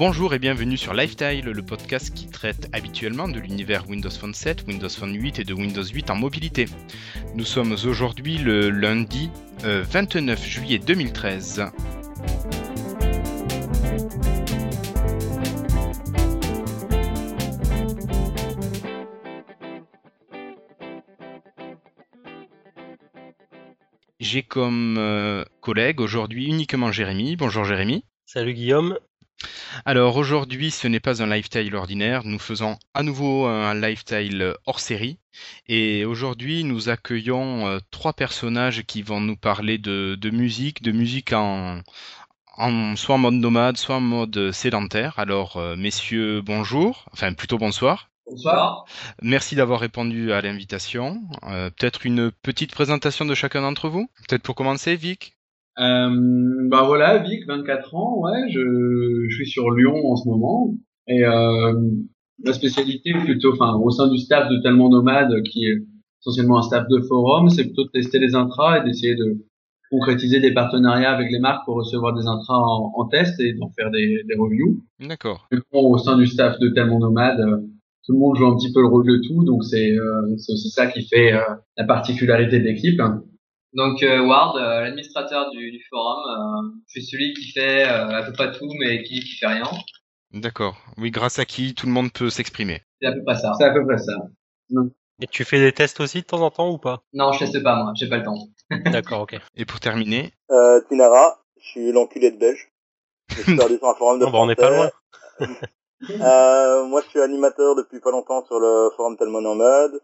Bonjour et bienvenue sur Lifestyle, le podcast qui traite habituellement de l'univers Windows Phone 7, Windows Phone 8 et de Windows 8 en mobilité. Nous sommes aujourd'hui le lundi 29 euh, juillet 2013. J'ai comme euh, collègue aujourd'hui uniquement Jérémy. Bonjour Jérémy. Salut Guillaume. Alors aujourd'hui, ce n'est pas un lifestyle ordinaire, nous faisons à nouveau un lifestyle hors série. Et aujourd'hui, nous accueillons euh, trois personnages qui vont nous parler de, musique, de musique en, soit en mode nomade, soit en mode sédentaire. Alors, euh, messieurs, bonjour, enfin plutôt bonsoir. Bonsoir. Merci d'avoir répondu à l'invitation. Euh, peut-être une petite présentation de chacun d'entre vous Peut-être pour commencer, Vic euh, bah voilà, Vic, 24 ans, ouais, je, je suis sur Lyon en ce moment et euh, ma spécialité plutôt, enfin au sein du staff de Tellement Nomade, qui est essentiellement un staff de forum, c'est plutôt de tester les intras et d'essayer de concrétiser des partenariats avec les marques pour recevoir des intras en, en test et d'en faire des, des reviews. D'accord. Au sein du staff de Tellement Nomade, euh, tout le monde joue un petit peu le rôle de tout, donc c'est euh, c'est aussi ça qui fait euh, la particularité de l'équipe. Donc euh, Ward, euh, l'administrateur du, du, forum, euh, suis celui qui fait à peu près tout, mais qui, qui fait rien. D'accord. Oui, grâce à qui tout le monde peut s'exprimer. C'est à peu près ça. C'est à peu près ça. Et tu fais des tests aussi de temps en temps ou pas? Non, je teste pas moi, j'ai pas le temps. D'accord, ok. Et pour terminer? Euh, Tinara, je suis l'enculé de Belge. Je suis perdu sur un forum de non, bah, on est pas loin. euh, moi, je suis animateur depuis pas longtemps sur le forum Tellement Nomade.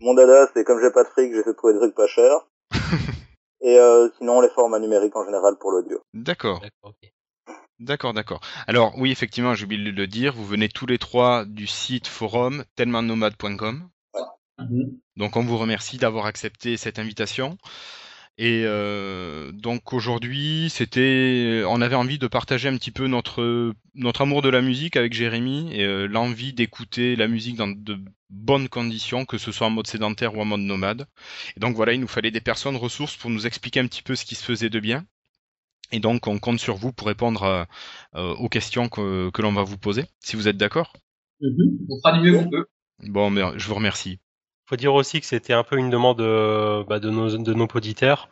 Mon dada, c'est comme j'ai pas de fric, j'essaie de trouver des trucs pas chers. Et euh, sinon, les formats numériques en général pour l'audio. D'accord. D'accord, d'accord. Alors oui, effectivement, j'ai oublié de le dire, vous venez tous les trois du site forum tellement-nomade.com. Mhm. Donc on vous remercie d'avoir accepté cette invitation. Et euh, donc aujourd'hui, c'était, on avait envie de partager un petit peu notre notre amour de la musique avec Jérémy et euh, l'envie d'écouter la musique dans de bonnes conditions, que ce soit en mode sédentaire ou en mode nomade. Et donc voilà, il nous fallait des personnes ressources pour nous expliquer un petit peu ce qui se faisait de bien. Et donc on compte sur vous pour répondre euh, euh, aux questions que, que l'on va vous poser, si vous êtes d'accord. Mhm. On fera du mieux qu'on peut. Bon, je vous remercie faut dire aussi que c'était un peu une demande de, bah, de nos auditeurs.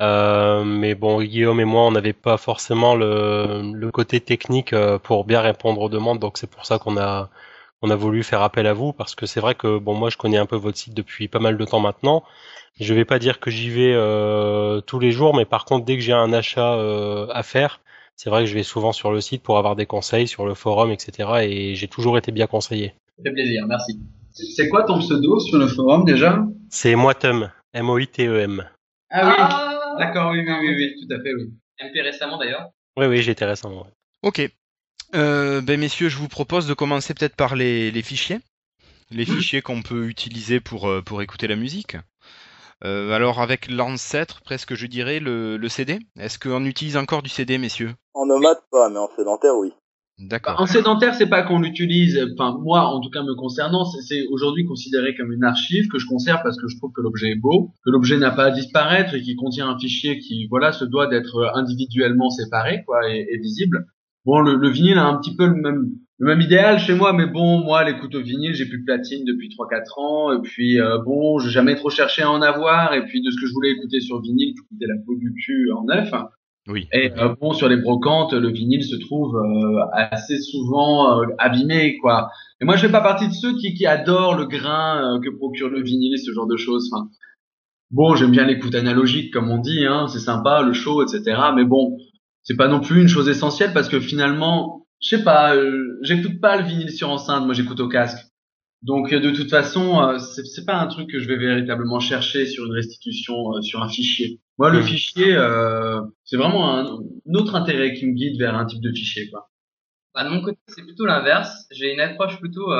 Euh, mais bon, Guillaume et moi, on n'avait pas forcément le, côté technique euh, pour bien répondre aux demandes, donc c'est pour ça qu'on a voulu faire appel à vous parce que c'est vrai que bon, moi, je connais un peu votre site depuis pas mal de temps maintenant. Je vais pas dire que j'y vais euh, tous les jours, mais par contre, dès que j'ai un achat euh, à faire, c'est vrai que je vais souvent sur le site pour avoir des conseils sur le forum, etc. Et j'ai toujours été bien conseillé. Ça fait plaisir, merci. C'est quoi ton pseudo sur le forum déjà C'est Moitem, M-O-I-T-E-M. Ah oui, ah d'accord, oui, oui, oui, oui, tout à fait, oui. MP récemment d'ailleurs Oui, oui, j'étais récemment. Ok. Euh, ben messieurs, je vous propose de commencer peut-être par les, les fichiers. Les mmh. fichiers qu'on peut utiliser pour, euh, pour écouter la musique. Euh, alors avec l'ancêtre, presque je dirais, le, le CD. Est-ce qu'on utilise encore du CD, messieurs? En nomade pas, mais en sédentaire, oui. D'accord. En sédentaire, c'est pas qu'on l'utilise. Enfin, moi, en tout cas, me concernant, c'est aujourd'hui considéré comme une archive que je conserve parce que je trouve que l'objet est beau, que l'objet n'a pas à disparaître et qui contient un fichier qui, voilà, se doit d'être individuellement séparé, quoi, et, visible. Bon, le, le, vinyle a un petit peu le même, le même idéal chez moi, mais bon, moi, les couteaux vinyle, j'ai plus de platine depuis 3-4 ans, et puis euh, bon, j'ai jamais trop cherché à en avoir, et puis de ce que je voulais écouter sur vinyle, j'écoutais la peau du cul en neuf. Oui. Et euh, bon, sur les brocantes, le vinyle se trouve euh, assez souvent euh, abîmé, quoi. Et moi, je fais pas partie de ceux qui, qui adorent le grain euh, que procure le vinyle, ce genre de choses. Enfin, bon, j'aime bien l'écoute analogique, comme on dit, hein, c'est sympa, le show, etc. Mais bon, c'est pas non plus une chose essentielle parce que finalement, je sais pas, j'écoute pas le vinyle sur enceinte, moi j'écoute au casque. Donc de toute façon, euh, c'est pas un truc que je vais véritablement chercher sur une restitution euh, sur un fichier. Moi, le fichier, euh, c'est vraiment un, autre intérêt qui me guide vers un type de fichier, quoi. Bah, de mon côté, c'est plutôt l'inverse. J'ai une approche plutôt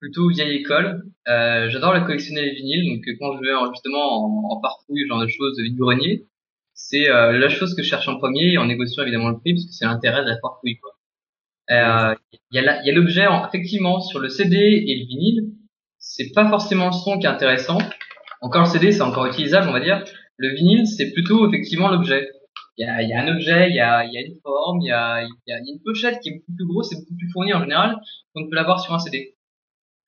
plutôt vieille école. J'adore la collectionner les vinyles, donc quand je vais justement en, en parfouille, genre de choses de grenier, c'est la chose que je cherche en premier, en négociant évidemment le prix, parce que c'est l'intérêt de la parfouille, quoi. Euh, il y a l'objet effectivement sur le CD et le vinyle. C'est pas forcément le son qui est intéressant. encore le CD, c'est encore utilisable, on va dire. Le vinyle, c'est plutôt effectivement l'objet. Il y a, y a un objet, il y a, y a une forme, il y a, y a une pochette qui est beaucoup plus grosse et beaucoup plus fournie en général qu'on peut l'avoir sur un CD.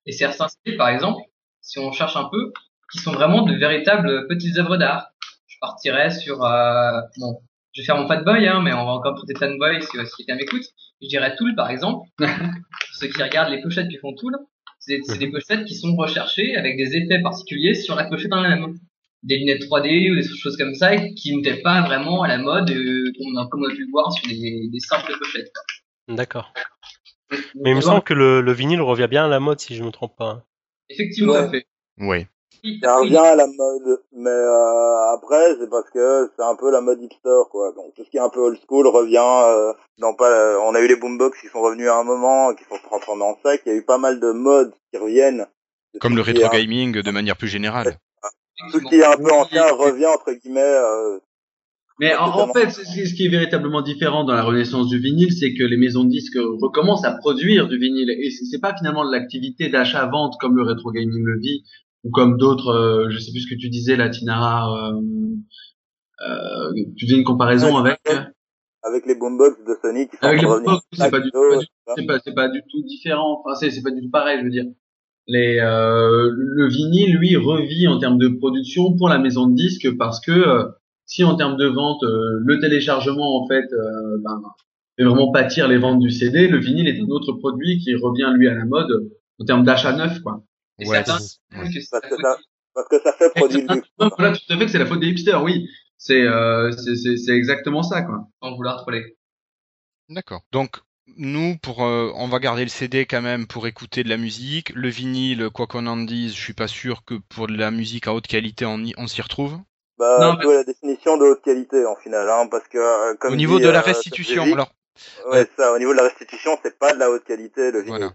Et certains CD, par exemple, si on cherche un peu, qui sont vraiment de véritables petites œuvres d'art. Je partirais sur, euh, bon, je vais faire mon fanboy, hein, mais on va encore de fanboy si, si quelqu'un m'écoute. Je dirais Tool, par exemple. Ceux qui regardent les pochettes qui font Tool, c'est des pochettes qui sont recherchées avec des effets particuliers sur la pochette en elle-même. Des lunettes 3D ou des choses comme ça qui n'étaient pas vraiment à la mode, euh, comme, on a, comme on a pu le voir sur des, des simples pochettes. D'accord. Mais il me semble que le, le vinyle revient bien à la mode si je ne me trompe pas. hein. Effectivement, Ouais. ça fait. Ouais. Ça revient à la mode, mais euh, après c'est parce que c'est un peu la mode hipster quoi. Donc tout ce qui est un peu old school revient. Euh, dans pas, on a eu les boombox qui sont revenus à un moment, qui sont transformés en sac. Il y a eu pas mal de modes qui reviennent. Comme le rétro un- gaming de manière plus générale. Tout ce qui est un peu ancien revient entre guillemets. Euh, Mais en, en fait, ce qui est véritablement différent dans la renaissance du vinyle, c'est que les maisons de disques recommencent à produire du vinyle. Et c'est pas finalement de l'activité d'achat-vente comme le rétro gaming le vit, ou comme d'autres, euh, je sais plus ce que tu disais, la Tinara, euh, euh, tu faisais une comparaison avec, avec les boombox de Sony qui sont avec les boombox, c'est pas du tout, Ouais, pas du- c'est pas, c'est pas du tout différent. Enfin, c'est, c'est pas du tout pareil, je veux dire. Les, euh, le vinyle, lui, revit en termes de production pour la maison de disques parce que euh, si en termes de vente, euh, le téléchargement, en fait, euh, ben, fait vraiment pâtir les ventes du CD, le vinyle est un autre produit qui revient, lui, à la mode en termes d'achat neuf, quoi. Et Ouais, certains que Parce que ça, parce que ça fait produit de certains- luxe. non, voilà, tout à fait que c'est la faute des hipsters, oui. C'est, euh, c'est, c'est, c'est exactement ça, quoi. sans vouloir troller. D'accord. Donc nous, pour, euh, on va garder le CD quand même pour écouter de la musique. Le vinyle, quoi qu'on en dise, je suis pas sûr que pour de la musique à haute qualité, on, y- on s'y retrouve. Bah, Non, vois la définition de haute qualité en final, hein, parce que euh, comme Au niveau dit, de la euh, restitution, alors ouais, ça, au niveau de la restitution, c'est pas de la haute qualité le vinyle. voilà.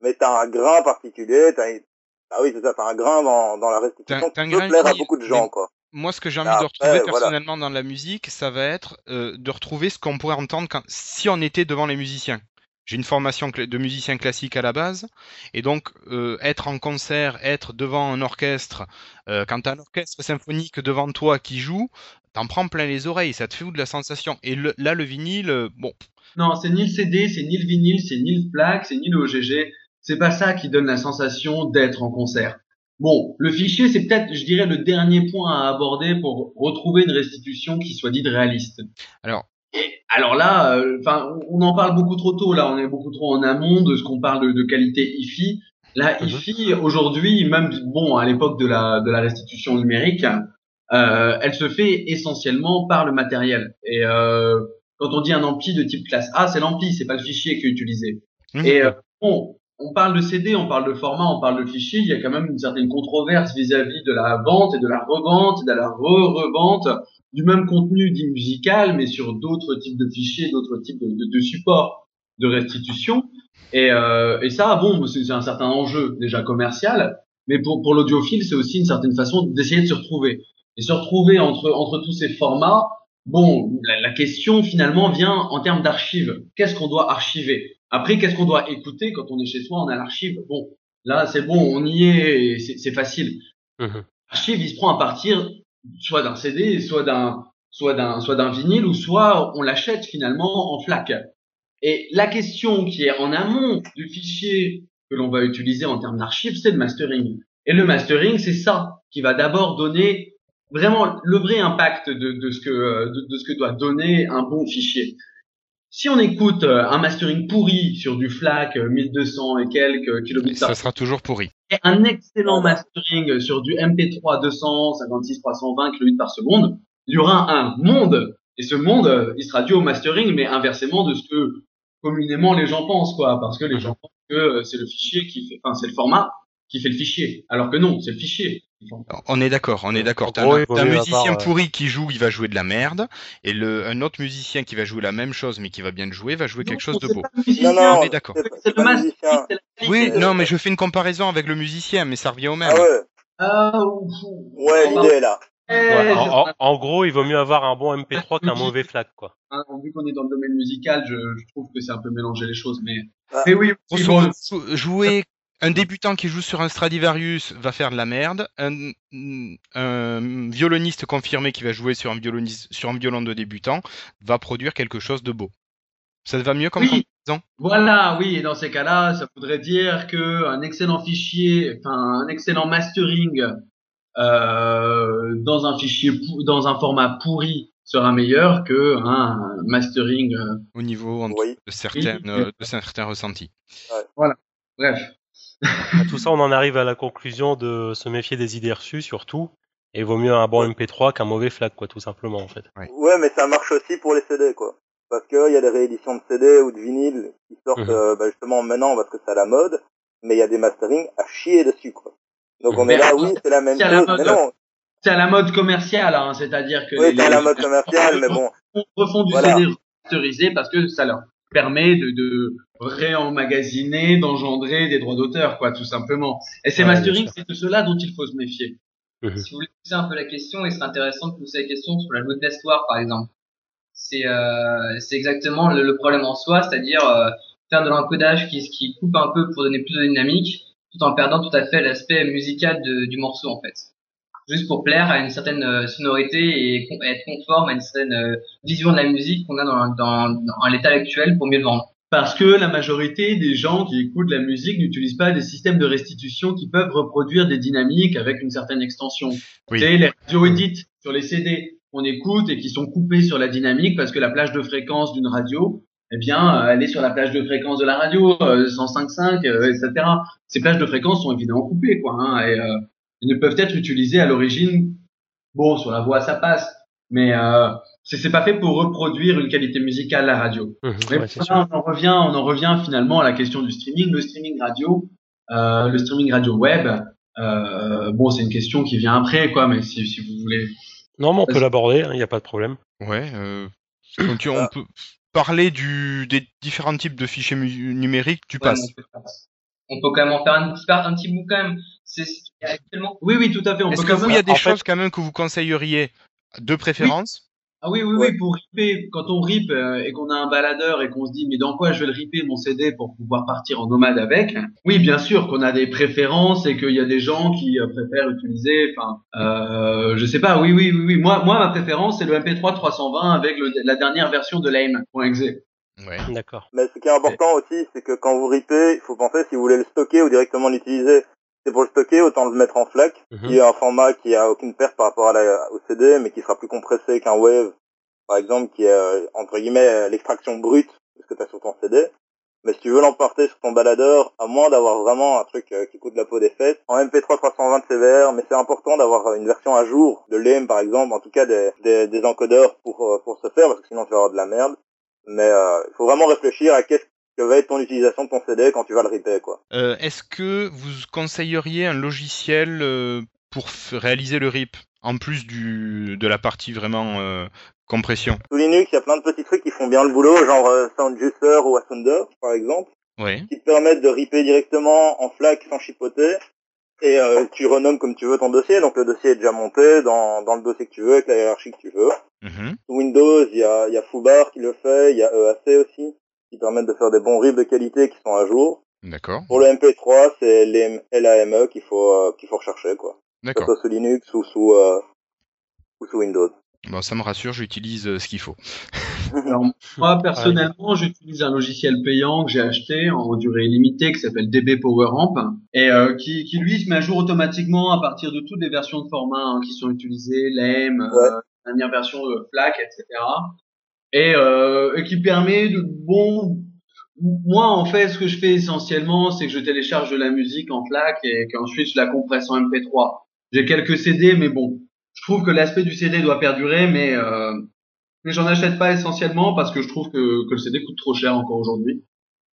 Mais t'as un grain particulier, t'as une- ah oui c'est ça, t'as un grain dans, dans la restitution qui peut grain plaire à beaucoup de gens mais- quoi. Moi, ce que j'ai envie Après, de retrouver voilà. personnellement dans la musique, ça va être euh, de retrouver ce qu'on pourrait entendre quand, si on était devant les musiciens. J'ai une formation de musicien classique à la base, et donc euh, être en concert, être devant un orchestre, euh, quand t'as un orchestre symphonique devant toi qui joue, t'en prends plein les oreilles, ça te fait de la sensation. Et le- là, le vinyle, euh, bon, Non, c'est ni le CD, c'est ni le vinyle, c'est ni le plaque, c'est ni le OGG. C'est pas ça qui donne la sensation d'être en concert. Bon, le fichier, c'est peut-être, je dirais, le dernier point à aborder pour retrouver une restitution qui soit dite réaliste. alors Alors là, euh, enfin, on en parle beaucoup trop tôt. Là, on est beaucoup trop en amont de ce qu'on parle de, de qualité hi-fi. La Mhm. hi-fi aujourd'hui, même bon, à l'époque de la de la restitution numérique, euh, elle se fait essentiellement par le matériel. Et euh, quand on dit un ampli de type classe A, c'est l'ampli, c'est pas le fichier qui est utilisé. Mhm. Et euh, bon, on parle de CD, on parle de format, on parle de fichier. Il y a quand même une certaine controverse vis-à-vis de la vente et de la revente, de la re-revente du même contenu dit musical, mais sur d'autres types de fichiers, d'autres types de, supports de restitution. Et, euh, ça, bon, c'est un certain enjeu déjà commercial, mais pour, l'audiophile, c'est aussi une certaine façon d'essayer de se retrouver. Et se retrouver entre, tous ces formats, bon, la question finalement vient en termes d'archives. Qu'est-ce qu'on doit archiver? Après, qu'est-ce qu'on doit écouter quand on est chez soi, on a l'archive? Bon, là, c'est bon, on y est, c'est facile. Mhm. L'archive, il se prend à partir soit d'un CD, soit d'un soit d'un soit d'un vinyle, ou soit on l'achète finalement en flac. Et la question qui est en amont du fichier que l'on va utiliser en termes d'archives, c'est le mastering. Et le mastering, c'est ça qui va d'abord donner vraiment le vrai impact de, de ce que de, de ce que doit donner un bon fichier. Si on écoute euh, un mastering pourri sur du FLAC euh, 1200 et quelques kilobits ça sera toujours pourri. et un excellent mastering sur du MP3 256 320 kilobits par seconde, il y aura un monde. Et ce monde, euh, il sera dû au mastering, mais inversement de ce que communément les gens pensent, quoi. Parce que les gens pensent que euh, c'est le fichier qui fait, enfin, c'est le format qui fait le fichier. Alors que non, c'est le fichier. On est d'accord, on est d'accord. En T'as un, musicien euh, pourri qui joue, il va jouer de la merde, et le, un autre musicien qui va jouer la même chose mais qui va bien le jouer va jouer quelque chose de beau. Non, non, on est d'accord. c'est le qualité. Oui, Euh, non, mais je fais une comparaison avec le musicien, mais ça revient au même. Ah ouais, Ah, ouf. ouais, Enfin, l'idée est là. Ouais, en, c'est- en- en gros, il vaut mieux avoir un bon MP3 qu'un mauvais FLAC, quoi. hein, vu qu'on est dans le domaine musical, je, je trouve que c'est un peu mélanger les choses, mais, Ah. mais oui, bon, jouer Un débutant qui joue sur un Stradivarius va faire de la merde. Un, un violoniste confirmé qui va jouer sur un, violoniste, sur un violon de débutant va produire quelque chose de beau. Ça te va mieux comme Oui. comparaison Voilà, oui, et dans ces cas-là, ça voudrait dire que un excellent fichier, enfin un excellent mastering euh, dans un fichier dans un format pourri sera meilleur que un mastering. euh, au niveau en- Oui. de, certaines, Oui. de certains ressentis. bref. À tout ça, on en arrive à la conclusion de se méfier des idées reçues, surtout. Et il vaut mieux un bon MP3 qu'un mauvais FLAC, quoi, tout simplement, en fait. Ouais, mais ça marche aussi pour les CD, quoi. Parce qu'il y a des rééditions de CD ou de vinyle qui sortent Mhm. euh, bah, justement maintenant parce que c'est à la mode, mais il y a des masterings à chier dessus, quoi. Donc on Mhm. est là, Mais oui, c'est la même c'est à la chose, mode. mais non, C'est à la mode commerciale, hein, c'est-à-dire que oui, c'est à la mode commerciale, mais bon, refont du Voilà. CD remasterisé parce que ça leur permet de, de réemmagasiner, d'engendrer des droits d'auteur, quoi, tout simplement. Et ces Ouais, masterings, bien c'est de cela dont il faut se méfier. Si vous voulez pousser un peu la question, il serait intéressant de pousser la question sur la loi de l'histoire, par exemple. C'est euh, exactement le, le problème en soi, c'est-à-dire euh, faire de l'encodage qui, qui coupe un peu pour donner plus de dynamique, tout en perdant tout à fait l'aspect musical de- du morceau, en fait. Juste pour plaire à une certaine euh, sonorité et être conforme à une certaine euh, vision de la musique qu'on a dans, dans, dans l'état actuel pour mieux le vendre. Parce que la majorité des gens qui écoutent la musique n'utilisent pas des systèmes de restitution qui peuvent reproduire des dynamiques avec une certaine extension. Oui. C'est les radio edits sur les CD qu'on écoute et qui sont coupés sur la dynamique parce que la plage de fréquence d'une radio, eh bien, euh, elle est sur la plage de fréquence de la radio, euh, 105.5, euh, etc. Ces plages de fréquence sont évidemment coupées, quoi, hein, et euh, ne peuvent être utilisées à l'origine. Bon, sur la voix, ça passe, mais euh, c'est pas fait pour reproduire une qualité musicale à la radio. Mhm, Mais ouais, voilà, on en revient, on en revient finalement à la question du streaming. Le streaming radio, euh, le streaming radio web, euh, bon, c'est une question qui vient après, quoi. Mais si, si vous voulez, Non, mais on peut l'aborder, il n'y a pas de problème. Ouais. Euh, donc, on peut parler du, des différents types de fichiers numériques. Tu Ouais, passes. on, peut, on peut quand même en faire un petit, un petit bout quand même. C'est ce qu'il y a actuellement. oui, oui, tout à fait. Est-ce que vous, il y a des en fait- choses quand même que vous conseilleriez de préférence? Ah oui, oui, Ouais. oui, pour ripper, quand on rip euh, et qu'on a un baladeur et qu'on se dit mais dans quoi je vais le ripper mon CD pour pouvoir partir en nomade avec? Oui, bien sûr qu'on a des préférences et qu'il y a des gens qui euh, préfèrent utiliser, enfin, euh, je sais pas. Oui, oui, oui, oui. Moi, moi, ma préférence c'est le MP3 320 avec le- la dernière version de lame.exe. Ouais. D'accord. Mais ce qui est important aussi, c'est que quand vous ripez, il faut penser si vous voulez le stocker ou directement l'utiliser. C'est pour le stocker, autant le mettre en FLAC, Mhm. qui est un format qui a aucune perte par rapport à la, au CD, mais qui sera plus compressé qu'un Wave, par exemple, qui est, euh, entre guillemets, l'extraction brute de ce que tu as sur ton CD. Mais si tu veux l'emporter sur ton baladeur, à moins d'avoir vraiment un truc euh, qui coûte la peau des fesses, en MP3 320 CVR, mais c'est important d'avoir une version à jour de l'EM, par exemple, en tout cas des, des, des encodeurs pour, euh, pour se faire, parce que sinon tu vas avoir de la merde. Mais euh, il faut vraiment réfléchir à qu'est-ce que va être ton utilisation de ton CD quand tu vas le ripper, quoi. Euh, Est-ce que vous conseilleriez un logiciel euh, pour réaliser le RIP en plus du de la partie vraiment euh, compression? Sous Linux, il y a plein de petits trucs qui font bien le boulot, genre euh, SoundJuicer ou Asunder, par exemple, Ouais. qui te permettent de ripper directement en FLAC sans chipoter. Et tu renommes comme tu veux ton dossier, donc le dossier est déjà monté dans, dans le dossier que tu veux, avec la hiérarchie que tu veux. Mhm. Sous Windows, il y a, y a Foobar qui le fait, il y a EAC aussi, qui permettent de faire des bons rips de qualité qui sont à jour. D'accord. Pour le MP3, c'est les LAME qu'il faut, euh, qu'il faut rechercher, quoi. Que ce D'accord. soit sous Linux ou sous, euh, ou sous Windows. Bon, ça me rassure, j'utilise euh, ce qu'il faut. Alors, moi, personnellement, j'utilise un logiciel payant que j'ai acheté en durée limitée qui s'appelle DB PowerAmp et euh, qui, qui, lui, se met à jour automatiquement à partir de toutes les versions de format hein, qui sont utilisées, LAM, Ouais. euh, dernière version de FLAC, etc. Et, euh, et qui permet de, bon, moi, en fait, ce que je fais essentiellement, c'est que je télécharge de la musique en FLAC et qu'ensuite je la compresse en MP3. J'ai quelques CD, mais bon, je trouve que l'aspect du CD doit perdurer, mais euh, mais j'en achète pas essentiellement parce que je trouve que, que le CD coûte trop cher encore aujourd'hui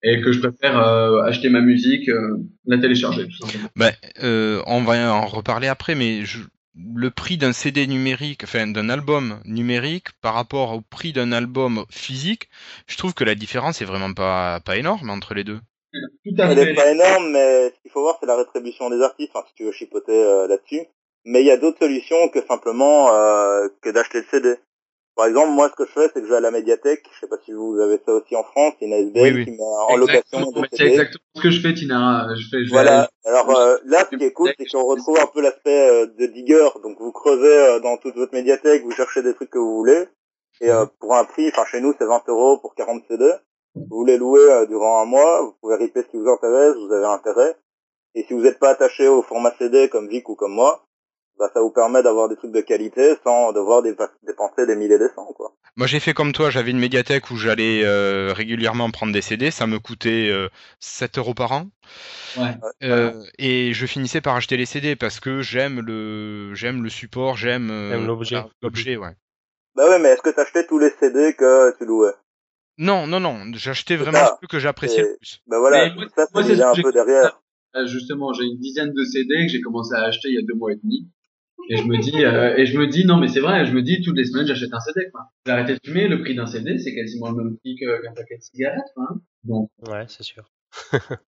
et que je préfère euh, acheter ma musique, euh, la télécharger tout simplement. Ben, euh, on va en reparler après, mais je- le prix d'un CD numérique, enfin d'un album numérique par rapport au prix d'un album physique, je trouve que la différence est vraiment pas pas énorme entre les deux. Tout à Elle est pas énorme, mais ce qu'il faut voir, c'est la rétribution des artistes, enfin, si tu veux chipoter euh, là-dessus. Mais il y a d'autres solutions que simplement euh, que d'acheter le CD. Par exemple, moi, ce que je fais, c'est que je vais à la médiathèque. Je sais pas si vous avez ça aussi en France. C'est une SBL Oui, oui. qui met en location Exactement, C'est exactement ce que je fais, Tina. Je fais, je vais Voilà. Alors euh, là, ce qui est cool, c'est qu'on retrouve un peu l'aspect euh, de digger. Donc vous creusez euh, dans toute votre médiathèque, vous cherchez des trucs que vous voulez. Et euh, pour un prix, enfin chez nous, c'est 20 euros pour 40 CD. Vous les louez euh, durant un mois. Vous pouvez ripper ce qui vous intéresse. Vous avez intérêt. Et si vous n'êtes pas attaché au format CD comme Vic ou comme moi, bah ça vous permet d'avoir des trucs de qualité sans devoir dépenser des milliers de cents, quoi. Moi j'ai fait comme toi, j'avais une médiathèque où j'allais euh, régulièrement prendre des CD, ça me coûtait euh, 7 euros par an. Ouais. Euh, et je finissais par acheter les CD parce que j'aime le j'aime le support, j'aime euh, l'objet. l'objet, ouais. Bah ouais, mais est-ce que t'achetais tous les CD que tu louais? Non, non, non, j'achetais vraiment ceux que j'appréciais Et- le plus. Bah voilà, Mais moi, ça c'est ce un peu derrière. Euh, justement, j'ai une dizaine de CD que j'ai commencé à acheter il y a deux mois et demi. Et je me dis, euh, et je me dis, non, mais c'est vrai, je me dis, toutes les semaines, j'achète un CD, quoi. J'ai arrêté de fumer, le prix d'un CD, c'est quasiment le même prix qu'un paquet de cigarettes, quoi. hein. Donc, Ouais, c'est sûr.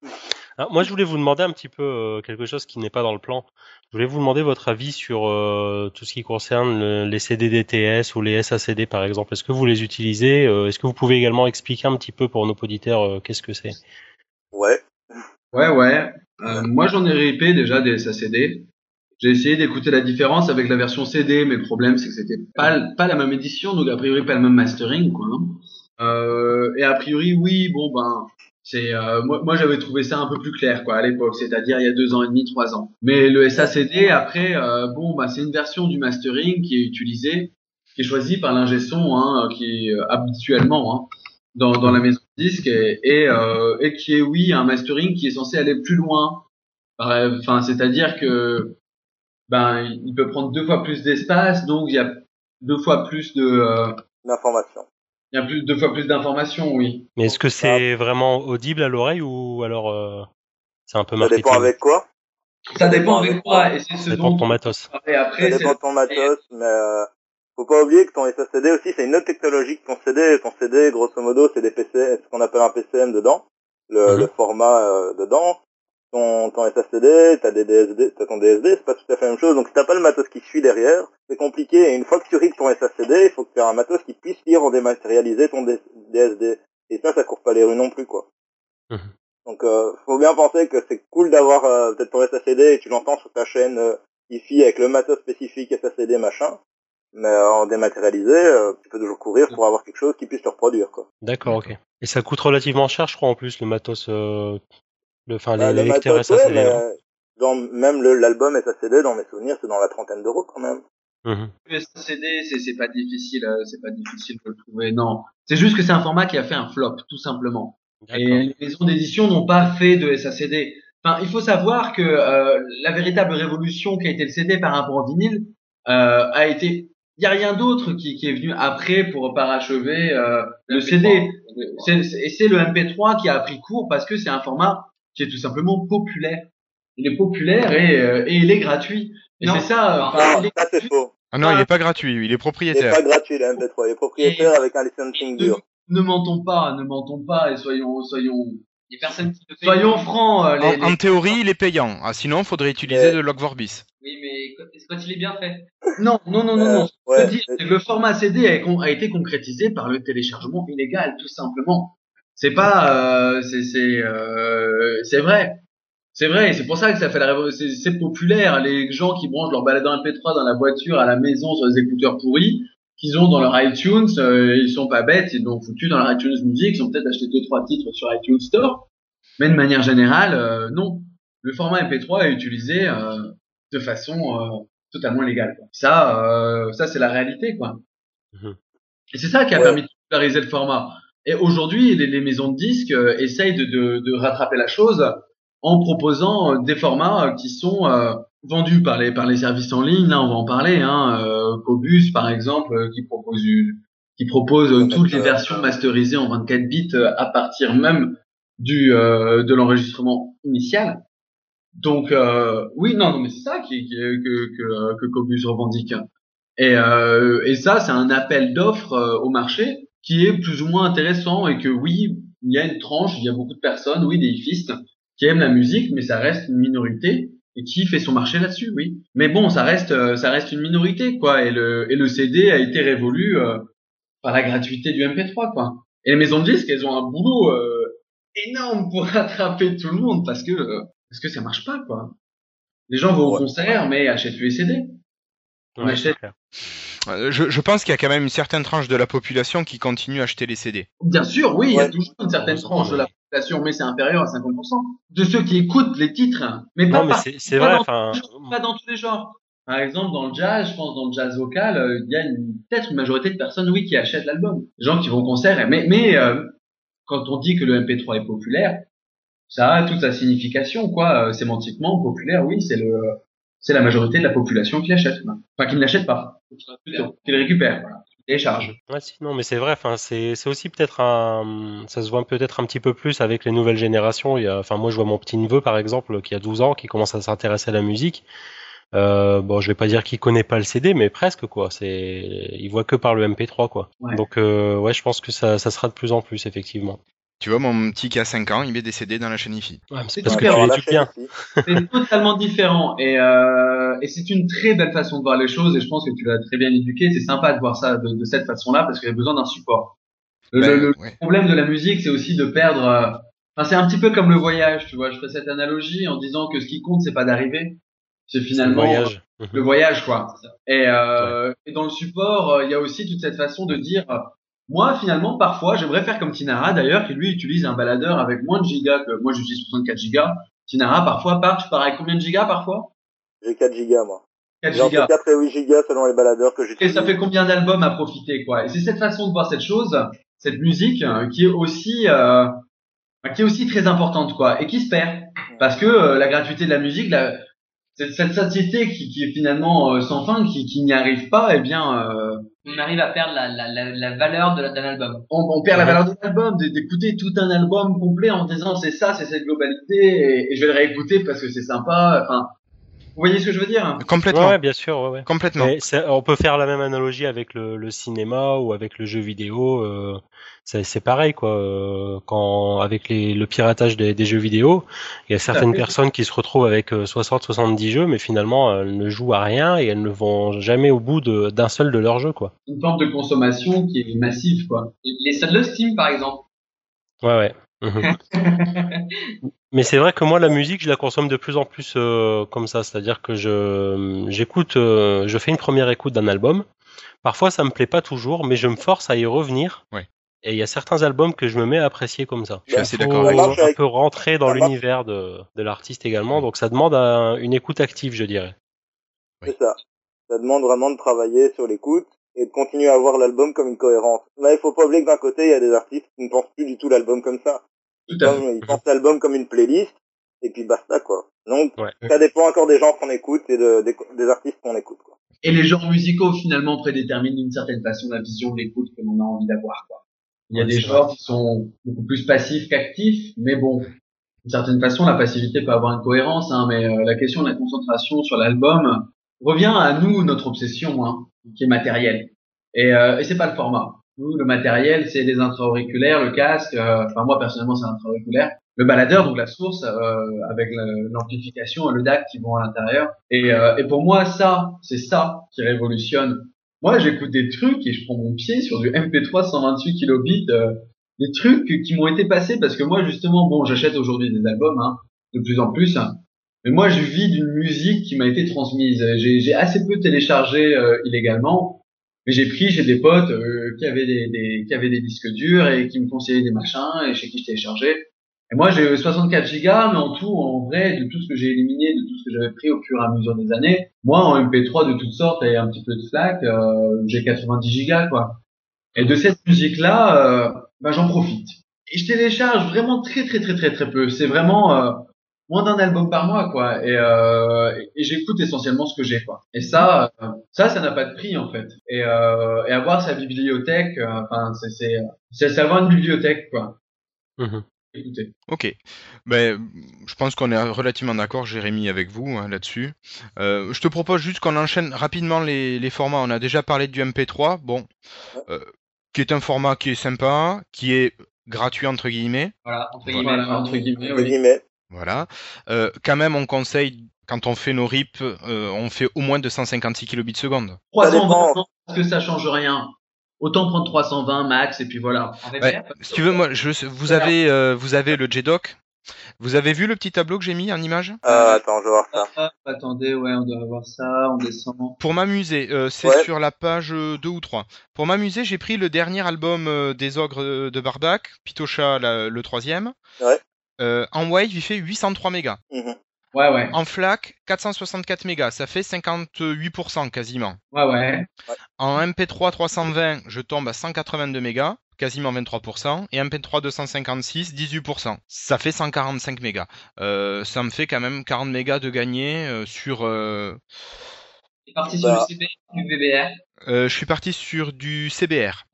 Alors, moi, je voulais vous demander un petit peu euh, quelque chose qui n'est pas dans le plan. Je voulais vous demander votre avis sur euh, tout ce qui concerne le- les CD DTS ou les SACD, par exemple. Est-ce que vous les utilisez Euh, Est-ce que vous pouvez également expliquer un petit peu pour nos auditeurs euh, qu'est-ce que c'est? Ouais. ouais, ouais. Euh, moi, j'en ai ripé déjà des SACD. J'ai essayé d'écouter la différence avec la version CD, mais le problème, c'est que c'était pas, pas la même édition, donc a priori pas le même mastering, quoi. Euh, et a priori, oui, bon, ben, c'est, euh, moi, j'avais trouvé ça un peu plus clair, quoi, à l'époque, c'est-à-dire il y a deux ans et demi, trois ans. Mais le SACD, après, euh, bon, bah, c'est une version du mastering qui est utilisée, qui est choisie par l'ingé son, hein, qui est euh, habituellement, hein, dans, dans la maison de disque, et, et, euh, et qui est, oui, un mastering qui est censé aller plus loin. Enfin, c'est-à-dire que, ben, il peut prendre deux fois plus d'espace, donc il y a deux fois plus de, euh, L'information. il y a plus, deux fois plus d'informations, oui. Mais est-ce que c'est vraiment audible à l'oreille ou alors euh, c'est un peu Ça marketing dépend avec quoi? Ça dépend avec quoi, et c'est ce Ça dépend dont de ton matos. Et après, Ça dépend de ton matos, mais euh, faut pas oublier que ton SSD aussi, c'est une autre technologie que ton CD. Ton CD, grosso modo, c'est des PC, ce qu'on appelle un PCM dedans, le, Mhm. le format euh, dedans. Ton, ton SSD, t'as des DSD, t'as ton DSD, c'est pas tout à fait la même chose. Donc si t'as pas le matos qui suit derrière, c'est compliqué. Et une fois que tu rigs ton SSD, il faut que tu aies un matos qui puisse lire en dématérialiser ton DSD. Et ça, ça court pas les rues non plus, quoi. Mhm. Donc, euh, faut bien penser que c'est cool d'avoir euh, peut-être ton SSD et tu l'entends sur ta chaîne euh, IFI avec le matos spécifique SSD machin. Mais euh, en dématérialisé, euh, tu peux toujours courir pour avoir quelque chose qui puisse le reproduire, quoi. D'accord, ok. Et ça coûte relativement cher, je crois, en plus, le matos, euh, le, enfin, Bah, les, le les lecteurs matos, ouais, SACD. mais euh, dans même le- l'album SSD, dans mes souvenirs, c'est dans la trentaine d'euros quand même. Mhm. le CD, c'est c'est pas difficile, euh, c'est pas difficile de le trouver. Non, c'est juste que c'est un format qui a fait un flop, tout simplement. Et les maisons d'édition n'ont pas fait de SACD. Enfin, il faut savoir que euh, la véritable révolution qui a été le CD par rapport au vinyle euh, a été. Il y a rien d'autre qui, qui est venu après pour parachever euh, le CD. C'est- c'est- Et c'est le MP3 qui a pris court parce que c'est un format qui est tout simplement populaire. Il est populaire et, euh, et il est gratuit. Et Non. c'est ça. Non. enfin, il est Ça, c'est faux. Ah non, il est pas gratuit, il est Il est propriétaire. pas gratuit, le MP3. Il est propriétaire avec un licensing dur. ne mentons pas, ne mentons pas et soyons, soyons, Il qui le soyons francs. euh, les- En, théorie, il est payant. Ah, sinon, faudrait utiliser Mais- le log Vorbis. Oui, mais quand, quand il est bien fait? Non, non, non, non, Euh, non. Je le format CD a été concrétisé par le téléchargement illégal, tout simplement. C'est pas, euh, c'est, c'est, euh, c'est vrai. C'est vrai, et c'est pour ça que ça fait la révolution. C'est, populaire. Les gens qui branchent leur baladeur MP3 dans la voiture, à la maison, sur les écouteurs pourris, qu'ils ont dans leur iTunes, euh, ils sont pas bêtes, ils l'ont foutu dans leur iTunes Music, ils ont peut-être acheté deux, trois titres sur iTunes Store. Mais de manière générale, euh, non. Le format MP3 est utilisé euh, de façon euh, totalement illégale. quoi. Ça, euh, ça c'est la réalité, quoi. Mhm. Et c'est ça qui a Ouais. permis de populariser le format. Et aujourd'hui, les, les maisons de disques euh, essayent de, de, de rattraper la chose en proposant euh, des formats euh, qui sont euh, vendus par les par les services en ligne. Là, on va en parler. Hein, Cobus, par exemple, qui propose une- qui propose toutes les versions masterisées en 24 bits à partir même du de l'enregistrement initial. Donc euh, oui, non, non, mais c'est ça qui, qui- que que Cobus revendique. Et euh, et ça, c'est un appel d'offres au marché qui est plus ou moins intéressant et que oui, il y a une tranche, il y a beaucoup de personnes, oui, des hifistes qui aiment la musique, mais ça reste une minorité et qui fait son marché là-dessus, oui. Mais bon, ça reste euh, ça reste une minorité quoi. Et le et le CD a été révolu euh, par la gratuité du MP3, quoi. Et les maisons de disques, elles ont un boulot euh, énorme pour rattraper tout le monde parce que euh, parce que ça marche pas, quoi. Les gens vont au Ouais. concert, mais achètent plus les CD. On Ouais, achète- Je, je pense qu'il y a quand même une certaine tranche de la population qui continue à acheter les CD. Bien sûr, oui, il y a toujours une certaine Ouais, tranche de la population, mais c'est inférieur à 50%. De ceux qui écoutent les titres, hein. mais pas, Non, mais par- c'est c'est pas vrai. dans Enfin, pas dans tous les genres. Par exemple, dans le jazz, je pense dans le jazz vocal, euh, il y a une- peut-être une majorité de personnes, oui, qui achètent l'album. Des gens qui vont au concert. Mais, mais euh, quand on dit que le MP3 est populaire, ça a toute sa signification, quoi. Euh, sémantiquement, populaire, oui, c'est le, c'est la majorité de la population qui l'achète. Enfin, qui ne l'achète pas, plutôt, qui le récupère, voilà, télécharge. Ouais, si, non, mais c'est vrai. Enfin, c'est c'est aussi peut-être un, ça se voit peut-être un petit peu plus avec les nouvelles générations. Il y a, enfin, moi, je vois mon petit neveu, par exemple, qui a 12 ans, qui commence à s'intéresser à la musique. Euh, bon, je vais pas dire qu'il connaît pas le CD, mais presque quoi. C'est, il voit que par le MP3 quoi. Ouais. Donc, euh, ouais, je pense que ça, ça sera de plus en plus effectivement. Tu vois, mon petit qui a 5 ans, il met des CD dans la chaîne IFI. Ouais, mais c'est C'est parce que totalement différent et, euh, et c'est une très belle façon de voir les choses et je pense que tu l'as très bien éduqué. C'est sympa de voir ça de, de cette façon-là parce qu'il y a besoin d'un support. Le, Ben, le- le ouais. problème de la musique, c'est aussi de perdre. euh, Enfin, c'est un petit peu comme le voyage, tu vois. Je fais cette analogie en disant que ce qui compte, c'est pas d'arriver, c'est C'est le finalement voyage. le voyage, quoi. Et, euh, et dans le support, euh, il y a aussi toute cette façon de dire, euh, moi, finalement, parfois, j'aimerais faire comme Tinara, d'ailleurs, qui lui utilise un baladeur avec moins de gigas que moi, j'utilise 64 gigas. Tinara, parfois, part, tu pars avec combien de gigas, parfois? J'ai 4 gigas, moi. 4 J'ai entre gigas. 4 et 8 gigas selon les baladeurs que Et j'utilise. ça fait combien d'albums à profiter, quoi? Et c'est cette façon de voir cette chose, cette musique, euh, qui est aussi, euh, qui est aussi très importante, quoi, et qui se perd. Parce que euh, la gratuité de la musique, la, cette, cette satiété qui, qui est finalement euh, sans fin, qui, qui n'y arrive pas, eh bien, euh, On arrive à perdre la, la, la, la valeur de la- d'un album. on, on perd la valeur de l'album, d- d'écouter tout un album complet en disant c'est ça, c'est cette globalité, et, et je vais le réécouter parce que c'est sympa. Enfin, vous voyez ce que je veux dire? Complètement. Ouais, bien sûr, ouais, ouais. Complètement. Mais on peut faire la même analogie avec le, le cinéma ou avec le jeu vidéo. euh, c'est pareil, quoi. euh, quand avec les, le piratage des, des jeux vidéo, il y a certaines personnes qui se retrouvent avec 60-70 jeux, mais finalement elles ne jouent à rien et elles ne vont jamais au bout d'un seul de leurs jeux, quoi. Une forme de consommation qui est massive, quoi. Les salles de Steam, par exemple. Ouais, ouais. Mais c'est vrai que moi, la musique, je la consomme de plus en plus euh, comme ça. C'est-à-dire que je j'écoute, euh, je fais une première écoute d'un album. Parfois, ça me plaît pas toujours, mais je me force à y revenir. Ouais. Et il y a certains albums que je me mets à apprécier comme ça. Je suis assez d'accord avec Ça rentrer dans l'univers de, de l'artiste également. Donc ça demande un- une écoute active, je dirais. C'est ça. Ça demande vraiment de travailler sur l'écoute et de continuer à voir l'album comme une cohérence. Là, il faut pas oublier que d'un côté, il y a des artistes qui ne pensent plus du tout l'album comme ça. Tout à fait. Ils l'album comme une playlist et puis basta, quoi. Donc, Ouais. ça dépend encore des gens qu'on écoute et de, des, des artistes qu'on écoute, quoi. Et les genres musicaux finalement prédéterminent d'une certaine façon la vision de l'écoute que l'on a envie d'avoir. Quoi. Il y a Ouais, des genres qui sont beaucoup plus passifs qu'actifs, mais bon, d'une certaine façon, la passivité peut avoir une cohérence, hein, mais euh, la question de la concentration sur l'album revient à nous, notre obsession, hein, qui est matérielle. Et, euh, et c'est pas le format. Le matériel, c'est les intra-auriculaires, le casque. euh, Enfin, moi personnellement, c'est intra-auriculaire. Le baladeur, donc la source, euh, avec l'amplification et le DAC qui vont à l'intérieur. Et, euh, et pour moi, ça, c'est ça qui révolutionne. Moi, j'écoute des trucs et je prends mon pied sur du MP3 128 kilobits, euh, des trucs qui m'ont été passés parce que moi, justement, bon, j'achète aujourd'hui des albums, hein, de plus en plus. hein. mais moi, je vis d'une musique qui m'a été transmise. J'ai assez peu téléchargé euh, illégalement, mais j'ai pris chez des potes euh, qui avaient des, des qui avaient des disques durs et qui me conseillaient des machins et chez qui je téléchargeais. Et moi, j'ai 64 gigas, mais en tout, en vrai, de tout ce que j'ai éliminé, de tout ce que j'avais pris au fur et à mesure des années, moi, en MP3 de toutes sortes et un petit peu de slack, euh, j'ai 90 gigas, quoi. Et de cette musique-là, euh, bah, j'en profite. Et je télécharge vraiment très, très, très, très, très peu. C'est vraiment euh, moins d'un album par mois, quoi. Et, euh, et j'écoute essentiellement ce que j'ai, quoi. Et ça, euh, ça, ça n'a pas de prix, en fait. Et, euh, et avoir sa bibliothèque, euh, enfin, c'est, c'est, avoir une bibliothèque, quoi. Écoutez. Ok. Ben, je pense qu'on est relativement d'accord, Jérémy, avec vous hein, là-dessus. Euh, je te propose juste qu'on enchaîne rapidement les, les formats. On a déjà parlé du MP3, bon, euh, qui est un format qui est sympa, qui est gratuit entre guillemets. Voilà, entre guillemets. Voilà, entre guillemets, Entre oui. guillemets. Voilà. Euh, quand même, on conseille quand on fait nos RIP, euh, on fait au moins 256 kilobits seconde. 320 dépend. ans, parce que ça change rien. autant prendre 320 max et puis voilà. Ouais, si tu veux, moi, je, vous avez, euh, vous avez le JDoc. Vous avez vu le petit tableau que j'ai mis en image? Euh, attends, je vais voir ça. Hop, attendez, ouais, on doit avoir ça, on descend. Pour m'amuser, euh, c'est Ouais. sur la page 2 ou 3. Pour m'amuser, j'ai pris le dernier album euh, des Ogres de Barbac, Pitocha la- le troisième. Ouais. Euh, en wave, il fait 803 mégas. Mhm. Ouais, ouais, En FLAC, 464 mégas. Ça fait 58% quasiment. ouais, ouais. En MP3 320, je tombe à 182 mégas, quasiment 23%, et MP3 256, 18%. Ça fait 145 mégas. Euh, ça me fait quand même 40 mégas de gagné euh, sur. euh, c'est parti Bah. sur le CB, du VBR. Euh, je suis parti sur du CBR.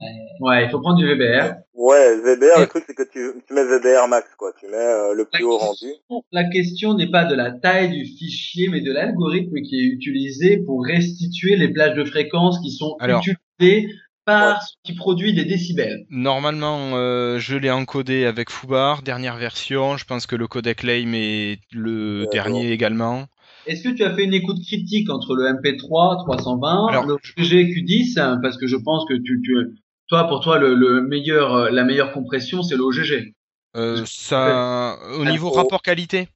Ouais, il faut prendre du VBR. Ouais, VBR, Et- le truc c'est que tu, tu mets VBR max, quoi. Tu mets euh, le plus haut rendu. La question n'est pas de la taille du fichier, mais de l'algorithme qui est utilisé pour restituer les plages de fréquences qui sont Alors. utilisées par ce qui produit des décibels. Normalement, euh, je l'ai encodé avec Foubar, dernière version. Je pense que le codec Lame est le dernier également. Est-ce que tu as fait une écoute critique entre le MP3 320, Alors, le OGG-Q10, hein, parce que je pense que tu, tu toi, pour toi, le, le meilleur, euh, la meilleure compression, c'est le OGG. Euh, ça, au niveau Info. rapport qualité,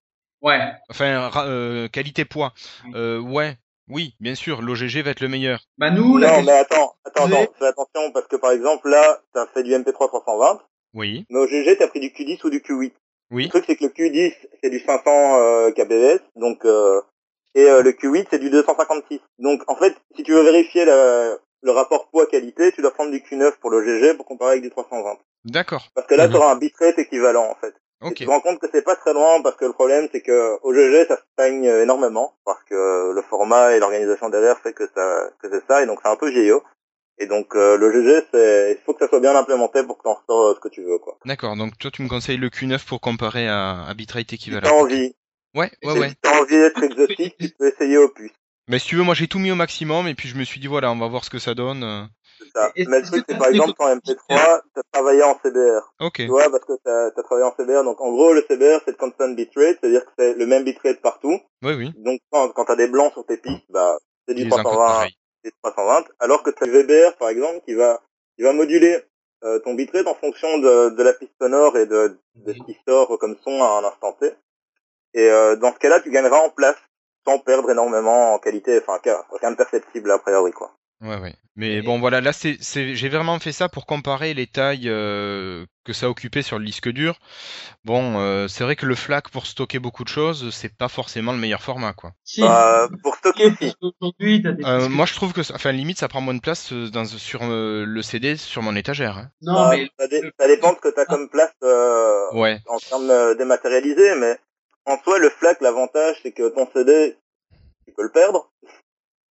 Ouais. enfin ra- euh, qualité poids, euh, ouais, oui, bien sûr, l'OGG va être le meilleur. Bah nous, la Non, mais attends, attends, fais attention, parce que par exemple, là, t'as fait du MP3 320, Oui, mais au GG, t'as pris du Q10 ou du Q8. oui, Le truc, c'est que le Q10, c'est du 500 euh, kbps, donc, euh, et euh, le Q8, c'est du 256. Donc, en fait, si tu veux vérifier le rapport poids-qualité, tu dois prendre du Q9 pour le GG pour comparer avec du 320. d'accord, Parce que là, Mhm. tu auras un bitrate équivalent, en fait. Et ok, tu te rends compte que c'est pas très loin parce que le problème c'est que au GG ça se stagne euh, énormément parce que le format et l'organisation derrière fait que ça que c'est ça et donc c'est un peu vieillot. Et donc euh, le GG c'est il faut que ça soit bien implémenté pour que t'en ressors euh, ce que tu veux quoi. d'accord. Donc toi, tu me conseilles le Q9 pour comparer à, à bitrate Si équivalent. t'as envie, Ouais, ouais, si ouais. t'as envie d'être exotique, tu peux essayer au puce. Mais si tu veux, moi j'ai tout mis au maximum et puis je me suis dit voilà, on va voir ce que ça donne. euh. C'est ça. Mais le truc c'est t'as par exemple ton MP3, t'as travaillé en CBR. Ok, Tu vois parce que t'as as travaillé en CBR donc en gros le CBR c'est le constant bitrate, c'est-à-dire que c'est le même bitrate partout. oui, oui. Donc quand, quand t'as des blancs sur tes pistes, bah c'est du les encode 320 pareil. et 320, alors que tu as VBR par exemple qui va qui va moduler euh, ton bitrate en fonction de, de la piste sonore et de, de ce qui sort comme son à un instant T. Et euh, dans ce cas-là, tu gagneras en place sans perdre énormément en qualité, enfin rien de perceptible a priori quoi. Ouais, ouais. Mais bon, voilà, là, c'est, c'est, j'ai vraiment fait ça pour comparer les tailles euh, que ça occupait sur le disque dur. Bon, euh, c'est vrai que le FLAC pour stocker beaucoup de choses, c'est pas forcément le meilleur format, quoi. Si. Bah, pour stocker, si. Aujourd'hui, t'as des Euh, moi, je trouve que, ça- enfin, limite, ça prend moins de place euh, dans, sur euh, le CD, sur mon étagère. hein. Non, mais ça, dé- ça dépend de ce que tu as comme place euh, Ouais. en termes dématérialisés, mais en soi, le FLAC, l'avantage, c'est que ton CD, tu peux le perdre.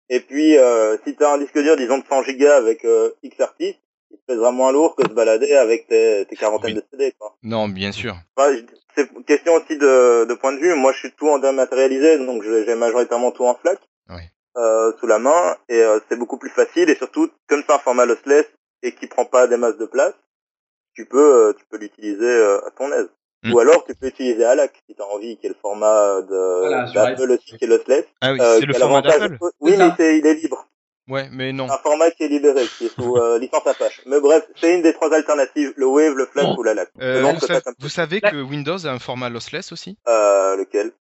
Et puis, euh, si tu as un disque dur, disons, de 100 gigas avec euh, X artistes, il te pèsera moins lourd que de se balader avec tes, tes quarantaines Oui. de CD. Quoi. Non, bien sûr. Enfin, c'est une question aussi de, de point de vue. Moi, je suis tout en dématérialisé, donc j'ai majoritairement tout en FLAC euh, sous la main, et c'est beaucoup plus facile. Et surtout, comme c'est un format lossless et qui prend pas des masses de place, tu peux, tu peux l'utiliser à ton aise. Mm. Ou alors, tu peux utiliser ALAC si tu as envie, qui est le format de Voilà, d'Apple aussi, qui est lossless. Ah oui, Euh, c'est le format d'Apple Oui, mais ça. c'est, il est libre. Ouais, mais non. Un format qui est libéré, qui est sous euh, licence Apache. Mais bref, c'est une des trois alternatives, le Wave, le Bon. ou l'ALAC. Euh, vous, savez, vous que Windows a un format lossless aussi? Euh, lequel?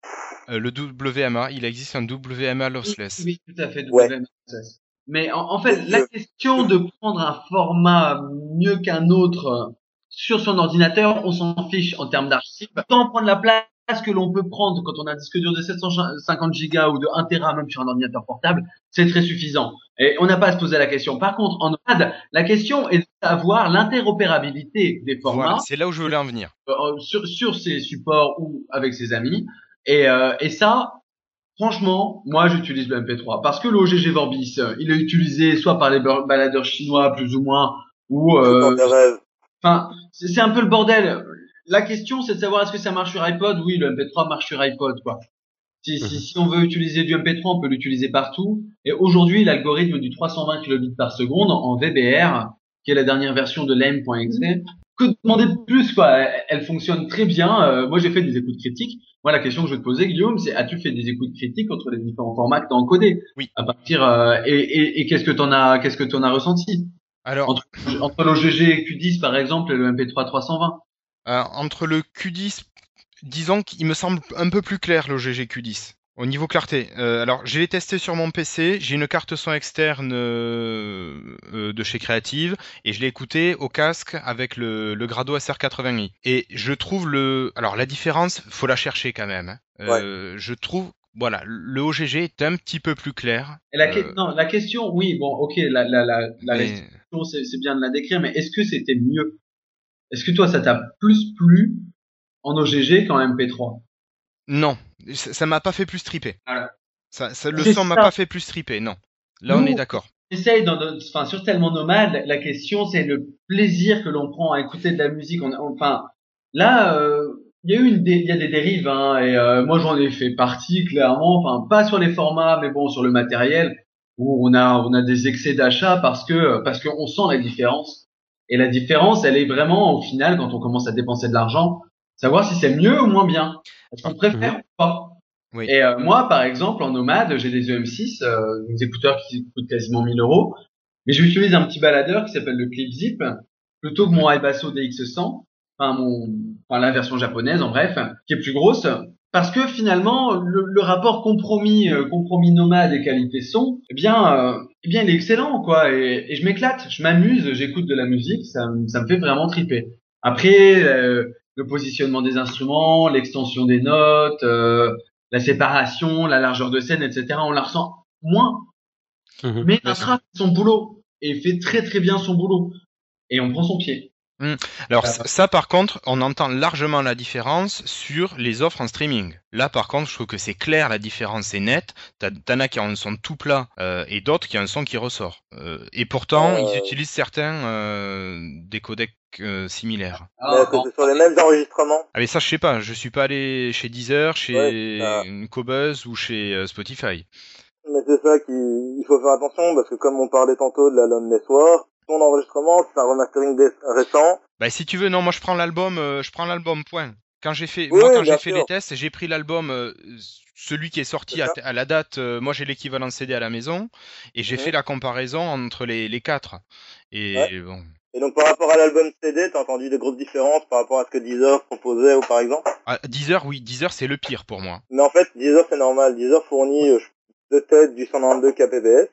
Euh, Le WMA, il existe un WMA lossless. Oui, tout à fait. Ouais. WMSS. Mais en, en fait, la question de prendre un format mieux qu'un autre sur son ordinateur, on s'en fiche en termes d'archives. Tant prendre la place que l'on peut prendre quand on a un disque dur de 750 gigas ou de 1 Tera même sur un ordinateur portable, c'est très suffisant. Et on n'a pas à se poser la question. Par contre, en NOMAD, la question est de savoir l'interopérabilité des formats Voilà, c'est là où je voulais en venir. euh, sur, sur ses supports ou avec ses amis. Et, euh, et ça, franchement, moi j'utilise le MP3 parce que l'OGG Vorbis, euh, il est utilisé soit par les ba- baladeurs chinois plus ou moins, ou Dans euh, tes rêves. Enfin c'est c'est un peu le bordel. La question c'est de savoir est-ce que ça marche sur iPod Oui, le MP3 marche sur iPod quoi. Si, si, si on veut utiliser du MP3, on peut l'utiliser partout. Et aujourd'hui, l'algorithme du 320 kilobits par seconde en VBR, qui est la dernière version de lame.exe, que demander de plus quoi? Elle, fonctionne très bien. Euh, moi, j'ai fait des écoutes critiques. Moi, la question que je vais te poser, Guillaume, c'est as-tu fait des écoutes critiques entre les différents formats que tu as encodés? Oui. À partir euh, et, et, et qu'est-ce que t'en as qu'est-ce que t'en as ressenti? Alors, Entre, entre l'OGG Q10 par exemple et le MP3 320. euh, entre le Q10, disons qu'il me semble un peu plus clair le GGQ10. Au niveau clarté. Euh, alors, je l'ai testé sur mon PC. J'ai une carte son externe euh, de chez Creative et je l'ai écouté au casque avec le, le Grado SR80i. Et je trouve le, alors la différence, faut la chercher quand même. hein. Euh, Je trouve, voilà, le OGG est un petit peu plus clair. Et la, que- Euh, non, la question, oui, bon, ok, la, la, la, la mais- question, c'est bien de la décrire, mais est-ce que c'était mieux? Est-ce que toi, ça t'a plus plu en OGG qu'en MP3 Non, ça m'a pas fait plus triper. Voilà. Ça, ça- le son m'a pas fait plus triper, non. Là, on est d'accord. J'essaye, dans notre- enfin, sur tellement nomade, la question, c'est le plaisir que l'on prend à écouter de la musique. On, enfin, là, euh, il y a eu une, dé- il y a des dérives, hein, et euh, moi j'en ai fait partie clairement. Enfin, pas sur les formats, mais bon, sur le matériel, où on a, on a des excès d'achat parce que, parce qu'on sent la différence. Et la différence, elle est vraiment au final quand on commence à dépenser de l'argent, savoir si c'est mieux ou moins bien. Est-ce qu'on préfère ou pas? Oui. Et euh, moi, par exemple, en nomade, j'ai des EM6, euh, des écouteurs qui coûtent quasiment 1000 euros, mais j'utilise un petit baladeur qui s'appelle le Clip Zip, plutôt que mon Ibasso DX100, enfin mon, enfin la version japonaise en bref, qui est plus grosse, parce que finalement le, le rapport compromis, euh, compromis nomade et qualité son, eh bien, euh, eh bien il est excellent quoi, et, et je m'éclate, je m'amuse, j'écoute de la musique, ça, ça me fait vraiment triper. Après, euh, le positionnement des instruments, l'extension des notes. euh, la séparation, la largeur de scène, etc. On la ressent moins. Mhm. Mais Intra fait son boulot et fait très très bien son boulot. Et on prend son pied. Alors Euh, ça, ça, par contre, on entend largement la différence sur les offres en streaming. Là par contre, je trouve que c'est clair, la différence est nette. T'as- T'en as qui ont un son tout plat euh, et d'autres qui ont un son qui ressort. Euh, et pourtant, Euh. ils utilisent certains euh, des codecs euh, similaires. Ah, que ce soit les mêmes enregistrements. Ah mais ça, je sais pas. Je suis pas allé chez Deezer, chez Ouais, ça- Cobuzz ou chez euh, Spotify. Mais c'est ça qu'il il faut faire attention parce que comme on parlait tantôt de la Lonely War, ton enregistrement c'est un remastering récent. Bah si tu veux, non, moi je prends l'album, euh, je prends l'album point. Quand j'ai fait, Oui, moi quand j'ai fait les tests, j'ai pris l'album, euh, celui qui est sorti à, la date. euh, moi j'ai l'équivalent CD à la maison et j'ai Mhm. fait la comparaison entre les, les quatre. Et Ouais. bon, Et donc par rapport à l'album CD, t'as entendu des grosses différences par rapport à ce que Deezer proposait ou par exemple? Ah, Deezer, oui, Deezer c'est le pire pour moi. Mais en fait, Deezer c'est normal. Deezer fournit de tête du 192 kbps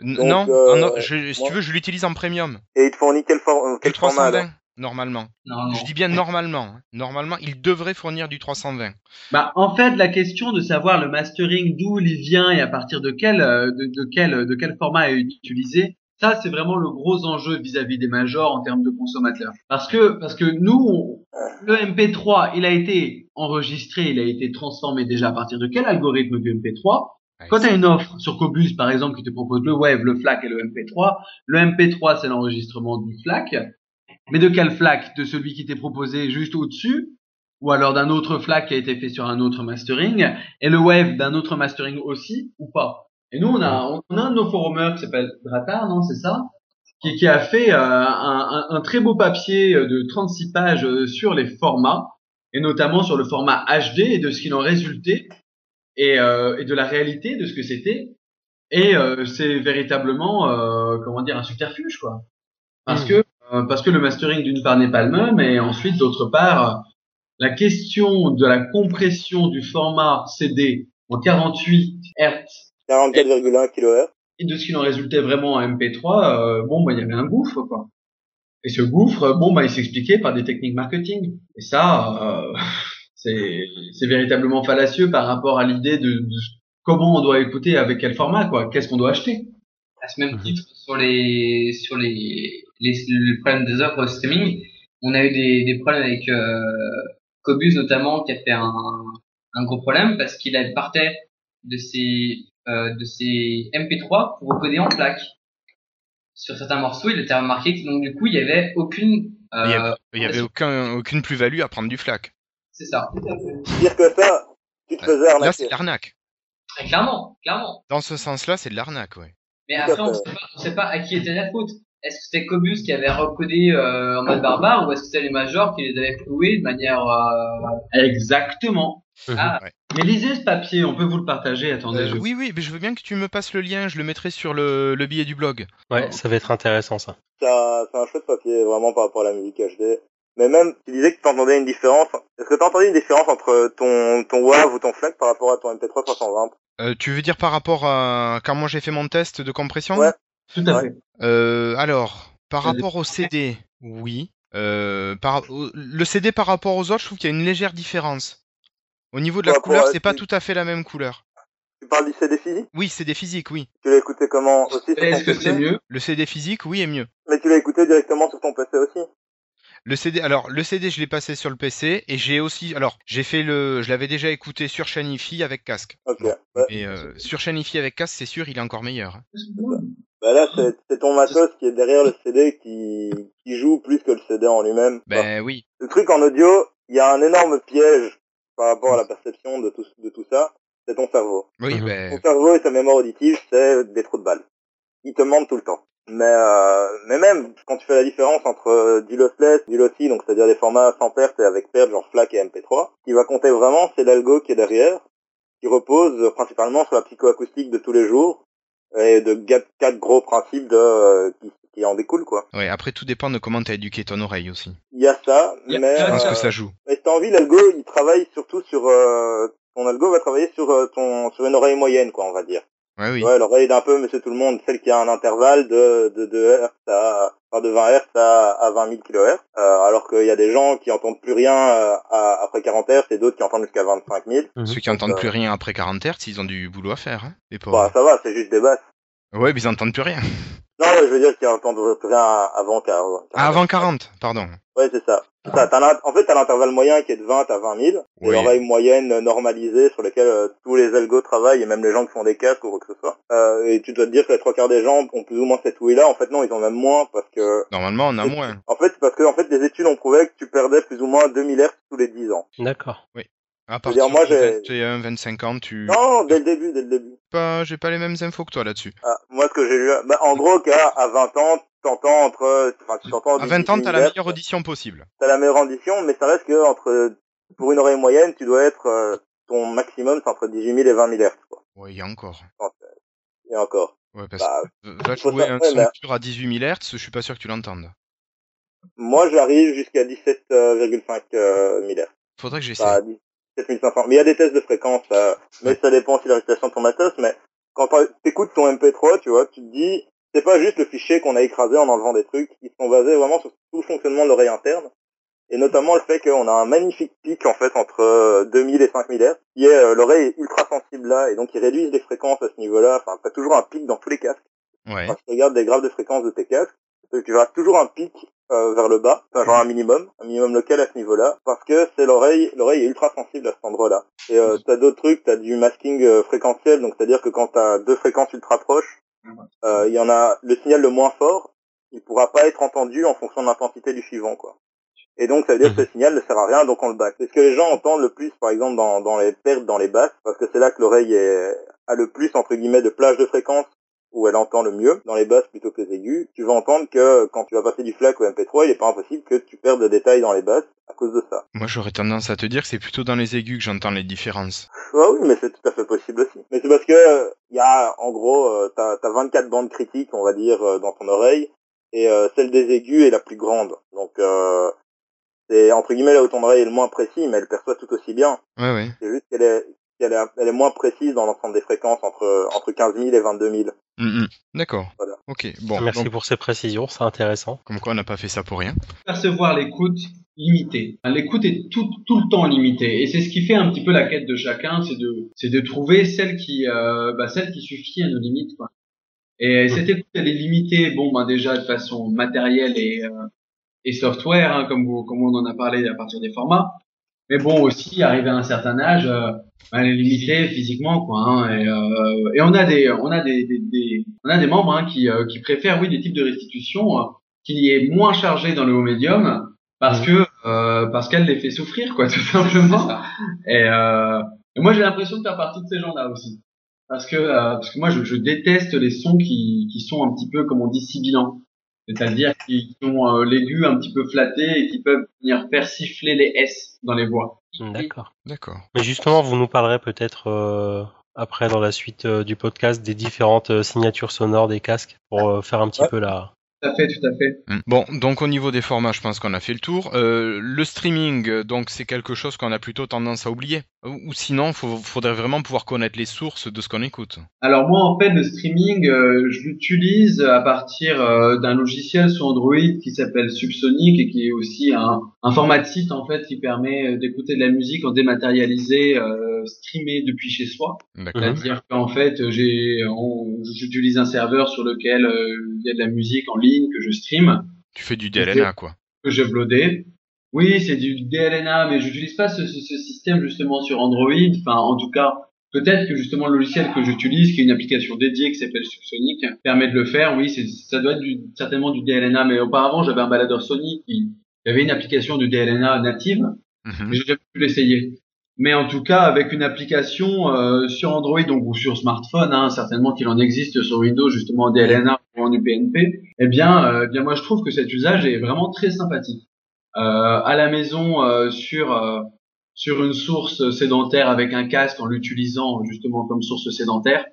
Donc, non, euh, non, je- si moi- tu veux, je l'utilise en premium. et il te fournit quel, for- euh, Du quel format 320 alors normalement. Je dis bien normalement. Normalement, il devrait fournir du 320. Bah, en fait, la question de savoir le mastering d'où il vient et à partir de quel, euh, de, de quel, de quel format est utilisé, ça, c'est vraiment le gros enjeu vis-à-vis des majors en termes de consommateurs. Parce que, parce que nous, on- le MP3, il a été enregistré, il a été transformé déjà à partir de quel algorithme du MP3 Ouais, Quand tu as une offre sur Cobus, par exemple, qui te propose le Wave, le FLAC et le MP3, le MP3, c'est l'enregistrement du FLAC. Mais de quel FLAC De celui qui t'est proposé juste au-dessus? Ou alors d'un autre FLAC qui a été fait sur un autre mastering? Et le Wave d'un autre mastering aussi Ou pas? Et nous, on a, on a un de nos forumers qui s'appelle Dratar, non C'est ça? Qui, qui a fait euh, un, un- un très beau papier euh, de 36 pages euh, sur les formats, et notamment sur le format HD et de ce qu'il en résultait et, euh, et de la réalité de ce que c'était. Et euh, c'est véritablement, euh, comment dire, un subterfuge, quoi. Parce Mhm. que euh, parce que le mastering d'une part n'est pas le même, et ensuite d'autre part, la question de la compression du format CD en 48 Hz 44,1 kHz. et de ce qu'il en résultait vraiment en MP3, euh, bon bah il y avait un gouffre quoi. Et ce gouffre, bon bah il s'expliquait par des techniques marketing. Et ça, euh, c'est véritablement fallacieux par rapport à l'idée de, de comment on doit écouter avec quel format quoi, qu'est-ce qu'on doit acheter. À ce même Mhm. titre, sur les sur les les, le problème des offres streaming, on a eu des, des problèmes avec euh, Cobus notamment qui a fait un, un gros problème parce qu'il a- partait de ses euh, de ses MP3 pour recoder en plaque. Sur certains morceaux, il était remarqué que donc du coup il y avait aucune euh, Il y avait, il y avait aucun, aucune plus-value à prendre du FLAC. C'est ça. Dire que ça, tu te faisais Là, arnaquer. c'est de l'arnaque. Clairement, clairement. Dans ce sens-là, c'est de l'arnaque, ouais. Mais après, on fait. sait pas, à qui était la faute. est-ce que c'était Cobus qui avait recodé euh, en mode barbare ou est-ce que c'était les majors qui les avaient floués de manière euh, Exactement. ah, Mais lisez ce papier, on peut vous le partager. Attendez, Euh, je... oui, oui, mais je veux bien que tu me passes le lien, je le mettrai sur le, le billet du blog. Ouais, ça va être intéressant ça. C'est un, c'est un chouette papier, vraiment, par rapport à la musique HD. Mais même, tu disais que tu entendais une différence. Est-ce que tu entendu une différence entre ton, ton WAV ou ton FLAC par rapport à ton MP3 320 Euh, tu veux dire par rapport à quand moi j'ai fait mon test de compression Ouais. Tout à Ouais. fait. Euh, alors, par rapport au CD, oui. Euh, par, le CD par rapport aux autres, je trouve qu'il y a une légère différence. Au niveau de la Ouais, couleur, c'est pas tout à fait la même couleur. Tu parles du CD physique? Oui, CD physique, oui. Tu l'as écouté comment aussi sur ton Est-ce que c'est mieux? Le CD physique, oui, est mieux. Mais tu l'as écouté directement sur ton PC aussi? Le CD, alors le CD, je l'ai passé sur le PC et j'ai aussi, alors j'ai fait le, je l'avais déjà écouté sur Shanifi avec casque. Ok. Ouais. Et euh, sur Shanifi avec casque, c'est sûr, il est encore meilleur. Bah là, c'est ton matos qui est derrière le CD qui, qui joue plus que le CD en lui-même. Enfin, Ben oui. le truc en audio, il y a un énorme piège par rapport à la perception de tout, de tout ça. C'est ton cerveau. Oui, Mhm. ben Ton cerveau et sa mémoire auditive, c'est des trous de balles. Il te mentent tout le temps. Mais euh, mais même quand tu fais la différence entre euh, du lossless, du lossy, donc c'est-à-dire des formats sans perte et avec perte, genre FLAC et MP3, ce qui va compter vraiment, c'est l'algo qui est derrière, qui repose principalement sur la psychoacoustique de tous les jours et de quatre, gros principes de euh, qui, qui en découlent quoi. ouais. Après, tout dépend de comment t'as éduqué ton oreille aussi. Il y a ça, mais Je pense que ça joue. mais si t'as envie, l'algo, il travaille surtout sur euh, ton algo va travailler sur euh, ton sur une oreille moyenne quoi, on va dire. Ouais, oui. Ouais, l'oreille d'un peu monsieur tout le monde, celle qui a un intervalle de, de, de Hz à, enfin de 20 Hz à, à 20 000 kHz, euh, alors qu'il y a des gens qui entendent plus rien euh, à- après 40 Hz et d'autres qui entendent jusqu'à 25 000. Mhm. Ceux qui entendent euh, plus rien après 40 Hz, ils ont du boulot à faire, hein, les pauvres. Bah ça va, c'est juste des basses. Ouais, mais ils entendent plus rien. Non, je veux dire qu'ils entendent plus rien avant 40. Ah, avant 40, pardon. Ouais, c'est ça. En fait, t'as l'intervalle moyen qui est de 20 à 20 000, et Oui. l'oreille moyenne normalisée sur laquelle euh, tous les algos travaillent, et même les gens qui font des casques ou quoi que ce soit. Euh, et tu dois te dire que les trois quarts des gens ont plus ou moins cette ouïe-là. En fait, non, ils ont même moins, parce que... Normalement, on a moins. En fait, c'est parce que en fait, les études ont prouvé que tu perdais plus ou moins 2000 Hz tous les 10 ans. D'accord. À veux partir dire, moi, de j'ai- 21, 25 ans, tu... Non, dès le début, dès le début. Pas, j'ai pas les mêmes infos que toi là-dessus. Ah, moi, ce que j'ai lu... Bah, en gros, qu'à à 20 ans, t'entends entre... Enfin, tu t'entends... À 20 ans, t'as la 18 Hz, meilleure audition possible. T'as la meilleure audition, mais ça reste que entre... Pour une oreille moyenne, tu dois être... euh, ton maximum, c'est entre 18 000 et 20 000 Hz, quoi. Ouais, il y a encore. Et encore. Ouais, parce Bah, que va jouer un son pur à 18 000 Hz, je suis pas sûr que tu l'entendes. moi, j'arrive jusqu'à 17,5 euh, 000 Hz. Faudrait que j'essaie. Bah, 17 500. Mais il y a des tests de fréquence, euh, mais ça dépend aussi de la réputation de ton matos, mais quand t'écoutes ton MP3, tu vois, tu te dis, c'est pas juste le fichier qu'on a écrasé en enlevant des trucs, ils sont basés vraiment sur tout le fonctionnement de l'oreille interne, et notamment le fait qu'on a un magnifique pic, en fait, entre euh, 2000 et 5000 Hz, qui est, euh, l'oreille est ultra sensible là, et donc ils réduisent les fréquences à ce niveau-là, enfin, t'as toujours un pic dans tous les casques. Ouais. Quand tu regardes des graphes de fréquence de tes casques, tu verras toujours un pic euh, vers le bas, enfin, genre un minimum, un minimum local à ce niveau-là, parce que c'est l'oreille, l'oreille est ultra sensible à cet endroit-là. Et euh, t'as d'autres trucs, t'as du masking euh, fréquentiel, donc c'est-à-dire que quand t'as deux fréquences ultra proches, euh, il y en a le signal le moins fort, il pourra pas être entendu en fonction de l'intensité du suivant, quoi. Et donc ça veut dire que ce signal ne sert à rien, donc on le back. C'est ce que les gens entendent le plus, par exemple, dans, dans les pertes, dans les basses, parce que c'est là que l'oreille est, a le plus, entre guillemets, de plage de fréquence où elle entend le mieux, dans les basses plutôt que les aigus, tu vas entendre que quand tu vas passer du FLAC au MP3, il est pas impossible que tu perdes de détails dans les basses à cause de ça. Moi, j'aurais tendance à te dire que c'est plutôt dans les aigus que j'entends les différences. Ouais, oui, mais c'est tout à fait possible aussi. Mais c'est parce que euh, il y a, en gros, euh, t'as as 24 bandes critiques, on va dire, euh, dans ton oreille, et euh, celle des aigus est la plus grande. Donc, euh, c'est entre guillemets là où ton oreille est le moins précis, mais elle perçoit tout aussi bien. Ouais, ouais. C'est juste qu'elle est, qu'elle est, elle est moins précise dans l'ensemble des fréquences entre entre 15 000 et 22 000. Mm, mm. D'accord. Voilà. Ok, bon. Merci donc, pour ces précisions, c'est intéressant. comme quoi, on n'a pas fait ça pour rien. percevoir l'écoute limitée. L'écoute est tout, tout le temps limitée et c'est ce qui fait un petit peu la quête de chacun, c'est de c'est de trouver celle qui euh, bah, celle qui suffit à nos limites. Quoi. Et cette écoute elle est limitée, bon ben déjà de façon matérielle et euh, et software, hein, comme vous comme on en a parlé à partir des formats. Mais bon aussi arrivé à un certain âge, euh, ben, elle est limitée physiquement quoi. Hein, et, euh, et on a des on a des, des, des- on a des membres hein, qui euh, qui préfèrent oui des types de restitution euh, qui est moins chargé dans le haut médium parce que euh, parce qu'elle les fait souffrir quoi tout simplement. et, euh, et moi j'ai l'impression de faire partie de ces gens-là aussi. Parce que euh, parce que moi je, je déteste les sons qui qui sont un petit peu comme on dit sibilants c'est-à-dire qui, qui ont euh, l'aigu un petit peu flatté et qui peuvent venir persifler les S dans les voix. D'accord. D'accord. Mais justement, vous nous parlerez peut-être euh, après dans la suite euh, du podcast des différentes euh, signatures sonores des casques pour euh, faire un petit Ouais. peu la. Tout à fait, tout à fait. Mm. Bon, donc au niveau des formats, je pense qu'on a fait le tour. Euh, le streaming, donc c'est quelque chose qu'on a plutôt tendance à oublier. Ou, ou sinon, il faudrait vraiment pouvoir connaître les sources de ce qu'on écoute. Alors moi, en fait, le streaming, euh, je l'utilise à partir euh, d'un logiciel sur Android qui s'appelle Subsonic et qui est aussi un, un format de site en fait qui permet euh, d'écouter de la musique en dématérialisé, euh, streamé depuis chez soi. C'est-à-dire qu'en fait, j'ai, j'utilise un serveur sur lequel euh, il y a de la musique en ligne que je stream, Tu fais du DLNA, quoi. que j'ai uploadé. Oui, c'est du DLNA, mais j'utilise pas ce, ce, ce système justement sur Android. Enfin, en tout cas, peut-être que justement le logiciel que j'utilise, qui est une application dédiée qui s'appelle Subsonic, permet de le faire. Oui, c'est, ça doit être du, certainement du DLNA, mais auparavant j'avais un baladeur Sony qui avait une application de DLNA native, Mhm. mais j'ai jamais pu l'essayer. Mais en tout cas, avec une application euh, sur Android donc, ou sur smartphone, hein, certainement qu'il en existe sur Windows justement en DLNA ou en UPnP, eh bien, euh, eh bien moi je trouve que cet usage est vraiment très sympathique. Euh, à la maison, euh, sur euh, sur une source sédentaire avec un casque en l'utilisant justement comme source sédentaire,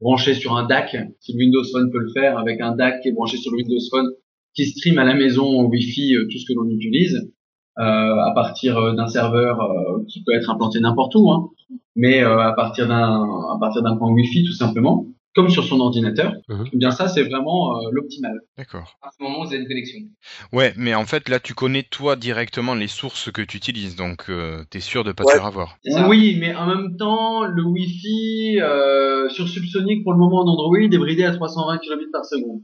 branché sur un DAC, si le Windows Phone peut le faire, avec un DAC qui est branché sur le Windows Phone, qui stream à la maison au Wi-Fi euh, tout ce que l'on utilise euh, à partir euh, d'un serveur euh, qui peut être implanté n'importe où, hein, mais euh, à partir d'un à partir d'un point Wi-Fi tout simplement, comme sur son ordinateur. Mhm. Eh bien ça c'est vraiment euh, l'optimal. D'accord. À ce moment vous avez une connexion. Ouais, mais en fait, là, tu connais toi directement les sources que tu utilises, donc euh, t'es sûr de pas Ouais. te faire avoir. Oui, mais en même temps, le Wi-Fi euh, sur Subsonic pour le moment en Android est bridé à 320 kbps par seconde.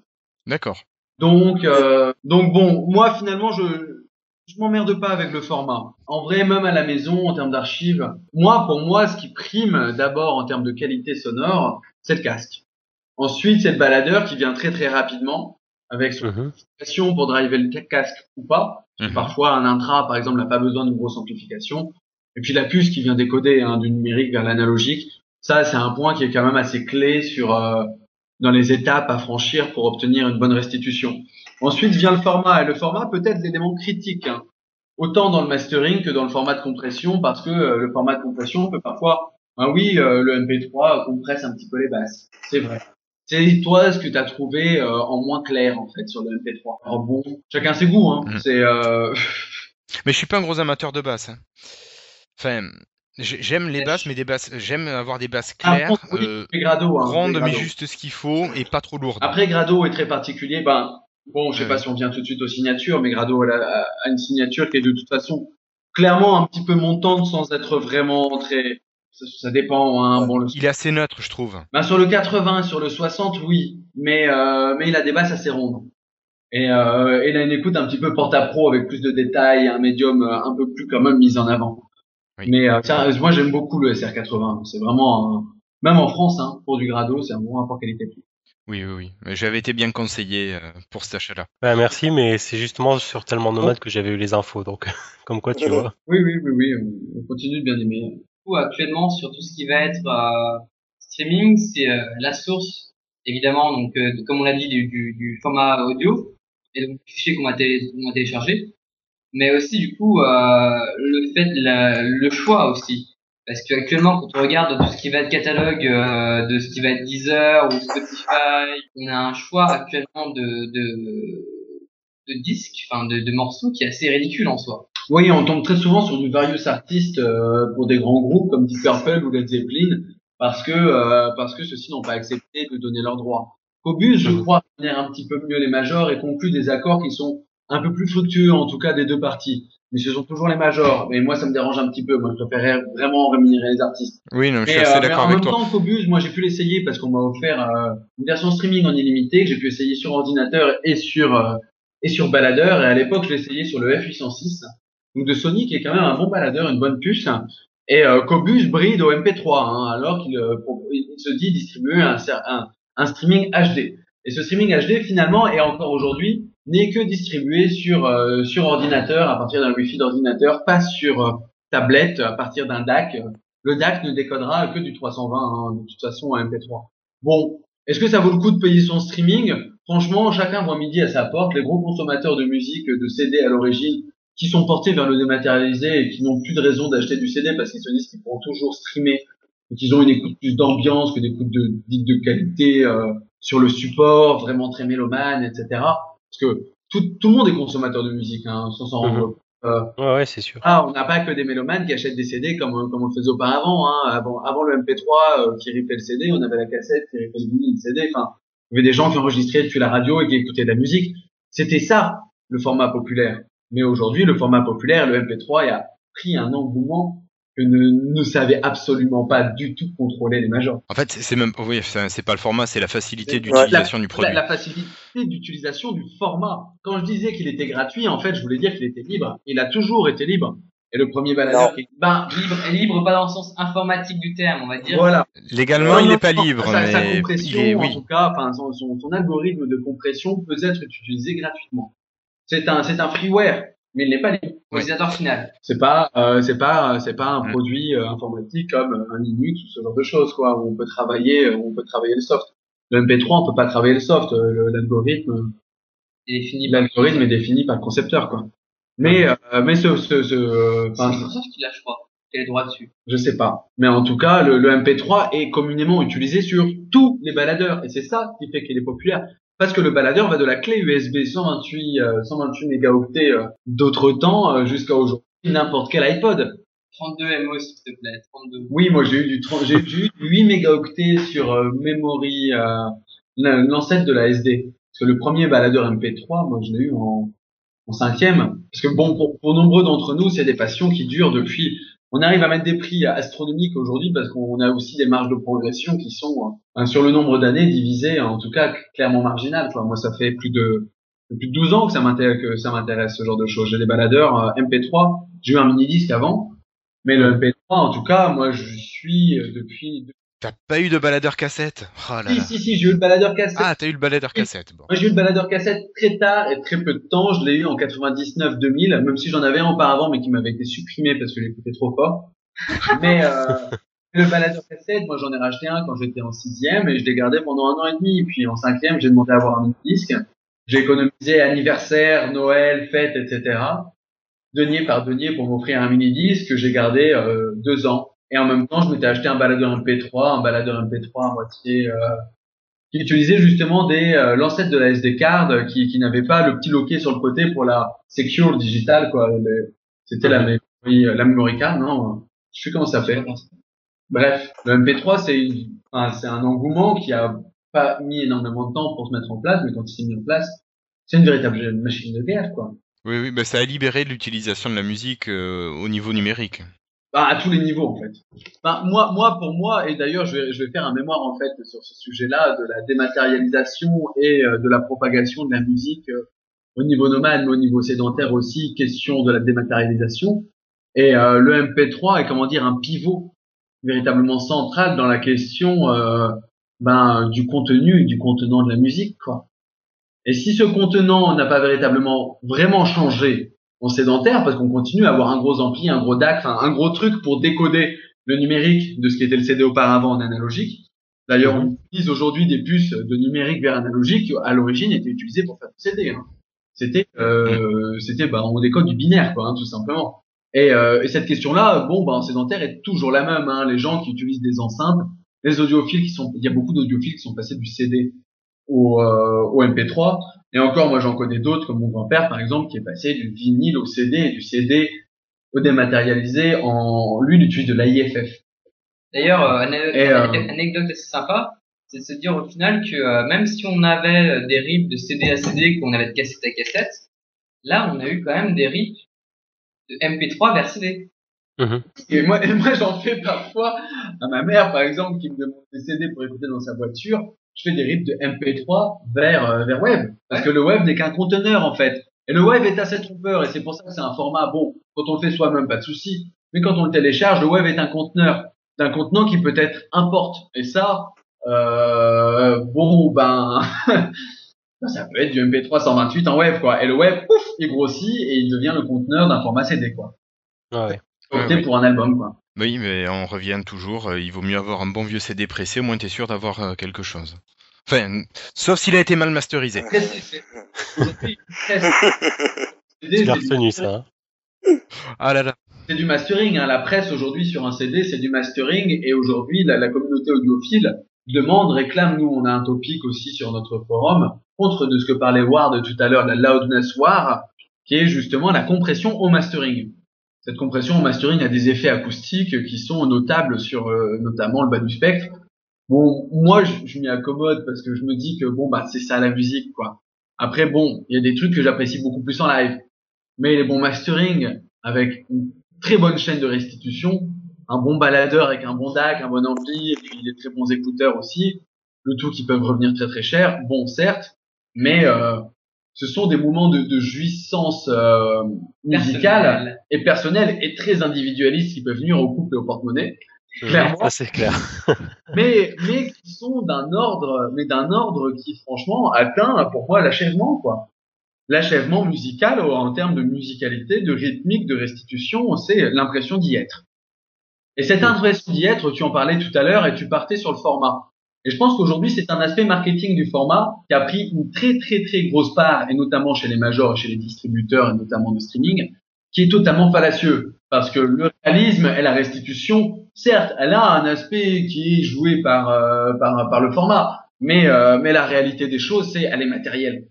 D'accord. Donc, euh, donc bon, moi finalement, je je m'emmerde pas avec le format. En vrai, même à la maison, en termes d'archives, moi, pour moi, ce qui prime d'abord en termes de qualité sonore, c'est le casque. Ensuite, c'est le baladeur qui vient très très rapidement avec son amplification pour driver le casque ou pas. Mhm. Parfois, un intra, par exemple, n'a pas besoin d'une grosse amplification. Et puis la puce qui vient décoder hein, du numérique vers l'analogique, ça, c'est un point qui est quand même assez clé sur euh, dans les étapes à franchir pour obtenir une bonne restitution. Ensuite vient le format, et le format peut être l'élément critique, hein. autant dans le mastering que dans le format de compression, parce que euh, le format de compression peut parfois, ah oui, euh, le MP3 compresse un petit peu les basses, c'est vrai. C'est toi ce que tu as trouvé euh, en moins clair en fait sur le MP3. Alors bon, chacun ses goûts, hein. Mhm. C'est euh... Mais je suis pas un gros amateur de basse. hein. Enfin, j'aime les basses, mais des basses, j'aime avoir des basses Ah, claires, euh, Grado, hein, rondes, les mais juste ce qu'il faut et pas trop lourdes. Après, Grado est très particulier. Ben, bon, je sais Ouais. pas si on vient tout de suite aux signatures, mais Grado elle a, a une signature qui est de toute façon clairement un petit peu montante sans être vraiment très. Ça, ça dépend. Hein. Bon, le... Il est assez neutre, je trouve. ben, sur le 80, sur le 60, oui, mais euh, mais il a des basses assez rondes. Et, euh, et il a une écoute un petit peu porte-à-pro avec plus de détails, un médium euh, un peu plus quand même mis en avant. Oui. Mais euh, ça, moi j'aime beaucoup le SR80. C'est vraiment, un- même en France, hein, pour du Grado, c'est un bon rapport qualité-prix. Oui, oui, oui. J'avais été bien conseillé euh, pour cet achat-là. Ouais, merci, mais c'est justement sur Tellement Nomade que j'avais eu les infos, donc comme quoi tu vois. Oui, oui, oui, oui, on- on continue de bien aimer. Du coup, actuellement, sur tout ce qui va être euh, streaming, c'est euh, la source, évidemment, donc euh, comme on l'a dit, du, du, du format audio et donc du fichier qu'on va, télé- qu'on va télécharger, mais aussi du coup euh, le fait, la- le choix aussi. Parce qu'actuellement, quand on regarde tout ce qui va être catalogue, euh, de ce qui va être Deezer ou Spotify, on a un choix actuellement de, de, de disques, enfin de, de morceaux qui est assez ridicule en soi. Oui, on tombe très souvent sur du various artistes euh, pour des grands groupes comme Deep Purple ou Led Zeppelin parce que euh, parce que ceux-ci n'ont pas accepté de donner leurs droits. Cobus, je Mhm. crois, connaît un petit peu mieux les majors et conclut des accords qui sont un peu plus fructueux, en tout cas des deux parties. Mais ce sont toujours les majors. Mais moi, ça me dérange un petit peu. Moi, je préférerais vraiment rémunérer les artistes. Oui, non, je suis assez euh, mais d'accord en avec même toi. temps, Cobus, moi j'ai pu l'essayer parce qu'on m'a offert euh, une version streaming en illimité que j'ai pu essayer sur ordinateur et sur euh, et sur baladeur. Et à l'époque, je essayé sur le F806, donc de Sony, qui est quand même un bon baladeur, une bonne puce. Et Cobus bride au MP3, hein, alors qu'il se dit distribuer un, un, un streaming HD. Et ce streaming HD, finalement, et encore aujourd'hui, n'est que distribué sur euh, sur ordinateur à partir d'un Wi-Fi d'ordinateur, pas sur euh, tablette à partir d'un DAC. Le DAC ne décodera que du 320 hein, de toute façon en MP3. Bon, est-ce que ça vaut le coup de payer son streaming? Franchement, chacun voit midi à sa porte. Les gros consommateurs de musique, de CD à l'origine, qui sont portés vers le dématérialisé et qui n'ont plus de raison d'acheter du CD parce qu'ils se disent qu'ils pourront toujours streamer et qu'ils ont une écoute plus d'ambiance que des de, de qualité euh, sur le support, vraiment très mélomane, etc. Parce que tout, tout le monde est consommateur de musique, hein, sans s'en rendre Mhm. euh, Ouais, ouais, c'est sûr. ah, on n'a pas que des mélomanes qui achètent des CD comme, comme on le faisait auparavant. Hein. Avant, avant le MP3 euh, qui rippait le CD, on avait la cassette qui rippait le vinyle, le CD. Enfin, il y avait des gens qui enregistraient depuis la radio et qui écoutaient de la musique. C'était ça, le format populaire. Mais aujourd'hui, le format populaire, le MP3, a pris un engouement que ne, ne savaient absolument pas du tout contrôler les majors. En fait, c'est même, oui, c'est pas le format, c'est la facilité d'utilisation du La, produit. la facilité d'utilisation du format. Quand je disais qu'il était gratuit, en fait, je voulais dire qu'il était libre. Il a toujours été libre. Et le premier baladeur qui Ben, libre, libre pas dans le sens informatique du terme, on va dire. voilà. Légalement, Non, il n'est pas libre, Sa, sa mais compression, il est, en oui. tout cas, enfin, son, son, son algorithme de compression peut être utilisé gratuitement. C'est un, c'est un freeware, mais il n'est pas libre. Utilisateur final. C'est pas, euh, c'est pas, c'est pas un Mm. produit euh, informatique comme euh, un Linux ou ce genre de choses, quoi, où on peut travailler, euh, où on peut travailler le soft. Le MP3, on peut pas travailler le soft. euh, le- L'algorithme, l'algorithme est défini par le concepteur, quoi. Mais, euh, mais ce, ce, ce, euh, C'est enfin, Microsoft qui l'a, je crois. Qui a les droits dessus. Je sais pas. Mais en tout cas, le, le MP3 est communément utilisé sur tous les baladeurs. Et c'est ça qui fait qu'il est populaire. Parce que le baladeur va de la clé USB 128, euh, 128 mégaoctets euh, d'autre temps euh, jusqu'à aujourd'hui n'importe quel iPod. 32 MO, s'il te plaît. 32. Oui, moi j'ai eu du 30 j'ai eu du 8 mégaoctets sur euh, memory, euh, l'an- l'ancêtre de la SD. Parce que le premier baladeur MP3, moi je l'ai eu en, en cinquième. Parce que bon, pour, pour nombreux d'entre nous, c'est des passions qui durent depuis. On arrive à mettre des prix astronomiques aujourd'hui parce qu'on a aussi des marges de progression qui sont euh, sur le nombre d'années divisées, en tout cas clairement marginales. Quoi. Moi, ça fait plus de plus de 12 ans que ça m'intéresse, que ça m'intéresse ce genre de choses. J'ai des baladeurs euh, MP3. J'ai eu un mini disque avant, mais le MP3, en tout cas, moi, je suis euh, depuis. T'as pas eu de baladeur cassette? Oh là Si, là. si, si, j'ai eu le baladeur cassette. Ah, t'as eu le baladeur cassette. Bon. Moi, j'ai eu le baladeur cassette très tard et très peu de temps. Je l'ai eu en 99-2000, même si j'en avais un auparavant, mais qui m'avait été supprimé parce que j'écoutais trop fort. Mais euh, le baladeur cassette, moi, j'en ai racheté un quand j'étais en sixième et je l'ai gardé pendant un an et demi. Puis en cinquième, j'ai demandé à avoir un disque. J'ai économisé anniversaire, Noël, fête, etc. Denier par denier pour m'offrir un mini disque que j'ai gardé euh, deux ans. Et en même temps, je m'étais acheté un baladeur MP3, un baladeur MP3 à moitié euh, qui utilisait justement des euh, l'ancêtre de la SD card euh, qui, qui n'avait pas le petit loquet sur le côté pour la secure digital quoi. C'était la memory euh, la memory card non Je sais comment ça fait. Bref, le MP3 c'est une- enfin, c'est un engouement qui a pas mis énormément de temps pour se mettre en place, mais quand il s'est mis en place, c'est une véritable machine de guerre quoi. Oui, oui, bah ça a libéré de l'utilisation de la musique euh, au niveau numérique. Bah, à tous les niveaux en fait. Bah, moi, moi, pour moi, et d'ailleurs, je vais, je vais faire un mémoire en fait sur ce sujet-là de la dématérialisation et euh, de la propagation de la musique euh, au niveau nomade, mais au niveau sédentaire aussi. Question de la dématérialisation. Et euh, le MP3 est comment dire un pivot véritablement central dans la question euh, ben, du contenu, et du contenant de la musique, quoi. Et si ce contenant n'a pas véritablement vraiment changé en sédentaire, parce qu'on continue à avoir un gros ampli, un gros DAC, un gros truc pour décoder le numérique de ce qui était le CD auparavant en analogique. D'ailleurs, on utilise aujourd'hui des puces de numérique vers analogique qui, à l'origine, étaient utilisées pour faire du CD. Hein. C'était, euh, c'était, bah, on décode du binaire, quoi, hein, tout simplement. Et, euh, et cette question-là, bon, bah, en sédentaire est toujours la même. Hein. Les gens qui utilisent des enceintes, les audiophiles qui sont, il y a beaucoup d'audiophiles qui sont passés du CD au, euh, au MP3. Et encore, moi, j'en connais d'autres, comme mon grand-père, par exemple, qui est passé du vinyle au CD et du CD au dématérialisé en, lui, il utilise de l'AIFF. D'ailleurs, euh, euh, ane- anecdote assez sympa, c'est de se dire au final que euh, même si on avait des rips de CD à CD, qu'on avait de cassette à cassette, là, on a eu quand même des rips de MP3 vers CD. Mhm. Et moi, et moi j'en fais parfois à ma mère, par exemple, qui me demande des CD pour écouter dans sa voiture. Je fais des rips de MP3 vers, euh, vers web. Parce que le web n'est qu'un conteneur, en fait. Et le web est assez trompeur, et c'est pour ça que c'est un format, bon, quand on le fait soi-même, pas de souci. Mais quand on le télécharge, le web est un conteneur, d'un contenant qui peut être importe. Et ça, euh, bon, ben, ça peut être du MP3 128 en web, quoi. Et le web, pouf, il grossit et il devient le conteneur d'un format CD, quoi. Ouais, ouais. Opté Ouais, ouais. pour un album, quoi. Oui, mais on revient toujours. euh, il vaut mieux avoir un bon vieux CD pressé, au moins t'es sûr d'avoir euh, quelque chose. Enfin, sauf s'il a été mal masterisé. Ça. Hein. Ah là là. C'est du mastering. Hein. La presse aujourd'hui sur un CD, c'est du mastering. Et aujourd'hui, la, la, communauté audiophile demande, réclame. Nous, on a un topic aussi sur notre forum contre de ce que parlait Ward tout à l'heure, la loudness war, qui est justement la compression au mastering. Cette compression au mastering a des effets acoustiques qui sont notables sur euh, notamment le bas du spectre. Bon, moi, je, je m'y accommode parce que je me dis que bon, bah, c'est ça la musique, quoi. Après, bon, il y a des trucs que j'apprécie beaucoup plus en live. Mais les bons mastering avec une très bonne chaîne de restitution, un bon baladeur avec un bon DAC, un bon ampli, et puis des très bons écouteurs aussi, le tout qui peuvent revenir très très cher. Bon, certes, mais euh, ce sont des moments de, de jouissance euh, musicale Personnel. et personnelle et très individualistes qui peuvent venir au couple et au porte-monnaie. Clairement. Ça c'est clair. mais mais qui sont d'un ordre mais d'un ordre qui franchement atteint pour moi l'achèvement quoi l'achèvement musical en termes de musicalité de rythmique de restitution c'est l'impression d'y être et cette impression d'y être tu en parlais tout à l'heure et tu partais sur le format et je pense qu'aujourd'hui c'est un aspect marketing du format qui a pris une très très très grosse part et notamment chez les majors et chez les distributeurs et notamment de streaming qui est totalement fallacieux parce que le réalisme et la restitution, certes, elle a un aspect qui est joué par euh, par, par le format, mais euh, mais la réalité des choses, c'est elle est matérielle.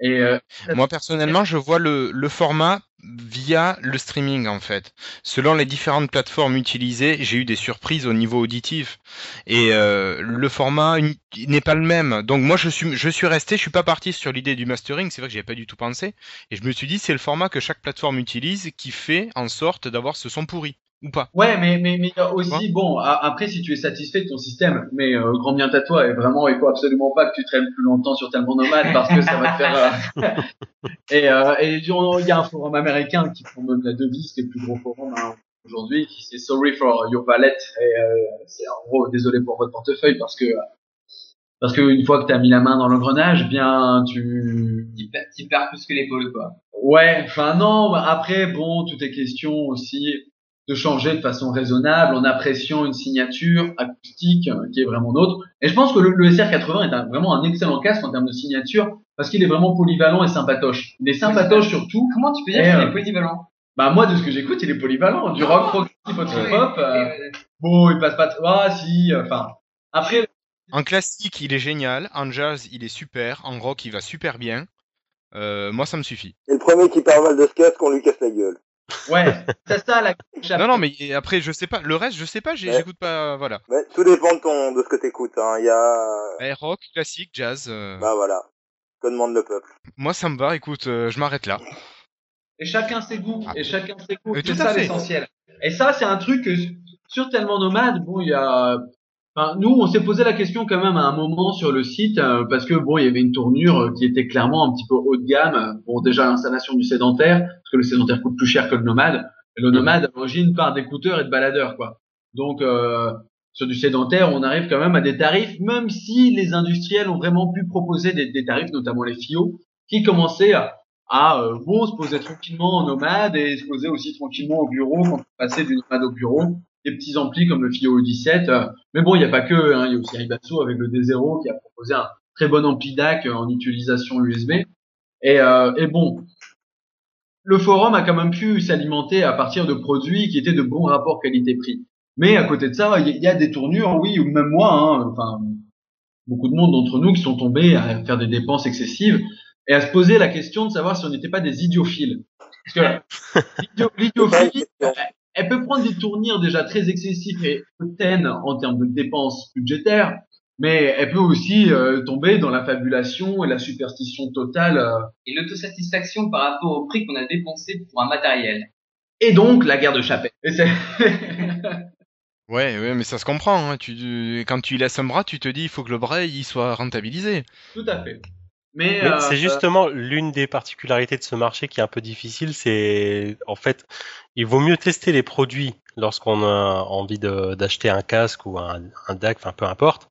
Et euh, Moi personnellement, je vois le, le format via le streaming en fait. Selon les différentes plateformes utilisées, j'ai eu des surprises au niveau auditif et euh, le format n'est pas le même. Donc moi je suis je suis resté, je suis pas parti sur l'idée du mastering, c'est vrai que j'y avais pas du tout pensé et je me suis dit c'est le format que chaque plateforme utilise qui fait en sorte d'avoir ce son pourri ou pas. ouais, mais mais mais il y a aussi bon a- après si tu es satisfait de ton système, mais euh, grand bien à toi et vraiment il faut absolument pas que tu traînes plus longtemps sur tellement nomade parce que ça va te faire. euh, et euh, et il y a un forum américain qui prend même la devise qui est le plus gros forum hein, aujourd'hui, qui c'est Sorry for your wallet et euh, c'est en gros désolé pour votre portefeuille parce que parce que une fois que tu as mis la main dans l'engrenage, bien tu T'y perds- plus que l'épaule, quoi. Ouais, enfin non, après bon, tout est question aussi de changer de façon raisonnable en appréciant une signature acoustique euh, qui est vraiment nôtre. Et je pense que le, le SR80 est un- vraiment un excellent casque en termes de signature parce qu'il est vraiment polyvalent et sympatoche. Il est sympatoche surtout. Comment tu peux dire qu'il euh, est polyvalent? Bah moi de ce que j'écoute, il est polyvalent. Du rock au trip hop. euh, Et, euh, bon, il passe pas. Ah si. euh, Enfin après. En classique, il est génial, en jazz, il est super, en rock, il va super bien. Euh, moi ça me suffit. Et le premier qui parle mal de ce casque, on lui casse la gueule. Ouais, c'est ça la. Non non, mais après je sais pas, le reste je sais pas, Ouais. j'écoute pas voilà. Mais tout dépend de ton, de ce que t'écoutes, hein. Il y a, Eh, rock, classique, jazz. euh, bah voilà. Que demande le peuple? Moi ça me va, écoute, euh, je m'arrête là. Et chacun ses goûts, et chacun ses goûts. Euh, C'est ça l'essentiel. Et ça, c'est un truc que sur tellement nomade, bon, il y a, enfin, nous, on s'est posé la question quand même à un moment sur le site, euh, parce que bon, il y avait une tournure euh, qui était clairement un petit peu haut de gamme. Bon, déjà l'installation du sédentaire, parce que le sédentaire coûte plus cher que le nomade. Et le nomade, à l'origine, part d'écouteurs et de baladeurs, quoi. Donc, euh, sur du sédentaire, on arrive quand même à des tarifs, même si les industriels ont vraiment pu proposer des, des tarifs, notamment les FIO, qui commençaient à, à euh, bon, se poser tranquillement en nomade et se poser aussi tranquillement au bureau quand on passait du nomade au bureau. Des petits amplis comme le FIO E17. euh, mais bon, il n'y a pas que, hein, il y a aussi Ibatsu avec le D0 qui a proposé un très bon ampli DAC en utilisation USB. Et, euh, et bon, le forum a quand même pu s'alimenter à partir de produits qui étaient de bons rapports qualité-prix. Mais à côté de ça, il y, a des tournures, oui, ou même moi, hein, enfin, beaucoup de monde d'entre nous qui sont tombés à faire des dépenses excessives et à se poser la question de savoir si on n'était pas des idiophiles. Parce que l'idiophilie, elle, peut prendre des tournures déjà très excessives et hautaines en termes de dépenses budgétaires, mais elle peut aussi euh, tomber dans la fabulation et la superstition totale euh, Et l'autosatisfaction par rapport au prix qu'on a dépensé pour un matériel. et donc la guerre de chapelle. Ouais, ouais, mais ça se comprend. Hein. Tu, quand tu laisses un bras, tu te dis il faut que le bras il soit rentabilisé. tout à fait. Mais, Mais euh, c'est justement l'une des particularités de ce marché qui est un peu difficile, c'est en fait, il vaut mieux tester les produits lorsqu'on a envie d'acheter un casque ou un, un DAC, enfin peu importe.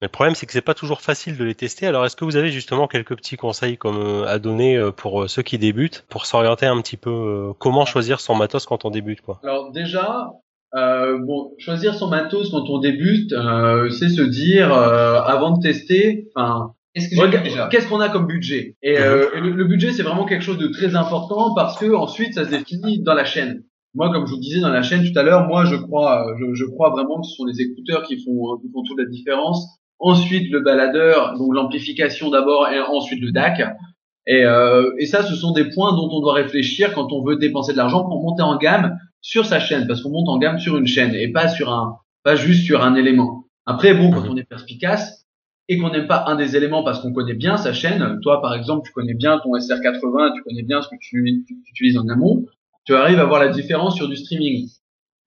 Mais le problème, c'est que c'est pas toujours facile de les tester. Alors, est-ce que vous avez justement quelques petits conseils comme euh, à donner euh, pour euh, ceux qui débutent, pour s'orienter un petit peu comment choisir son matos quand on débute, quoi? Alors déjà, euh, bon, choisir son matos quand on débute, euh, c'est se dire euh, avant de tester, enfin, Qu'est-ce qu'on a comme budget? Et, euh, le, le budget, c'est vraiment quelque chose de très important parce que ensuite, ça se définit dans la chaîne. Moi, comme je vous disais dans la chaîne tout à l'heure, moi, je crois, euh, je, je crois vraiment que ce sont les écouteurs qui font, qui font toute la différence. Ensuite, le baladeur, donc l'amplification d'abord, et ensuite le DAC. Et, euh, et ça, ce sont des points dont on doit réfléchir quand on veut dépenser de l'argent pour monter en gamme sur sa chaîne, parce qu'on monte en gamme sur une chaîne et pas sur un, pas juste sur un élément. Après, bon, quand Mhm. on est perspicace et qu'on n'aime pas un des éléments parce qu'on connaît bien sa chaîne, toi, par exemple, tu connais bien ton SR80, tu connais bien ce que tu, utilises en amont, tu arrives à voir la différence sur du streaming.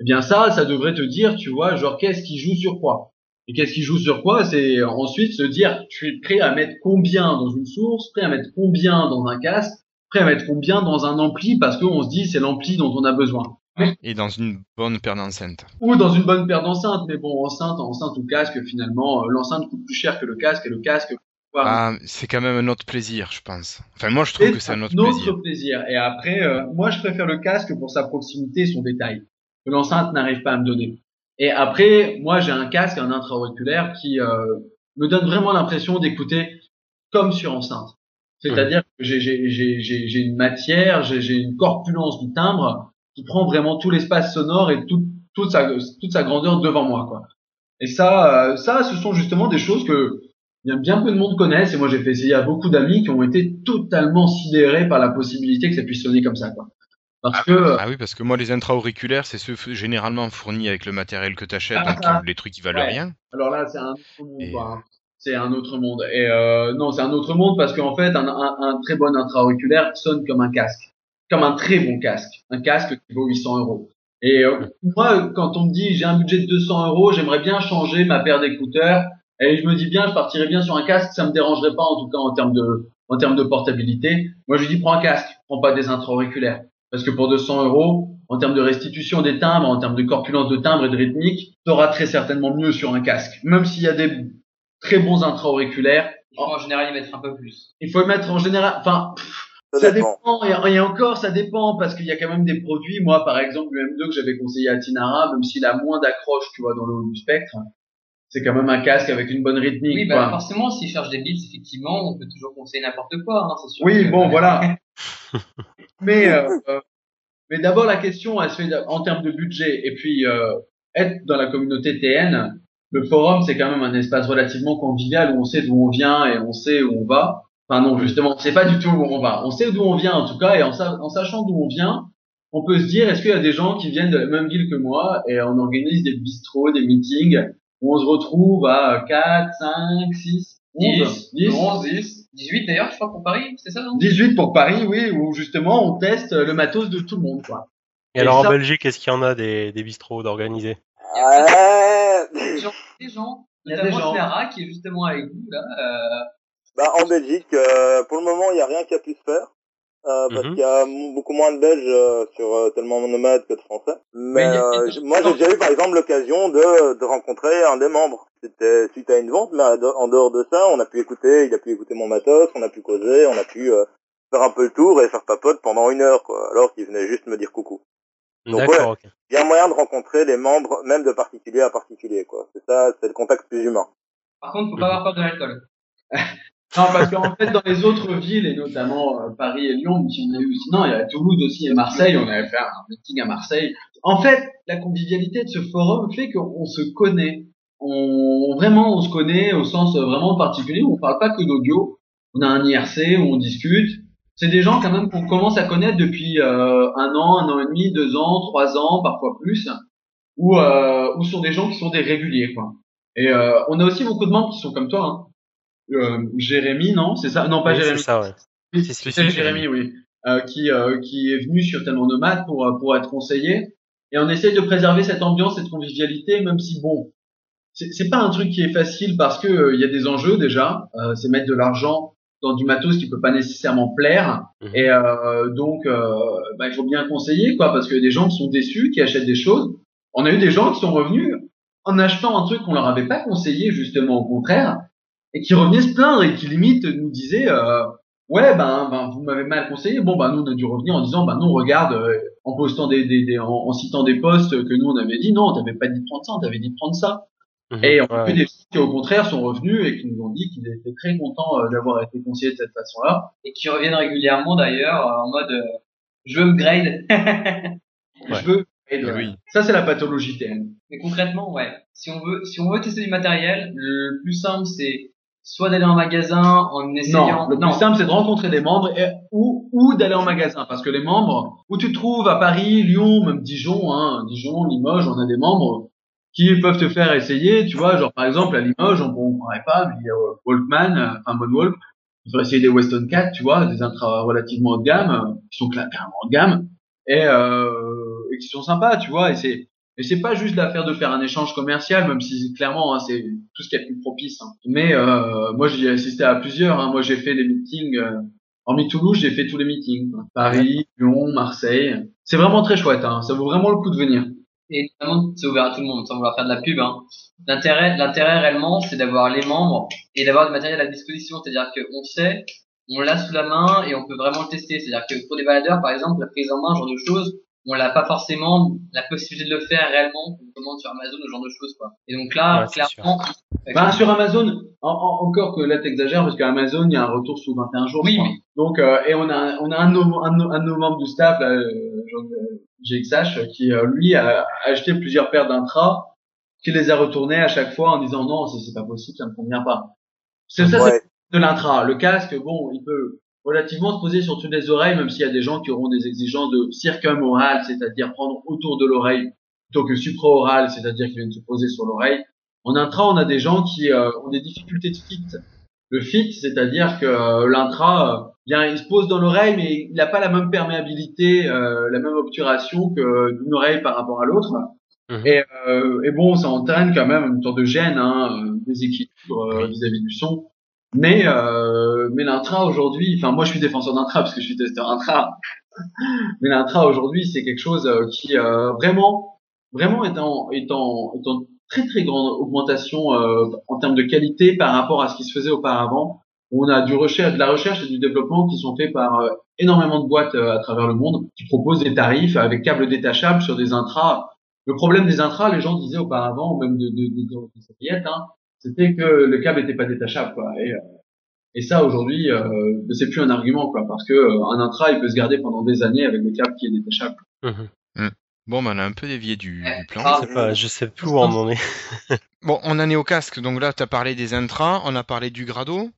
Eh bien, ça, ça devrait te dire, tu vois, genre, qu'est-ce qui joue sur quoi? Et qu'est-ce qui joue sur quoi? C'est ensuite se dire, tu es prêt à mettre combien dans une source, prêt à mettre combien dans un casque, prêt à mettre combien dans un ampli parce qu'on se dit c'est l'ampli dont on a besoin. Et dans une bonne paire d'enceintes. Ou dans une bonne paire d'enceintes, mais bon, enceinte, enceinte ou casque, finalement, euh, l'enceinte coûte plus cher que le casque et le casque. Ah, c'est quand même un autre plaisir, je pense. Enfin, moi, je trouve que c'est un autre plaisir. plaisir. Et après, euh, moi, je préfère le casque pour sa proximité et son détail. Que l'enceinte n'arrive pas à me donner. Et après, moi, j'ai un casque, un intra-auriculaire qui euh, me donne vraiment l'impression d'écouter comme sur enceinte. C'est-à-dire que j'ai, une matière, j'ai, j'ai une corpulence du timbre qui prend vraiment tout l'espace sonore et tout, toute sa, toute sa grandeur devant moi, quoi. Et ça, euh, ça, ce sont justement des choses que bien, bien peu de monde connaissent. Et moi, j'ai fait essayer à beaucoup d'amis qui ont été totalement sidérés par la possibilité que ça puisse sonner comme ça, quoi. Parce que, Ah oui, parce que moi, les intra-auriculaires, c'est ceux généralement fournis avec le matériel que t'achètes, Ah, donc ah. les trucs qui valent Ouais. rien. alors là, c'est un autre monde, Et- quoi. hein. C'est un autre monde. Et euh, non, c'est un autre monde parce qu'en fait, un, un, un très bon intra-auriculaire sonne comme un casque, comme un très bon casque, un casque qui vaut 800 euros. Et euh, moi, quand on me dit j'ai un budget de 200 euros, j'aimerais bien changer ma paire d'écouteurs, et je me dis bien, je partirais bien sur un casque, ça me dérangerait pas en tout cas en termes de en termes de portabilité. Moi, je dis prends un casque, prends pas des intra-auriculaires, parce que pour 200 euros, en termes de restitution des timbres, en termes de corpulence de timbre et de rythmique, t'auras très certainement mieux sur un casque. Même s'il y a des très bons intra-auriculaires, Il faut en général y mettre un peu plus. il faut mettre en général, enfin, ça dépend. Et, et encore, ça dépend parce qu'il y a quand même des produits. Moi, par exemple, le M2 que j'avais conseillé à Tinara, même s'il a moins d'accroche, tu vois, dans le haut du spectre, c'est quand même un casque avec une bonne rythmique. Oui, quoi. bah forcément, s'il cherche des bits, effectivement, on peut toujours conseiller n'importe quoi, hein, c'est sûr. Oui, bon, voilà. mais euh, euh, mais d'abord la question, elle se fait en termes de budget et puis euh, être dans la communauté TN. Le forum, c'est quand même un espace relativement convivial où on sait d'où on vient et on sait où on va. Enfin non, justement, on sait pas du tout où on va. On sait d'où on vient en tout cas et en, sa- en sachant d'où on vient, on peut se dire est-ce qu'il y a des gens qui viennent de la même ville que moi et on organise des bistrots, des meetings où on se retrouve à 4, 5, 6, 11, 10, 11, 10, 18 d'ailleurs, je crois, pour Paris, c'est ça, non? 18 pour Paris, oui, où justement on teste le matos de tout le monde, quoi. Et Et alors ça- en Belgique, est-ce qu'il y en a des, des bistrots d'organisés Ouais. Des gens, des gens, Il y a des notamment gens. Clara qui est justement avec vous, là, euh, Bah, en Belgique, euh, pour le moment, il n'y a rien qui a pu se faire. Euh, parce Mhm. qu'il y a beaucoup moins de Belges euh, sur euh, tellement nomades que de Français. Mais Mais a- euh, moi, j'ai déjà eu par exemple l'occasion de, de rencontrer un des membres. C'était suite à une vente, mais en dehors de ça, on a pu écouter, il a pu écouter mon matos, on a pu causer, on a pu euh, faire un peu le tour et faire papote pendant une heure, quoi. Alors qu'il venait juste me dire coucou. Donc, ok. Il y a moyen de rencontrer les membres, même de particulier à particulier, quoi. C'est ça, c'est le contact plus humain. par contre, faut pas avoir peur de l'alcool. Non, parce qu'en fait, dans les autres villes, et notamment euh, Paris et Lyon, qui on a eu, sinon il y a Toulouse aussi et Marseille, on avait fait un meeting à Marseille. En fait, la convivialité de ce forum fait qu'on se connaît. On, vraiment, on se connaît au sens vraiment particulier, on parle pas que d'audio. On a un IRC où on discute. C'est des gens quand même qu'on commence à connaître depuis euh, un an, un an et demi, deux ans, trois ans, parfois plus, ou euh, ou sont des gens qui sont des réguliers, quoi. Et euh, on a aussi beaucoup de membres qui sont comme toi, hein. Euh, Jérémy, non, c'est ça? Non, pas Oui, Jérémy. C'est ça, ouais. Si, c'est si, Jérémy, oui, euh, qui euh, qui est venu sur Tellement Nomade pour euh, pour être conseiller. Et on essaye de préserver cette ambiance, cette convivialité, même si bon, c'est c'est pas un truc qui est facile parce que euh, il y a des enjeux déjà. Euh, c'est mettre de l'argent dans du matos qui peut pas nécessairement plaire. Mhm. Et euh, donc, euh, bah, il faut bien conseiller, quoi, parce qu'il y a des gens qui sont déçus, qui achètent des choses. On a eu des gens qui sont revenus en achetant un truc qu'on leur avait pas conseillé, justement, au contraire, et qui revenaient se plaindre et qui limite nous disaient, euh, ouais, ben, ben vous m'avez mal conseillé. Bon, ben nous on a dû revenir en disant, ben non, regarde, euh, en postant des, des, des en, en, citant des postes que nous on avait dit, non, t'avais pas dit de prendre ça, on t'avait dit de prendre ça. Mhm. Et on a Ouais. vu des gens qui au contraire sont revenus et qui nous ont dit qu'ils étaient très contents euh, d'avoir été conseillés de cette façon-là. Et qui reviennent régulièrement d'ailleurs euh, en mode euh, je veux upgrade. Ouais. Je veux. et Eh de- oui. Ça c'est la pathologie TN. Mais concrètement, ouais. Si on veut, si on veut tester du matériel, le plus simple c'est soit d'aller en magasin en essayant. Non, le plus simple c'est de rencontrer des membres et, ou, ou d'aller en magasin parce que les membres où tu te trouves à Paris, Lyon, même Dijon, hein, Dijon, Limoges, on a des membres qui peuvent te faire essayer, tu vois, genre par exemple à Limoges, on ne pourrait pas, mais il y a euh, Walkman, euh, enfin Moonwalk, il faudrait essayer des Weston 4, tu vois, des intras relativement haut de gamme, euh, qui sont cla- carrément haut de gamme, et, euh, et qui sont sympas, tu vois, et c'est et c'est pas juste l'affaire de faire un échange commercial, même si clairement hein, c'est tout ce qui est plus propice. hein. Mais euh, moi j'y ai assisté à plusieurs. Hein. Moi j'ai fait les meetings. Euh, hormis Toulouse, j'ai fait tous les meetings. Paris, Lyon, Marseille. C'est vraiment très chouette. Hein. Ça vaut vraiment le coup de venir. Et notamment, c'est ouvert à tout le monde, sans vouloir faire de la pub. Hein. L'intérêt, l'intérêt réellement, c'est d'avoir les membres et d'avoir du matériel à disposition. C'est-à-dire qu'on sait, on l'a sous la main et on peut vraiment le tester. C'est-à-dire que pour des baladeurs, par exemple, la prise en main, genre de choses, on n'a pas forcément la possibilité de le faire réellement, on commande sur Amazon, ce genre de choses, quoi. Et donc là, Ouais, clairement, Ben, sur Amazon, en- en- encore que là t'exagères parce qu'à Amazon il y a un retour sous 21 jours. Oui, je crois. mais- Donc euh, et on a on a un de nos, un, de nos- un membres du staff, là, euh, genre, euh, GXH, qui euh, lui a acheté plusieurs paires d'intras, qui les a retournés à chaque fois en disant non c'est pas possible, ça me convient pas. C'est ça, c'est de l'intra. Le casque, bon, il peut relativement se poser sur toutes les oreilles, même s'il y a des gens qui auront des exigences de circumoral, c'est-à-dire prendre autour de l'oreille, plutôt que supraoral, c'est-à-dire qu'ils viennent se poser sur l'oreille. En intra, on a des gens qui euh, ont des difficultés de fit. Le fit, c'est-à-dire que euh, l'intra, euh, bien, il se pose dans l'oreille, mais il n'a pas la même perméabilité, euh, la même obturation que d'une oreille par rapport à l'autre. Mhm. Et, euh, et bon, ça entraîne quand même une sorte de gêne, hein, déséquilibre euh, vis-à-vis du son. Mais euh, mais l'intra aujourd'hui, enfin moi je suis défenseur d'intra parce que je suis testeur intra. mais l'intra aujourd'hui c'est quelque chose euh, qui euh, vraiment vraiment est en est en est en très très grande augmentation euh, en termes de qualité par rapport à ce qui se faisait auparavant. On a du recherche, de la recherche et du développement qui sont faits par euh, énormément de boîtes euh, à travers le monde qui proposent des tarifs avec câbles détachables sur des intras. Le problème des intras, les gens disaient auparavant, même de, de, de, de satellites, hein, c'était que le câble n'était pas détachable. Quoi. Et, euh, et ça aujourd'hui, euh, c'est plus un argument, quoi, parce que euh, un intra, il peut se garder pendant des années avec le câble qui est détachable. Mhm. Bon, ben, on a un peu dévié du, du plan. Ah, Je sais pas, je sais plus où on en est. Bon, on en est au casque. Donc là, tu as parlé des intras, on a parlé du grado.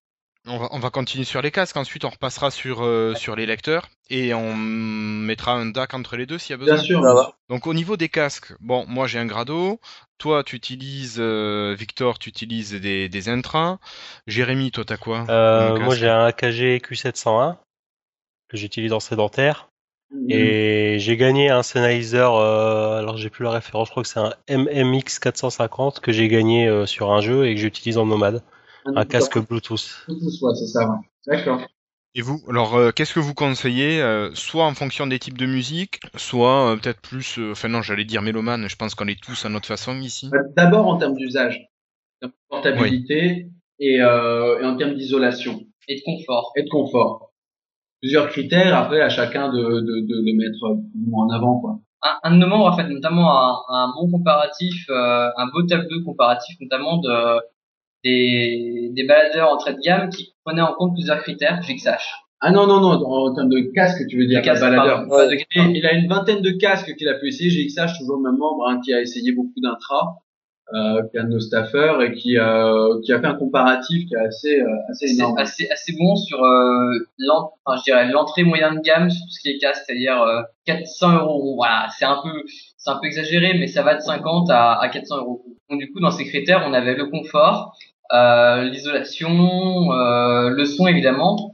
On va, on va continuer sur les casques. Ensuite, on repassera sur, euh, sur les lecteurs et on mettra un DAC entre les deux s'il y a besoin. Bien sûr. Va. Donc au niveau des casques, bon, moi j'ai un grado. Toi, tu utilises, euh, Victor, tu utilises des, des intras. Jérémy, toi, t'as quoi Euh, moi, j'ai un AKG Q701 que j'utilise en sédentaire. Mhm. Et j'ai gagné un Sennheiser, euh, alors j'ai plus la référence, je crois que c'est un MMX 450 que j'ai gagné euh, sur un jeu et que j'utilise en nomade. Un casque Bluetooth. Ouais, c'est ça. Ouais. D'accord. Et vous, alors, euh, qu'est-ce que vous conseillez euh, Soit en fonction des types de musique, soit euh, peut-être plus. euh, Enfin non, j'allais dire mélomane. Je pense qu'on est tous à notre façon ici. Bah, D'abord en termes d'usage, en termes de portabilité et, euh, et en termes d'isolation et de confort. et de confort. Plusieurs critères, après à chacun de, de, de les mettre en avant. Quoi. un, un de nos membres a fait notamment un, un bon comparatif, euh, un beau tableau comparatif notamment de des, des baladeurs en trait de gamme qui prenaient en compte plusieurs critères, fixage. Ah non, non, non, en termes de casque, tu veux dire, de baladeur. pardon, de Et il a une vingtaine de casques qu'il a pu essayer. GXH, toujours le même membre, hein, qui a essayé beaucoup d'intras, euh, qui est un de nos staffers et qui, euh, qui a fait un comparatif qui est assez, euh, assez C'est énorme. assez, assez bon sur euh, l'en- enfin, je dirais l'entrée moyenne de gamme sur tout ce qui est casque, c'est-à-dire euh, 400 euros. Voilà, c'est un peu c'est un peu exagéré, mais ça va de 50 à, à 400 euros. Donc du coup, dans ces critères, on avait le confort, l'isolation, euh, le son évidemment,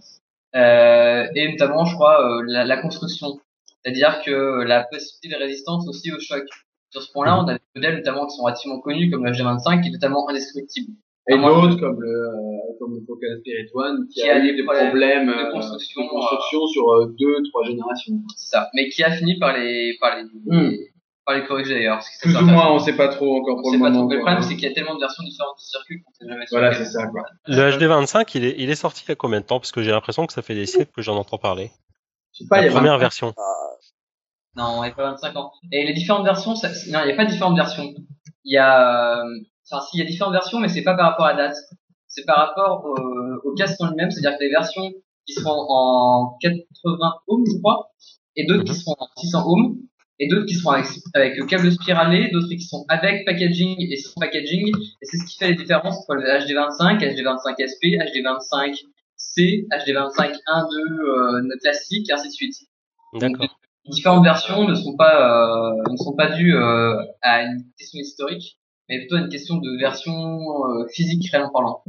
euh, et notamment, je crois, euh, la, la construction. C'est-à-dire que la possibilité de résistance aussi au choc. Sur ce point-là, on a des modèles notamment qui sont relativement connus, comme le G25, qui est totalement indestructible. Et d'autres comme le, euh, comme le Focal Spirit One, qui, Qui a, a eu des problèmes de euh, construction, de construction sur euh, deux, trois générations. C'est ça. Mais qui a fini par les, par les, Hmm. Par les corriger d'ailleurs. Plus ou moins, on sait pas trop encore pour le pas moment. le problème, c'est qu'il y a tellement de versions différentes qui circulent qu'on sait jamais Voilà, c'est ça, quoi. Le HD25, il est, il est sorti il y a combien de temps? Parce que j'ai l'impression que ça fait des siècles que j'en entends parler. Je sais pas, il y La a première 25 version. Non, il n'y a pas 25 ans. Et les différentes versions, ça- non, il n'y a pas de différentes versions. Il y a, euh, enfin, si, il y a différentes versions, mais c'est pas par rapport à la date. C'est par rapport au, au casque en lui-même, c'est-à-dire que les versions qui seront en 80 ohms, je crois, et d'autres qui Mhm. seront en 600 ohms, et d'autres qui seront avec, avec le câble spiralé, d'autres qui sont avec packaging et sans packaging, et c'est ce qui fait les différences entre le HD25, HD25 SP, HD25 C, HD25 1, 2, euh, notre classique, et ainsi de suite. D'accord. Les différentes versions ne sont pas euh, ne sont pas dues euh, à une question historique, mais plutôt à une question de version euh, physique réellement parlant.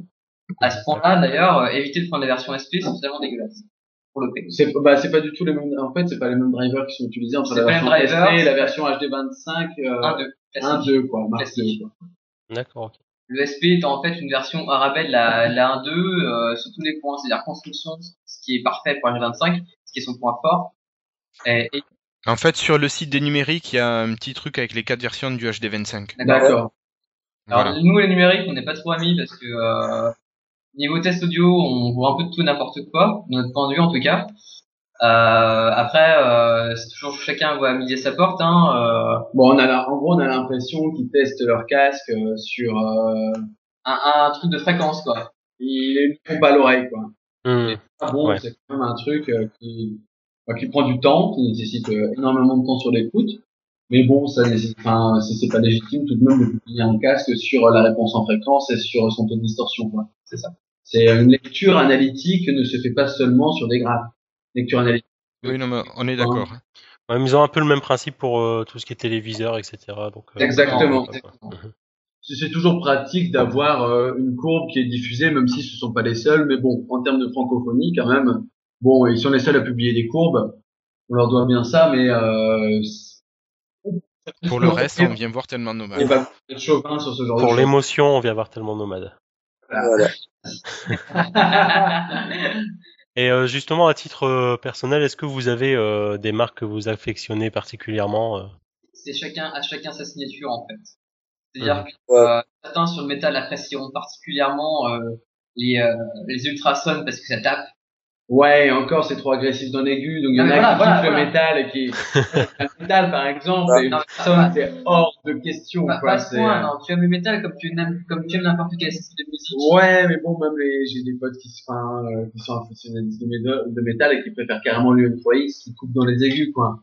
À ce point-là, d'ailleurs, euh, éviter de prendre les versions SP, c'est totalement dégueulasse pour le P. C'est bah, c'est pas du tout les mêmes. En fait, c'est pas les mêmes drivers qui sont utilisés entre C'est la version SP et la version HD25 euh, 1, 2, 1 2 quoi, Mark Classique. 2, quoi. D'accord, ok. Le SP étant en fait une version de la, la 1.2 euh, sur tous les points, c'est-à-dire construction, ce qui est parfait pour H25, ce qui est son point fort. Et, et- En fait, sur le site des numériques, il y a un petit truc avec les quatre versions du HD25. D'accord. Alors Voilà. nous les numériques, on n'est pas trop amis parce que euh, niveau test audio, on voit un peu de tout et n'importe quoi, de notre point de vue en tout cas. Euh, après, euh, c'est toujours chacun midi à sa porte. Hein, euh, Bon, on a la- en gros, on a l'impression qu'ils testent leur casque euh, sur. Euh, un, un truc de fréquence quoi. ils ne font pas l'oreille, quoi. Hmm. Ah bon, Ouais. c'est quand même un truc euh, qui, bah, qui prend du temps, qui nécessite euh, énormément de temps sur l'écoute. Mais bon, ça enfin, c'est pas légitime tout de même de publier un casque sur la réponse en fréquence et sur son taux de distorsion, quoi. C'est ça. C'est une lecture analytique ne se fait pas seulement sur des graphes. Lecture analytique. Oui, non, mais on est d'accord. Ouais, ils ont un peu le même principe pour euh, tout ce qui est téléviseur, etc. Donc, euh, Exactement. C'est c'est toujours pratique d'avoir euh, une courbe qui est diffusée, même si ce sont pas les seuls. Mais bon, en termes de francophonie, quand même, bon, ils sont les seuls à publier des courbes. On leur doit bien ça, mais euh, Pour le reste, on vient voir tellement de on nomades. va être chauvin sur ce genre Pour l'émotion, on vient voir tellement nomade. Voilà. Et euh, justement, à titre euh, personnel, est-ce que vous avez euh, des marques que vous affectionnez particulièrement c'est chacun à chacun sa signature en fait. C'est-à-dire que Ouais. euh, certains sur le métal apprécieront particulièrement euh, les euh, les ultrasons parce que ça tape. Ouais, encore, c'est trop agressif dans l'aigu. Donc, il y en Ah, a voilà, qui voilà, kiffent le métal et qui, le métal, par exemple, et une c'est hors de question, Pas, quoi. c'est- point, non. Tu aimes le métal comme tu aimes comme tu aimes n'importe quel style de musique. Ouais, mais bon, même les, j'ai des potes qui, se- enfin, euh, qui sont aficionados de, métal- de métal et qui préfèrent carrément l'UM3X qui coupe dans les aigus, quoi.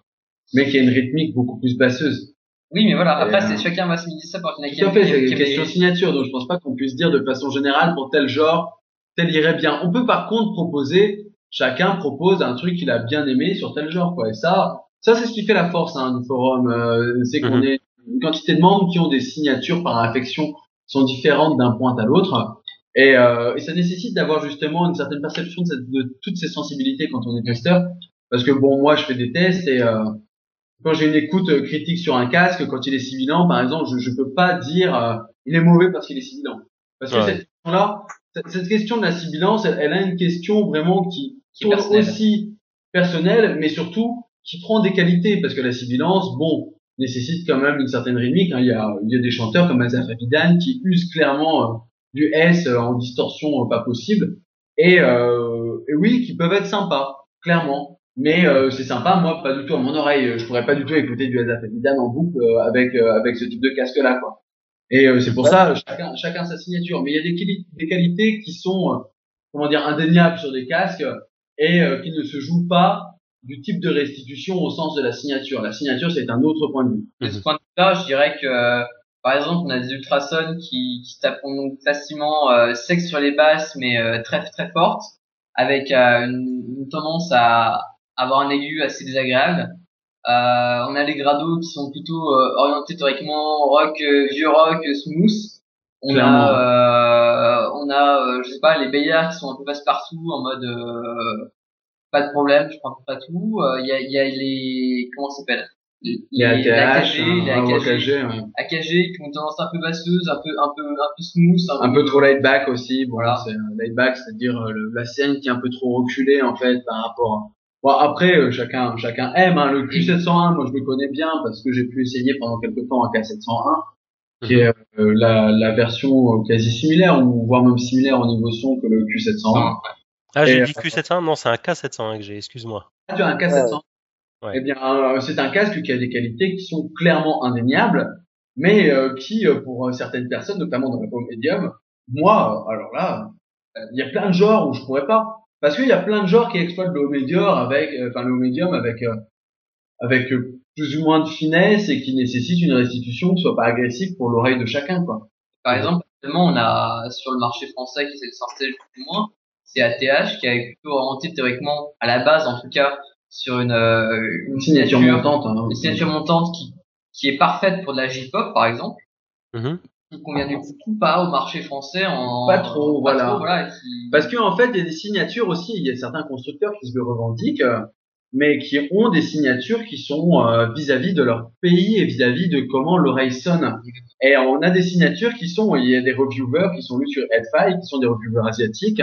Mais qui a une rythmique beaucoup plus basseuse. Oui, mais voilà. Après, c'est euh, chacun va se midi ça pour qu'il y en a qui Tout à fait, c'est une question signature, donc je pense pas qu'on puisse dire de façon générale pour tel genre, tel irait bien. On peut par contre proposer, chacun propose un truc qu'il a bien aimé sur tel genre, quoi. Et ça, ça c'est ce qui fait la force hein, du forum, euh, c'est qu'on Mhm. est une quantité de membres qui ont des signatures par affection sont différentes d'un point à l'autre. Et, euh, et ça nécessite d'avoir justement une certaine perception de, cette- de toutes ces sensibilités quand on est testeur. Parce que bon, moi, je fais des tests et euh, quand j'ai une écoute euh, critique sur un casque, quand il est sibilant, par exemple, je, je peux pas dire euh, il est mauvais parce qu'il est sibilant. Parce que cette question-là, cette, cette question de la sibilance, elle, elle a une question vraiment qui Qui est tourne personnelle. aussi personnelle, mais surtout qui prend des qualités. Parce que la sibilance, bon, nécessite quand même une certaine rythmique. hein. Il, y a, il y a des chanteurs comme Azaf Avidan qui usent clairement euh, du S euh, en distorsion euh, pas possible. Et, euh, et oui, qui peuvent être sympas, clairement. Mais euh, c'est sympa, moi pas du tout à mon oreille. Je pourrais pas du tout écouter du Azaf Avidan en boucle avec euh, avec ce type de casque là, quoi. Et euh, c'est pour ça chacun chacun sa signature. Mais il y a des, des qualités qui sont comment dire indéniables sur des casques et euh, qui ne se jouent pas du type de restitution au sens de la signature. La signature c'est un autre point de vue. De ce point de vue-là, je dirais que, euh, par exemple, on a des ultrasons qui, qui tapent donc facilement euh, sec sur les basses, mais euh, très très fortes, avec euh, une, une tendance à avoir un aigu assez désagréable. Euh, on a les grados qui sont plutôt euh, orientés théoriquement rock, vieux rock, smooth. On Clairement. a, euh, on a, euh, je sais pas, les Bayards qui sont un peu passe-partout en mode euh, pas de problème, je prends pas tout. Euh, Il y, a, il y a les comment ça s'appelle? Les, Les ATH, les hein, AKG, AKG, ouais. AKG qui ont une tendance un peu basseuse, un peu un peu un peu smooth, un peu trop laid back aussi. Bon, Voilà. c'est un laid back, c'est-à-dire euh, le- la scène qui est un peu trop reculée en fait par rapport Bon après euh, chacun chacun aime hein. le Q701 moi je le connais bien parce que j'ai pu essayer pendant quelque temps un K701 qui est euh, la, la version euh, quasi similaire ou voire même similaire au niveau son que le Q701. Ah, j'ai Et, dit Q701, non, c'est un K701 que j'ai, excuse-moi. Ah, tu as un K701. Ouais. Eh bien, euh, c'est un casque qui a des qualités qui sont clairement indéniables, mais euh, qui, euh, pour euh, certaines personnes, notamment dans le home medium, moi, euh, alors là, euh, il y a plein de genres où je pourrais pas, parce qu'il y a plein de genres qui exploitent le home medium avec, euh, enfin le home medium avec, euh, avec euh, plus ou moins de finesse et qui nécessitent une restitution qui soit pas agressive pour l'oreille de chacun, quoi. Par exemple, actuellement, on a sur le marché français qui c'est le sortir plus ou moins, c'est ATH qui est plutôt orienté théoriquement à la base en tout cas sur une, euh, Une signature montante. Hein, une signature montante qui qui est parfaite pour de la J-pop par exemple, qui convient du coup tout pas au marché français en Pas trop, voilà. trop, voilà et qui- Parce qu'en fait, il y a des signatures aussi. Il y a certains constructeurs qui se le revendiquent, euh, mais qui ont des signatures qui sont euh, vis-à-vis de leur pays et vis-à-vis de comment l'oreille sonne. Et on a des signatures qui sont, il y a des reviewers qui sont lus sur Headfile, qui sont des reviewers asiatiques,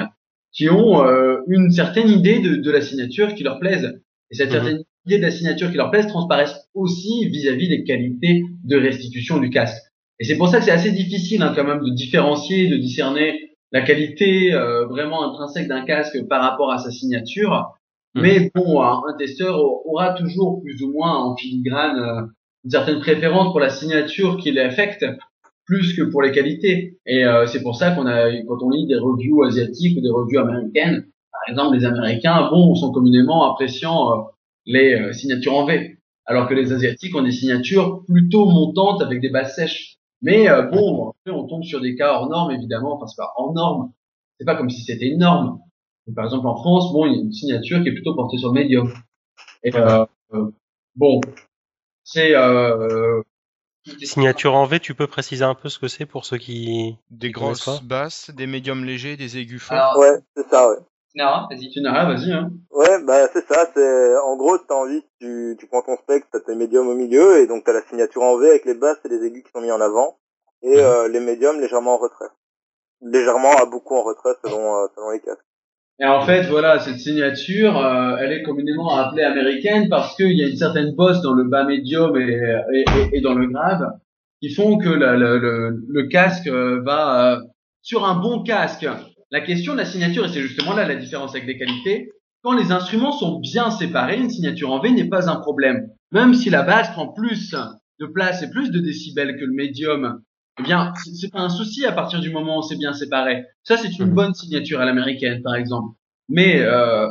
qui ont euh, une certaine idée de, de la signature qui leur plaise. Et cette Mhm. certaine idée de la signature qui leur plaise transparaissent aussi vis-à-vis des qualités de restitution du casque. Et c'est pour ça que c'est assez difficile hein, quand même de différencier, de discerner la qualité euh, vraiment intrinsèque d'un casque par rapport à sa signature. Mhm. Mais bon, un, testeur aura toujours plus ou moins en filigrane euh, une certaine préférence pour la signature qui l'affecte plus que pour les qualités. Et euh, c'est pour ça qu'on a, quand on lit des reviews asiatiques ou des reviews américaines, par exemple, les Américains, bon, sont communément appréciant euh, les euh, signatures en V, alors que les Asiatiques ont des signatures plutôt montantes avec des basses sèches. Mais euh, bon, on tombe sur des cas hors normes, évidemment, parce que hors norme, c'est pas comme si c'était une norme. Donc, par exemple, en France, bon, il y a une signature qui est plutôt portée sur le médium. Et euh, euh, bon, c'est euh, Signature en V, tu peux préciser un peu ce que c'est pour ceux qui... Des grosses basses, des médiums légers, des aigus forts. Alors, Ouais, c'est ça, ouais. Nara, vas-y. tu n'as vas-y. Hein. Ouais, bah c'est ça, c'est en gros si t'as envie, tu, tu prends ton spectre, t'as tes médiums au milieu et donc t'as la signature en V avec les basses et les aigus qui sont mis en avant et euh, les médiums légèrement en retrait. Légèrement à beaucoup en retrait selon euh, selon les casques. Et en fait, voilà, cette signature, euh, elle est communément appelée américaine parce qu'il y a une certaine bosse dans le bas médium et, et, et- dans le grave qui font que la- le, le casque euh, va euh, sur un bon casque. La question de la signature, et c'est justement là la différence avec les qualités, quand les instruments sont bien séparés, une signature en V n'est pas un problème. Même si la basse prend plus de place et plus de décibels que le médium, eh bien, c'est pas un souci à partir du moment où c'est bien séparé. Ça, c'est une Mhm. bonne signature à l'américaine, par exemple. Mais euh,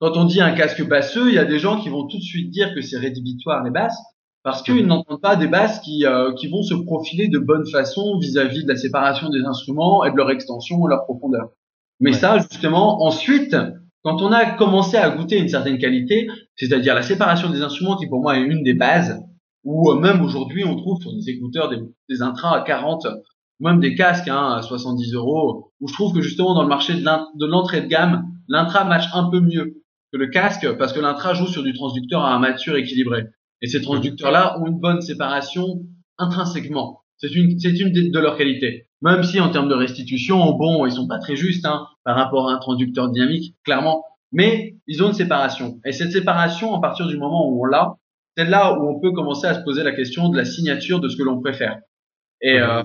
quand on dit un casque basseux, il y a des gens qui vont tout de suite dire que c'est rédhibitoire les basses, parce qu'ils n'entendent pas des basses qui, euh, qui vont se profiler de bonne façon vis-à-vis de la séparation des instruments et de leur extension et leur profondeur. Mais Ouais. ça, justement, ensuite, quand on a commencé à goûter une certaine qualité, c'est-à-dire la séparation des instruments qui pour moi est une des bases, ou euh, même aujourd'hui on trouve sur des écouteurs des, des intras à 40, ou même des casques hein, à 70 euros, où je trouve que justement dans le marché de l'entrée de gamme, l'intra match un peu mieux que le casque, parce que l'intra joue sur du transducteur à un mature équilibré. Et ces transducteurs-là ont une bonne séparation intrinsèquement. C'est une, c'est une de leurs qualités. Même si en termes de restitution, bon, ils sont pas très justes hein, par rapport à un transducteur dynamique, clairement. Mais ils ont une séparation. Et cette séparation, à partir du moment où on l'a, c'est là où on peut commencer à se poser la question de la signature de ce que l'on préfère. Et euh,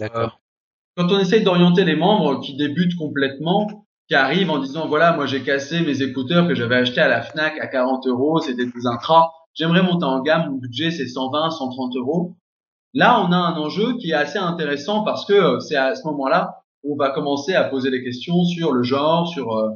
quand on essaye d'orienter les membres qui débutent complètement, qui arrivent en disant voilà, moi j'ai cassé mes écouteurs que j'avais achetés à la Fnac à 40 euros, c'était des intras, j'aimerais monter en gamme, mon budget c'est 120, 130 euros. Là, on a un enjeu qui est assez intéressant parce que euh, c'est à ce moment-là où on va commencer à poser des questions sur le genre, sur euh,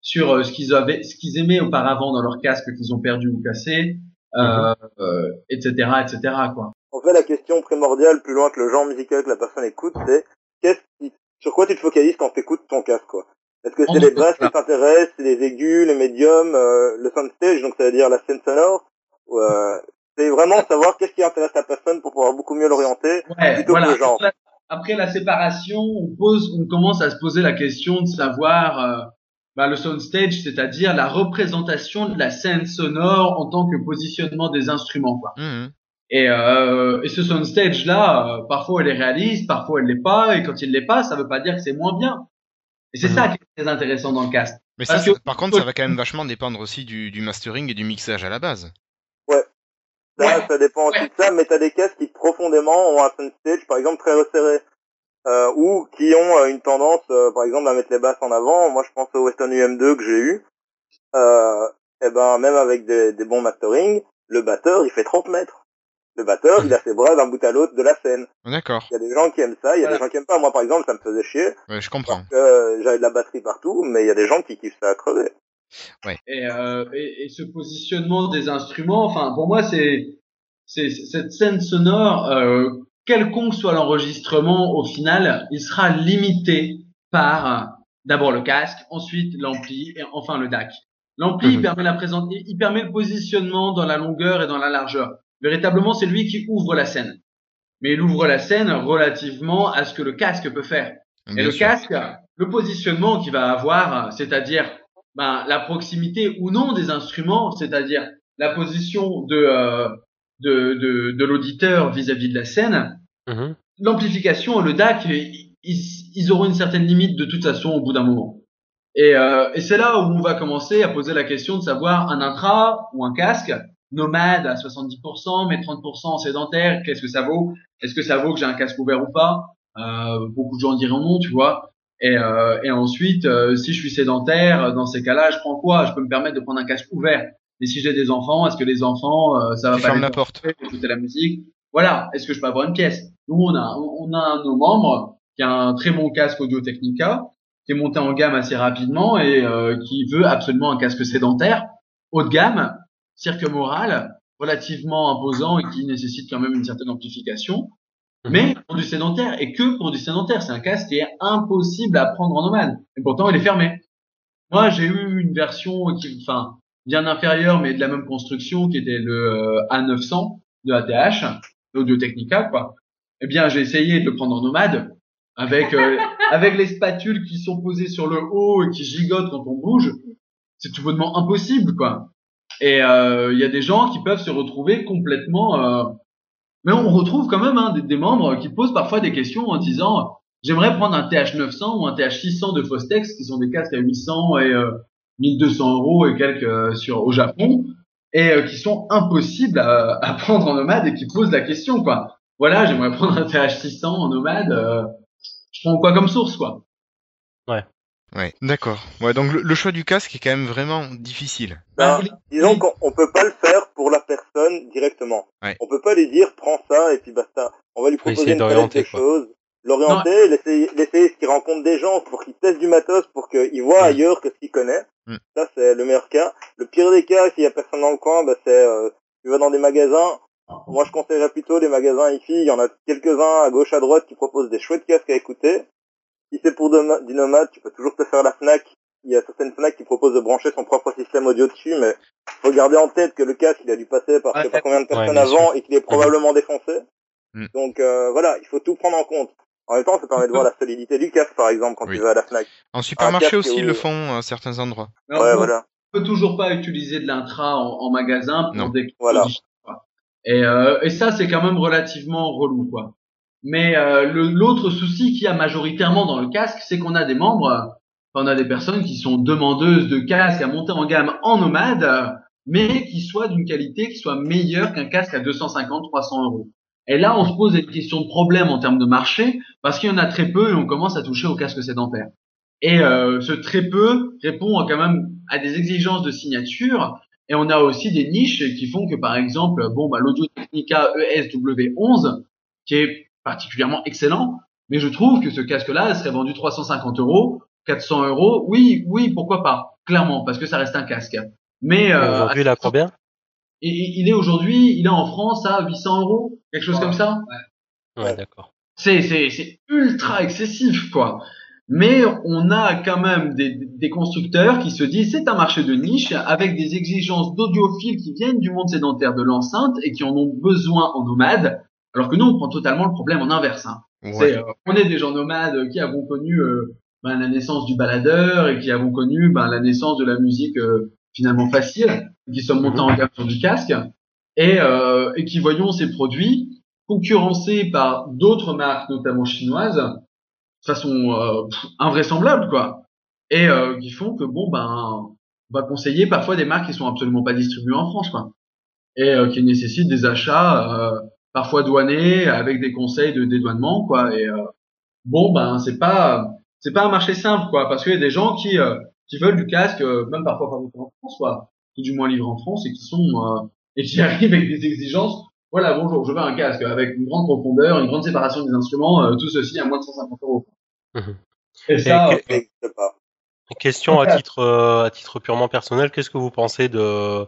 sur euh, ce qu'ils avaient, ce qu'ils aimaient auparavant dans leur casque qu'ils ont perdu ou cassé, euh, euh, etc., etc. Quoi. En fait, la question primordiale, plus loin que le genre musical que la personne écoute, c'est qu'est-ce qui, sur quoi tu te focalises quand tu écoutes ton casque, quoi? Est-ce que c'est les fait, basses qui t'intéressent, c'est les aigus, les médiums, euh, le soundstage, donc ça veut dire la scène sonore, ou, euh, c'est vraiment savoir qu'est-ce qui intéresse la personne pour pouvoir beaucoup mieux l'orienter. Ouais, Plutôt voilà. que le genre. Après, après la séparation, on pose, on commence à se poser la question de savoir euh, bah, le soundstage, c'est-à-dire la représentation de la scène sonore en tant que positionnement des instruments. Quoi. Mhm. Et, euh, et ce soundstage là, euh, parfois elle est réaliste, parfois elle l'est pas, et quand il l'est pas, ça veut pas dire que c'est moins bien. Et c'est Mhm. ça qui est très intéressant dans le cast. Mais ça, que- par contre, ça va quand même vachement dépendre aussi du, du mastering et du mixage à la base. Ouais. ça dépend aussi Ouais. de ça, mais t'as des casques qui profondément ont un soundstage, par exemple, très resserré. Euh, ou qui ont euh, une tendance, euh, par exemple, à mettre les basses en avant. Moi, je pense au Weston UM2 que j'ai eu. Euh, et ben, même avec des, des bons mastering, le batteur, il fait 30 mètres. Le batteur, il a ses bras d'un bout à l'autre de la scène. D'accord. Il y a des gens qui aiment ça, il y a Voilà. des gens qui aiment pas. Moi, par exemple, ça me faisait chier. Ouais, je comprends. parce que euh, j'avais de la batterie partout, mais il y a des gens qui kiffent ça à crever. Et, euh, et, et ce positionnement des instruments, enfin pour moi c'est c'est c'est- cette scène sonore, euh, quelconque soit l'enregistrement, au final, il sera limité par d'abord le casque, ensuite l'ampli et enfin le DAC. L'ampli il Mhm. permet la présence, il permet le positionnement dans la longueur et dans la largeur. Véritablement, c'est lui qui ouvre la scène. Mais il ouvre la scène relativement à ce que le casque peut faire. Et le sûr. casque, le positionnement qu'il va avoir, c'est-à-dire ben, la proximité ou non des instruments, c'est-à-dire la position de euh, de, de, de l'auditeur vis-à-vis de la scène, Mhm. l'amplification et le DAC, ils, ils- ils auront une certaine limite de toute façon au bout d'un moment. Et, euh, et c'est là où on va commencer à poser la question de savoir un intra ou un casque nomade à 70%, mais 30% sédentaire, qu'est-ce que ça vaut? Est-ce que ça vaut que j'ai un casque ouvert ou pas? Euh, Beaucoup de gens diront non, tu vois. Et, euh, et ensuite, euh, si je suis sédentaire, dans ces cas-là, je prends quoi? Je peux me permettre de prendre un casque ouvert. Et si j'ai des enfants, est-ce que les enfants, euh, ça va Tu pas les la porte. écouter la musique? Voilà. Est-ce que je peux avoir une pièce Nous, on a, on a un de nos membres qui a un très bon casque Audio Technica, qui est monté en gamme assez rapidement et euh, qui veut absolument un casque sédentaire, haut de gamme, cirque moral, relativement imposant et qui nécessite quand même une certaine amplification. Mais pour du sédentaire et que pour du sédentaire, c'est un casque qui est impossible à prendre en nomade. Et pourtant, il est fermé. Moi, j'ai eu une version qui, enfin, bien inférieure, mais de la même construction, qui était le euh, A900 de ATH, l'Audio Technica, quoi. Eh bien, j'ai essayé de le prendre en nomade avec euh, avec les spatules qui sont posées sur le haut et qui gigotent quand on bouge. C'est tout bonnement impossible, quoi. Et euh, il y a des gens qui peuvent se retrouver complètement. euh, Mais on retrouve quand même hein, des, des membres qui posent parfois des questions en disant j'aimerais prendre un TH900 ou un TH600 de Fostex, qui sont des casques à 800 et euh, 1200 euros et quelques euh, sur au Japon, et euh, qui sont impossibles à, à prendre en nomade et qui posent la question quoi. Voilà, j'aimerais prendre un TH600 en nomade. euh, je prends quoi comme source quoi Ouais, d'accord. Ouais, donc le, le choix du casque est quand même vraiment difficile. Ben, Bah, disons qu'on on peut pas le faire pour la personne directement. Ouais. On peut pas lui dire prends ça et puis basta. On va lui proposer une palette d'orienter, de quoi. choses, l'orienter, l'essayer l'essayer ce qu'il rencontre des gens pour qu'il teste du matos pour qu'il voit ailleurs que ce qu'il connaît. Mm. Ça c'est le meilleur cas. Le pire des cas, s'il y a personne dans le coin, bah, c'est euh, tu vas dans des magasins. Moi je conseillerais plutôt les magasins ici. Il y en a quelques-uns à gauche à droite qui proposent des chouettes casques à écouter. Si c'est pour du nomade, tu peux toujours te faire la Fnac. Il y a certaines Fnac qui proposent de brancher son propre système audio dessus, mais faut garder en tête que le casque, il a dû passer par je sais pas combien de personnes avant et qu'il est probablement défoncé. Mm. Donc euh, voilà, il faut tout prendre en compte. En même temps, ça permet de voir la solidité du casque, par exemple, quand Oui. tu vas à la Fnac. En supermarché aussi, ils où- le font à certains endroits. Alors, ouais, on voilà. peut toujours pas utiliser de l'intra en, en magasin pour Non. des Voilà. Et, euh, et ça, c'est quand même relativement relou, quoi. Mais euh, l'autre souci qu'il y a majoritairement dans le casque, c'est qu'on a des membres, euh, on a des personnes qui sont demandeuses de casques à monter en gamme en nomade, mais qui soient d'une qualité qui soit meilleure qu'un casque à 250-300 euros. Et là, on se pose des questions de problème en termes de marché, parce qu'il y en a très peu et on commence à toucher au casque sédentaire. Et euh, ce très peu répond quand même à des exigences de signature. Et on a aussi des niches qui font que, par exemple, bon, bah, l'Audio Technica E ESW11, qui est particulièrement excellent, mais je trouve que ce casque-là serait vendu 350 euros, 400 euros. Oui, oui, pourquoi pas? Clairement, parce que ça reste un casque. Mais euh, Aujourd'hui, combien? Et- il est aujourd'hui, il est en France à 800 euros, quelque chose Ouais. comme ça. Ouais, d'accord. C'est c'est c'est ultra excessif quoi. Mais on a quand même des, des constructeurs qui se disent c'est un marché de niche avec des exigences d'audiophiles qui viennent du monde sédentaire de l'enceinte et qui en ont besoin en nomade. Alors que nous on prend totalement le problème en inverse. Hein. Ouais. C'est, euh, on est des gens nomades qui avons connu euh, ben, la naissance du baladeur et qui avons connu ben, la naissance de la musique euh, finalement facile, qui sommes montés en gamme sur du casque et, euh, et qui voyons ces produits concurrencés par d'autres marques, notamment chinoises, de façon euh, pff, invraisemblable quoi. et euh, qui font que bon ben on va conseiller parfois des marques qui sont absolument pas distribuées en France quoi. Et euh, qui nécessitent des achats euh, parfois douanés avec des conseils de dédouanement quoi. Et euh, bon ben c'est pas c'est pas un marché simple quoi parce qu'il y a des gens qui qui veulent du casque même parfois fabriqué en France quoi ou du moins livré en France et qui sont et qui arrivent avec des exigences voilà bonjour je veux un casque avec une grande profondeur une grande séparation des instruments tout ceci à moins de 150 euros Mhm. et ça Et-. Question à titre euh, à titre purement personnel, qu'est-ce que vous pensez de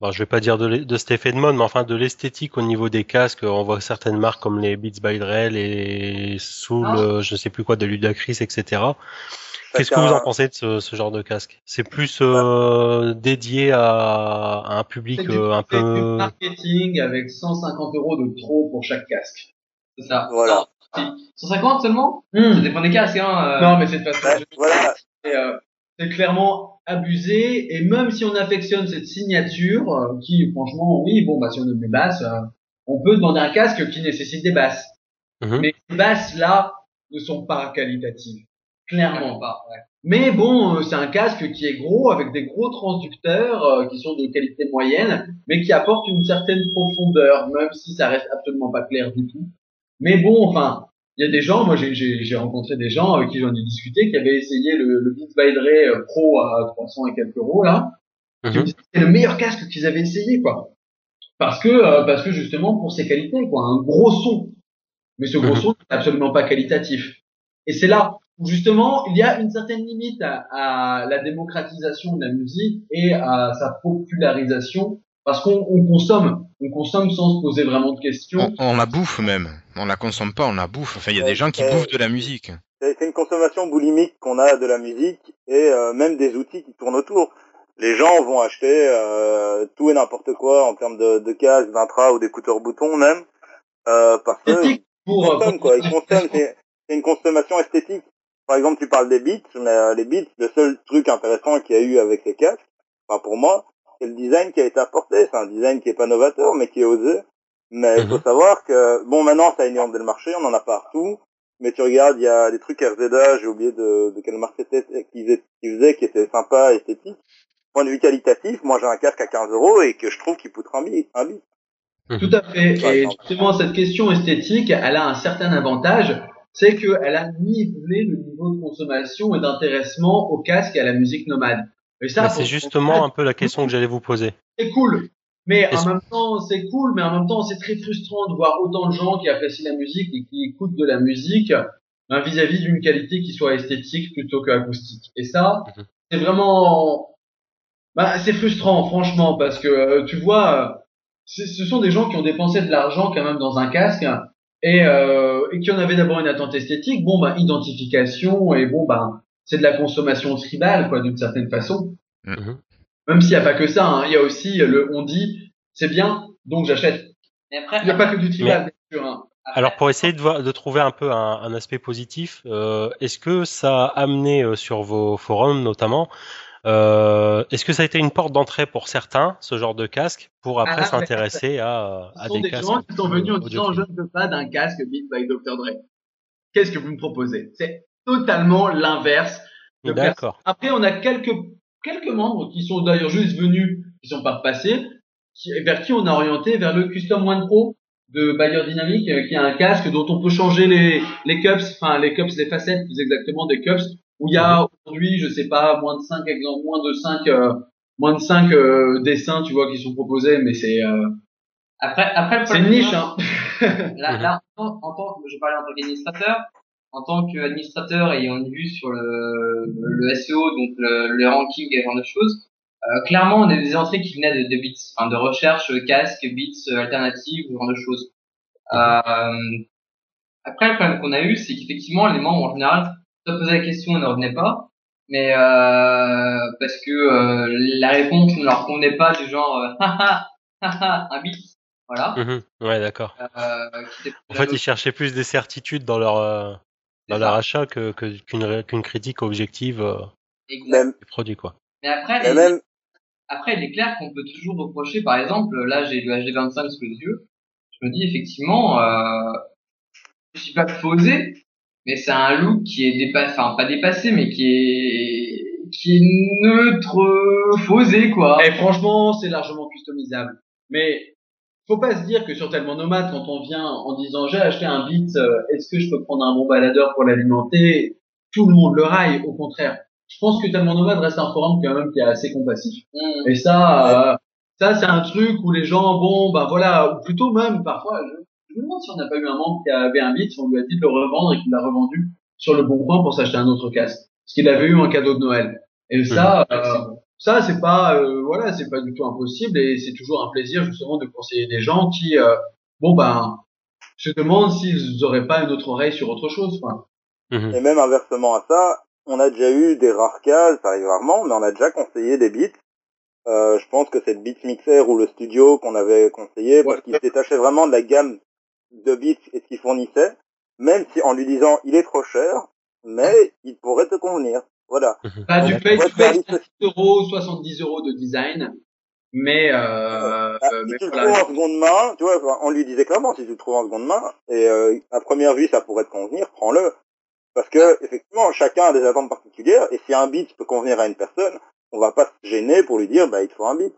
bon, je vais pas dire de, de de mode, mais enfin de l'esthétique au niveau des casques. On voit certaines marques comme les Beats by Dre, les Soul, Ah. euh, je sais plus quoi, de Ludacris, etc. Qu'est-ce que vous en pensez de ce, ce genre de casque? C'est plus euh, dédié à, à un public du- euh, un c'est du peu. marketing avec 150 euros de trop pour chaque casque. C'est ça. Voilà. Non, si. 150 seulement? Ça Hmm. dépend des casques, hein. euh. Non, mais c'est de façon. Ouais, voilà. euh, c'est clairement abusé. Et même si on affectionne cette signature, euh, qui franchement, oui, bon, bah si on aime les basses, euh, on peut demander un casque qui nécessite des basses. Mhm. Mais ces basses là ne sont pas qualitatives, clairement. Pas. Ouais. Mais bon, euh, c'est un casque qui est gros, avec des gros transducteurs qui sont de qualité moyenne, mais qui apportent une certaine profondeur, même si ça reste absolument pas clair du tout. Mais bon, enfin, il y a des gens, moi j'ai- rencontré des gens avec qui j'en ai discuté, qui avaient essayé le, le Beats by Dre euh, Pro à 300 et quelques euros là, que c'est le meilleur casque qu'ils avaient essayé quoi. Parce que euh, parce que justement pour ses qualités quoi, un gros son. Mais ce gros Mhm. son n'est absolument pas qualitatif. Et c'est là où justement il y a une certaine limite à, à la démocratisation de la musique et à sa popularisation parce qu'on on consomme, on consomme sans se poser vraiment de questions. On, on la bouffe même. On la consomme pas, on la bouffe. Enfin, il y a Ouais, des gens qui euh, bouffent de la musique. C'est une consommation boulimique qu'on a de la musique et euh, même des outils qui tournent autour. Les gens vont acheter euh, tout et n'importe quoi en termes de, de casque, d'intra ou d'écouteurs boutons même, euh, parce que pour, consomment pour- quoi. Ils consomment. C'est une consommation esthétique. Par exemple, tu parles des beats, mais euh, les beats, le seul truc intéressant qu'il y a eu avec les casques, enfin pour moi, c'est le design qui a été apporté. C'est un design qui est pas novateur, mais qui est osé. Mais il faut Mhm. savoir que bon, maintenant ça a inondé le marché, on en a partout. Mais tu regardes, il y a des trucs RZA, j'ai oublié de, de quelle marque c'était qu'ils faisaient, qui étaient sympas, esthétiques. Point de vue qualitatif, moi j'ai un casque à 15 euros et que je trouve qu'il poutre un bit. Un bit. Tout à fait. Et justement, cette question esthétique, elle a un certain avantage, c'est qu'elle a nivelé le niveau de consommation et d'intéressement au casque et à la musique nomade. Et ça, pour- c'est justement un peu la question que j'allais vous poser. c'est cool. Mais en même temps, c'est cool, mais en même temps, c'est très frustrant de voir autant de gens qui apprécient la musique et qui écoutent de la musique ben, vis-à-vis d'une qualité qui soit esthétique plutôt qu'acoustique. Et ça, Mhm. c'est vraiment, bah, c'est frustrant, franchement, parce que euh, tu vois, ce sont des gens qui ont dépensé de l'argent quand même dans un casque et, euh, et qui en avaient d'abord une attente esthétique. Bon, ben, identification et bon, ben, c'est de la consommation tribale, quoi, d'une certaine façon. Mhm. Même s'il n'y a pas que ça, hein, il y a aussi le on dit c'est bien, donc j'achète. Il n'y a pas que du tribal, bien sûr. hein. Alors pour essayer de, voir- de trouver un peu un, un aspect positif, euh, est-ce que ça a amené euh, sur vos forums notamment, euh, est-ce que ça a été une porte d'entrée pour certains, ce genre de casque, pour après Ah, s'intéresser à, Ce des des casques gens qui sont venus en disant je ne veux pas d'un casque Beat by Dr. Dre. Qu'est-ce que vous me proposez? C'est totalement l'inverse. D'accord. Après, on a quelques quelques membres qui sont d'ailleurs juste venus, qui sont pas passés, qui, vers qui on a orienté vers le Custom One Pro de Bayer Dynamic, euh, qui est un casque dont on peut changer les les cups, enfin les cups, les facettes plus exactement des cups, où il y a aujourd'hui, je sais pas, moins de 5 exemples, moins de 5 euh, moins de 5 euh, dessins, tu vois, qui sont proposés, mais c'est euh, après, après, c'est une niche, hein. Là, Mhm. là, en, en tant, je parlais en tant qu'administrateur, en tant qu'administrateur ayant une vue sur le, le SEO, donc le, le ranking et ce genre de choses, euh, clairement, on a des entrées qui venaient de, de bits, enfin, de recherche euh, casque, bits, euh, alternatives, ce genre de choses. Euh, après, le problème qu'on a eu, c'est qu'effectivement, les membres, en général, se posaient la question et ne revenaient pas. Mais euh, parce que euh, la réponse ne leur convenait pas du genre euh, haha haha un bit voilà Mhm. Ouais, d'accord. euh, En fait, ils cherchaient plus des certitudes dans leur euh, dans C'est leur ça. achat que que- qu'une qu'une critique objective euh, du produit, quoi. Mais après, mais il- même, après, il est clair qu'on peut toujours reprocher, par exemple, là, j'ai le HD25 sous les yeux. Je me dis, effectivement, euh, je dis pas oser, mais c'est un look qui est dépassé, enfin, pas dépassé, mais qui est, qui est neutre, euh, fausé quoi. Et franchement, c'est largement customisable. Mais faut pas se dire que sur Tellement Nomade, quand on vient en disant j'ai acheté un bit, euh, est-ce que je peux prendre un bon baladeur pour l'alimenter? Tout le monde le raille, au contraire. Je pense que Tellement Nomade reste un forum quand même qui est assez compassif. Mm. Et ça, euh, ça c'est un truc où les gens, bon, ben voilà, ou plutôt même parfois, je, je me demande si on n'a pas eu un membre qui avait un bit, si on lui a dit de le revendre et qu'il l'a revendu sur le bon coin pour s'acheter un autre casque, parce qu'il avait eu un cadeau de Noël. Et ça, euh, ça c'est pas, euh, voilà, c'est pas du tout impossible et c'est toujours un plaisir justement de conseiller des gens qui, euh, bon ben, se demandent s'ils auraient pas une autre oreille sur autre chose. Quoi. Mhm. Et même inversement à ça, on a déjà eu des rares cas, ça arrive rarement, mais on a déjà conseillé des beats. Euh, je pense que c'est le Beat Mixer ou le studio qu'on avait conseillé parce Ouais. qu'il se détachait vraiment de la gamme de beats et ce qu'il fournissait, même si en lui disant il est trop cher, mais il pourrait te convenir. Voilà. Bah, Ouais, du pay ouais, 70 euros, 70 euros de design, mais, euh, euh, si mais tu le voilà. trouves en seconde main, tu vois, on lui disait clairement, si tu le trouves en seconde main, et euh, à première vue ça pourrait te convenir, prends-le. Parce que, effectivement, chacun a des attentes particulières, et si un beat peut convenir à une personne, on va pas se gêner pour lui dire, bah, il te faut un beat.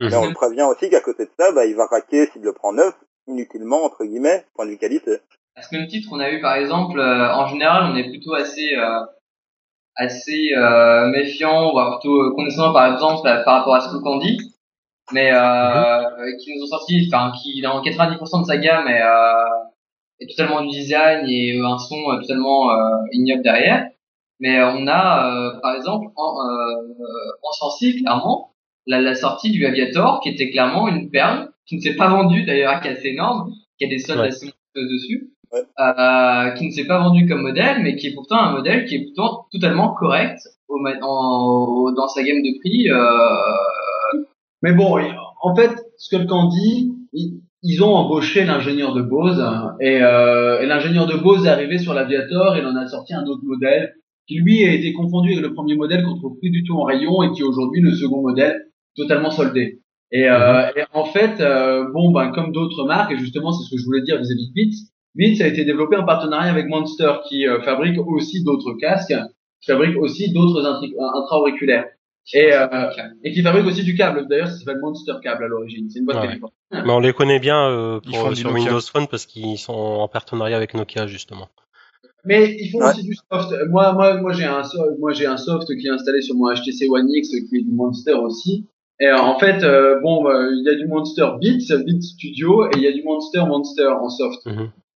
Mhm. Mais on le prévient aussi qu'à côté de ça, bah, il va raquer s'il le prend neuf, inutilement, entre guillemets, point de vue qualité. À ce même titre, on a eu par exemple, euh, en général, on est plutôt assez euh, assez euh, méfiant, voire plutôt euh, condescendant par exemple euh, par rapport à ce que qu'on dit, mais euh, qui nous ont sorti, enfin qui dans 90% de sa gamme est, euh, est totalement du design et un son euh, totalement euh, ignoble derrière. Mais on a euh, par exemple en, euh, en sortie clairement la, la sortie du Aviator qui était clairement une perle qui ne s'est pas vendue d'ailleurs qui est assez énorme, qui a des soldes Ouais. assez dessus Ouais. euh, qui ne s'est pas vendu comme modèle, mais qui est pourtant un modèle qui est pourtant totalement correct au, en- dans sa gamme de prix. Euh, Mais bon, en fait, ce que le camp dit, ils, ils ont embauché l'ingénieur de Bose et, euh, et l'ingénieur de Bose est arrivé sur l'Aviator et il en a sorti un autre modèle qui lui a été confondu avec le premier modèle qu'on trouve plus du tout en rayon et qui est aujourd'hui le second modèle totalement soldé. Et, euh, et en fait, euh, bon, ben comme d'autres marques, et justement c'est ce que je voulais dire vis-à-vis de Beats, Beats a été développé en partenariat avec Monster qui euh, fabrique aussi d'autres casques, qui fabrique aussi d'autres intri- intra-auriculaires. Et, euh, et qui fabrique aussi du câble. D'ailleurs, ça s'appelle Monster Cable à l'origine. C'est une boîte Ouais. californienne. Mais on les connaît bien euh, pour, sur. Windows Phone parce qu'ils sont en partenariat avec Nokia justement. Mais ils font Ouais. aussi du soft. Moi, moi, moi, j'ai un, moi, j'ai un soft qui est installé sur mon HTC One X, qui est du Monster aussi. Et euh, en fait, euh, bon, euh, il y a du Monster Beats, Beats Studio, et il y a du Monster Monster en soft.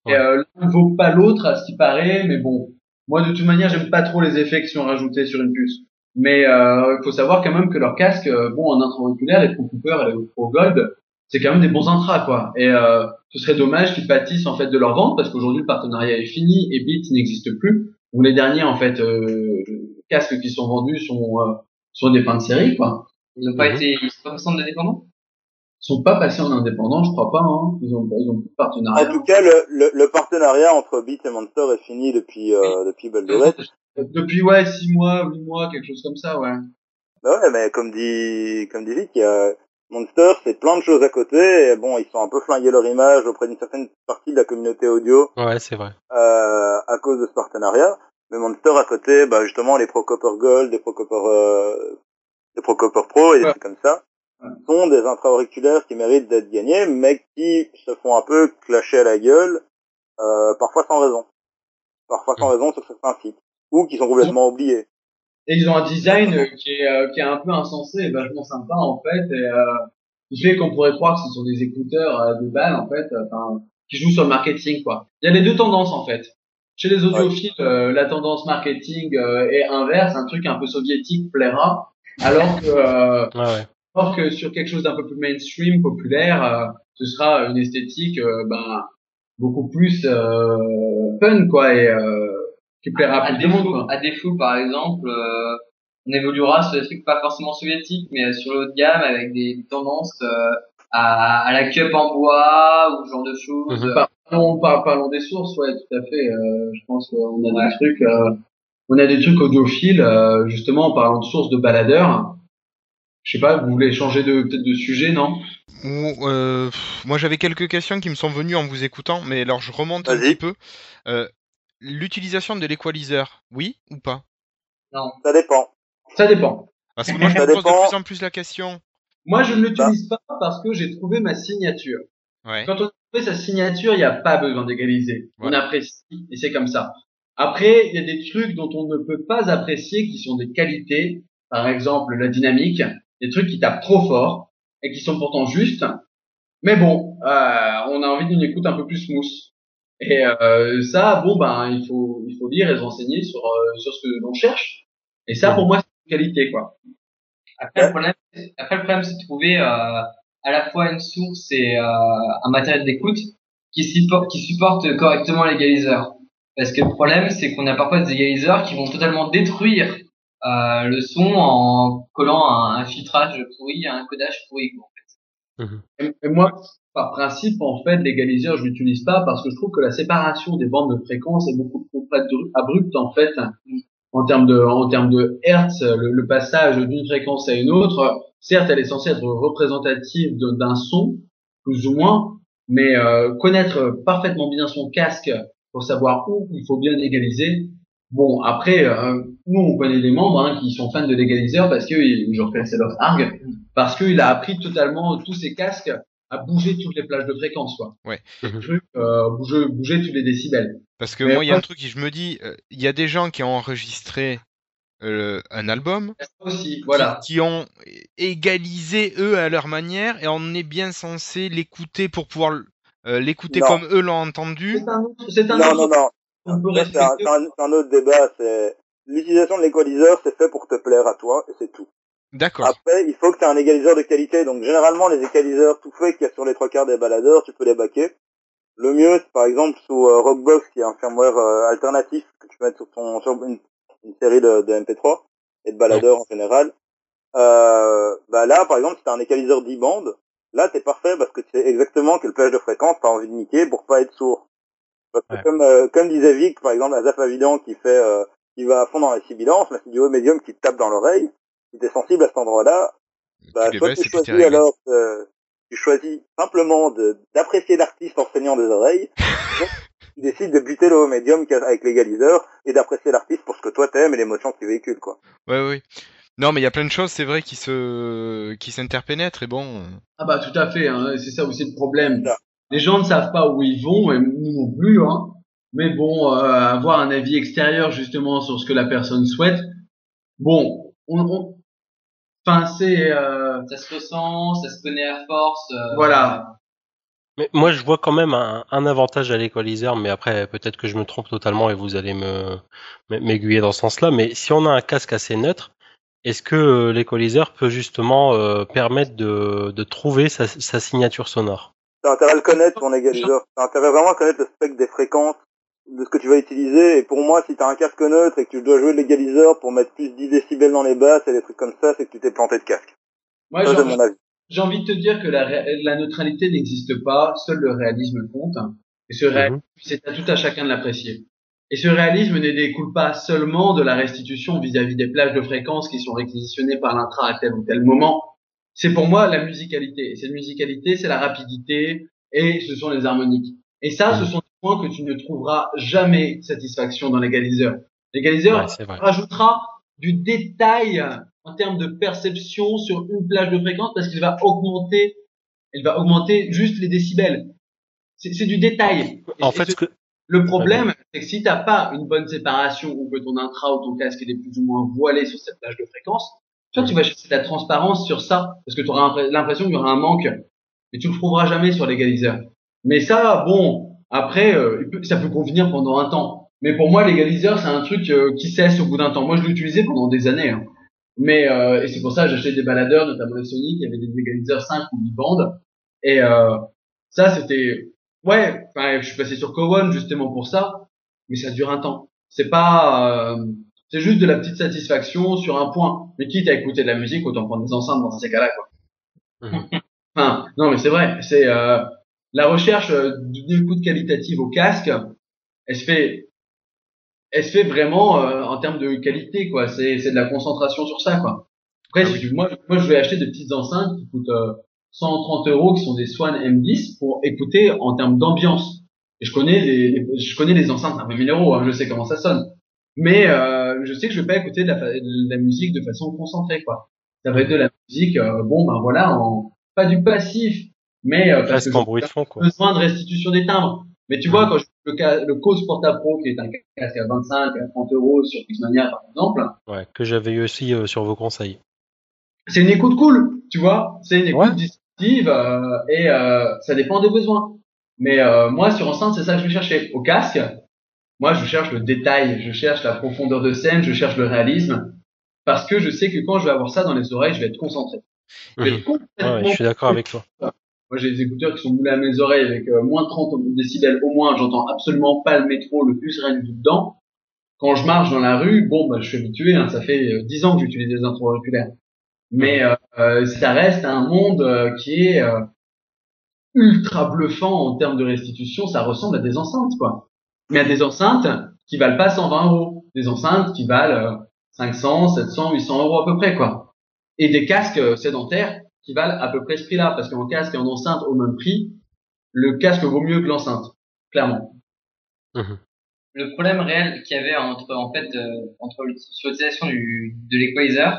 Et euh, l'un ne vaut pas l'autre à ce qui paraît, mais bon. Moi, de toute manière, j'aime pas trop les effets qui sont rajoutés sur une puce. Mais euh, il faut savoir quand même que leurs casques, euh, bon, en intra-auriculaire, les Pro Cooper et les Pro Gold, c'est quand même des bons intras, quoi. Et euh, ce serait dommage qu'ils pâtissent en fait de leur vente, parce qu'aujourd'hui le partenariat est fini et Beats n'existe plus. Donc les derniers en fait euh, casques qui sont vendus sont euh, sont des fins de série, quoi. ils n'ont pas Mhm. été, ils sont sont pas passés en indépendant, je crois pas. Hein. Ils ont ils ont plus de En partenariat. tout cas, le, le, le partenariat entre Beat et Monster est fini depuis, euh, depuis belle lurette. Depuis ouais six mois, huit mois, quelque chose comme ça, ouais. Bah ouais, mais comme dit, comme dit Vic, il y a Monster, c'est plein de choses à côté, et bon, ils sont un peu flingués leur image auprès d'une certaine partie de la communauté audio, Ouais, c'est vrai. euh, à cause de ce partenariat. Mais Monster à côté, bah justement, les Procopper Gold, les Procopper, euh, les Procopper Pro et des trucs comme ça, sont des intra-auriculaires qui méritent d'être gagnés, mais qui se font un peu clasher à la gueule, euh, parfois sans raison. Parfois sans raison sur certains sites. Ou qui sont complètement oubliés. Et ils ont un design qui est euh, qui est un peu insensé et vachement sympa en fait. Et euh, qui fait qu'on pourrait croire que ce sont des écouteurs euh, de balles en fait, euh, enfin qui jouent sur le marketing quoi. Il y a les deux tendances en fait. Chez les audiophiles, euh, la tendance marketing euh, est inverse, un truc un peu soviétique plaira, alors que euh, Ouais, alors que sur quelque chose d'un peu plus mainstream, populaire, euh, ce sera une esthétique euh, ben beaucoup plus euh, fun quoi et euh, qui plaira à à plus monde défaut, quoi. à défaut, par exemple, euh, on évoluera sur des trucs pas forcément soviétiques, mais sur le haut de gamme avec des tendances euh, à, à la cup en bois ou ce genre de choses. Mhm. Euh, Parlons, par- parlons des sources, ouais, tout à fait. Euh, je pense qu'on a des trucs, euh, on a des trucs audiophiles, euh, justement, en parlant de sources de baladeurs. Je sais pas, vous voulez changer de peut-être de sujet, non? Ou, euh, moi j'avais quelques questions qui me sont venues en vous écoutant, mais alors je remonte un petit peu. Euh, L'utilisation de l'équaliseur, oui ou pas? Non. Ça dépend. Ça dépend. Parce que moi, je Ça me pose de plus en plus la question. Moi, je ne l'utilise pas parce que j'ai trouvé ma signature. Ouais. Quand on a trouvé sa signature, il n'y a pas besoin d'égaliser. On apprécie et c'est comme ça. Après, il y a des trucs dont on ne peut pas apprécier qui sont des qualités. Par exemple, la dynamique, des trucs qui tapent trop fort et qui sont pourtant justes. Mais bon, euh, on a envie d'une écoute un peu plus smooth. Et euh, ça, bon ben, il faut il faut lire et se renseigner sur euh, sur ce que l'on cherche. Et ça, pour moi, c'est une qualité quoi. Après, le problème, après, le problème, c'est de trouver euh, à la fois une source et euh, un matériel d'écoute qui supporte, qui supporte correctement l'égaliseur. Parce que le problème, c'est qu'on a parfois des égaliseurs qui vont totalement détruire euh, le son en collant un, un filtrage pourri, un codage pourri. Quoi. Et, et moi, par principe, en fait, l'égaliseur, je l'utilise pas parce que je trouve que la séparation des bandes de fréquence est beaucoup trop abru- abrupte, en fait, en termes de, en termes de hertz, le, le passage d'une fréquence à une autre. Certes, elle est censée être représentative d'un son, plus ou moins, mais euh, connaître parfaitement bien son casque pour savoir où il faut bien égaliser. Bon, après, euh, nous, on connaît des membres hein, qui sont fans de l'égaliseur parce que, je reconnais Love Arg, parce qu'il a appris totalement tous ses casques à bouger toutes les plages de fréquence, quoi. Ouais. Mhm. Truc, euh, bouger, bouger tous les décibels. Parce que Mais moi, il y a un truc qui je me dis, euh, il y a des gens qui ont enregistré euh, un album, Ça aussi, qui- voilà. qui, ont égalisé eux à leur manière, et on est bien censé l'écouter pour pouvoir euh, l'écouter comme eux l'ont entendu. C'est un autre, c'est un Non, autre non, non. C'est un, autre débat. C'est l'utilisation de l'équaliseur, c'est fait pour te plaire à toi et c'est tout. D'accord. Après, il faut que tu aies un égaliseur de qualité. Donc généralement, les égaliseurs tout faits qu'il y a sur les trois quarts des baladeurs, tu peux les baquer. Le mieux, c'est par exemple sous euh, Rockbox, qui est un firmware euh, alternatif que tu peux mettre sur ton sur une, une série de, de MP3 et de baladeurs en général. Euh, bah là, par exemple, si t'as un égaliseur 10 bandes, là t'es parfait parce que tu sais exactement quelle plage de fréquence t'as envie de niquer pour pas être sourd. Parce que Ouais. comme euh, comme disait Vic, par exemple, à Zap Avident qui fait euh, qui va à fond dans la sibilance, mais c'est du haut médium qui te tape dans l'oreille. Si t'es sensible à cet endroit-là, bah, soit tu choisis alors, euh, tu choisis simplement d'apprécier l'artiste en saignant des oreilles. soit tu décides de buter le haut médium avec l'égaliseur et d'apprécier l'artiste pour ce que toi t'aimes et l'émotion qu'il véhicule, quoi. Ouais, ouais. Non, mais il y a plein de choses, c'est vrai, qui se, qui s'interpénètrent, et bon. euh, Ah bah tout à fait, hein, c'est ça aussi le problème. Les gens ne savent pas où ils vont, et nous non plus, hein. Mais bon, euh, avoir un avis extérieur justement sur ce que la personne souhaite, bon, on, on... enfin c'est, euh, Ça se ressent, ça se connaît à force. euh, voilà. Mais moi, je vois quand même un, un avantage à l'équaliseur, mais après, peut-être que je me trompe totalement et vous allez me m'aiguiller dans ce sens-là. Mais si on a un casque assez neutre, est-ce que euh, l'équaliseur peut justement euh, permettre de, de trouver sa, sa signature sonore? T'as intérêt à le connaître, ton égaliseur. T'as intérêt vraiment à connaître le spectre des fréquences de ce que tu vas utiliser. Et pour moi, si t'as un casque neutre et que tu dois jouer de l'égaliseur pour mettre plus 10 décibels dans les basses et des trucs comme ça, c'est que tu t'es planté de casque. Moi, Ça, j'ai envie, mon avis. j'ai envie de te dire que la, ré- la neutralité n'existe pas, seul le réalisme compte. Et ce réalisme, Mhm. c'est à tout à chacun de l'apprécier. Et ce réalisme ne découle pas seulement de la restitution vis-à-vis des plages de fréquences qui sont réquisitionnées par l'intra à tel ou tel moment. C'est pour moi la musicalité. Et cette musicalité, c'est la rapidité et ce sont les harmoniques. Et ça, ce sont des points que tu ne trouveras jamais satisfaction dans l'égaliseur. L'égaliseur Ouais, rajoutera du détail en termes de perception sur une plage de fréquence parce qu'il va augmenter, il va augmenter juste les décibels. C'est du détail. En et fait, ce- ce que, le problème, c'est que si t'as pas une bonne séparation ou que ton intra ou ton casque il est plus ou moins voilé sur cette plage de fréquence, toi tu vas chercher de la transparence sur ça parce que tu auras l'impression qu'il y aura un manque, mais tu le trouveras jamais sur l'égaliseur. Mais ça, bon, après, euh, ça peut convenir pendant un temps. Mais pour moi, l'égaliseur, c'est un truc euh, qui cesse au bout d'un temps. Moi, je l'ai utilisé pendant des années. hein. Mais euh, et c'est pour ça que j'achetais des baladeurs, notamment les Sony, qui avaient des égaliseurs 5 ou 8 bandes. Et euh, ça, c'était ouais. Je suis passé sur Cowan justement pour ça, mais ça dure un temps. C'est pas, euh, c'est juste de la petite satisfaction sur un point. Mais quitte à écouter de la musique, autant prendre des enceintes dans ces cas-là, quoi. Mhm. Enfin, non, mais c'est vrai. C'est euh, la recherche euh, d'une écoute qualitative au casque. Elle se fait elle se fait vraiment euh, en termes de qualité quoi c'est c'est de la concentration sur ça quoi après Ah moi moi je vais acheter des petites enceintes qui coûtent euh, 130 euros qui sont des Swan M10 pour écouter en termes d'ambiance et je connais les, les- je connais les enceintes à 20 000 euros hein, je sais comment ça sonne mais euh, euh, je sais que je vais pas écouter de la, de la musique de façon concentrée, quoi. Ça va être de la musique, euh, bon, ben voilà, en, pas du passif, mais euh, parce que en bruit de fond, quoi. besoin de restitution des timbres. Mais tu vois, quand je, le, ca- le Cause Porta Pro, qui est un casque à 25, à 30 euros sur Pixmania, par exemple, Ouais, que j'avais eu aussi euh, sur vos conseils. c'est une écoute cool, tu vois. C'est une écoute Ouais. distinctive euh, et euh, ça dépend des besoins. Mais moi, sur enceinte, c'est ça que je vais chercher. Au casque, moi, je cherche le détail, je cherche la profondeur de scène, je cherche le réalisme, parce que je sais que quand je vais avoir ça dans les oreilles, je vais être concentré. Je vais Mhm. être Ouais, je suis d'accord avec toi. Moi, j'ai des écouteurs qui sont moulés à mes oreilles avec euh, moins de 30 décibels au moins. J'entends absolument pas le métro, le bus, rien du tout dedans. Quand je marche dans la rue, bon, bah, je suis habitué. Hein, ça fait euh, 10 ans que j'utilise des intra-auriculaires. Mais euh, euh, ça reste un monde euh, qui est euh, ultra bluffant en termes de restitution. Ça ressemble à des enceintes, quoi. Mais à des enceintes qui valent pas 120 euros. Des enceintes qui valent euh, 500, 700, 800 euros à peu près, quoi. Et des casques euh, sédentaires qui valent à peu près ce prix-là, parce qu'en casque et en enceinte au même prix, le casque vaut mieux que l'enceinte, clairement. Mhm. le problème réel qu'il y avait entre en fait euh, entre l'utilisation du de l'equalizer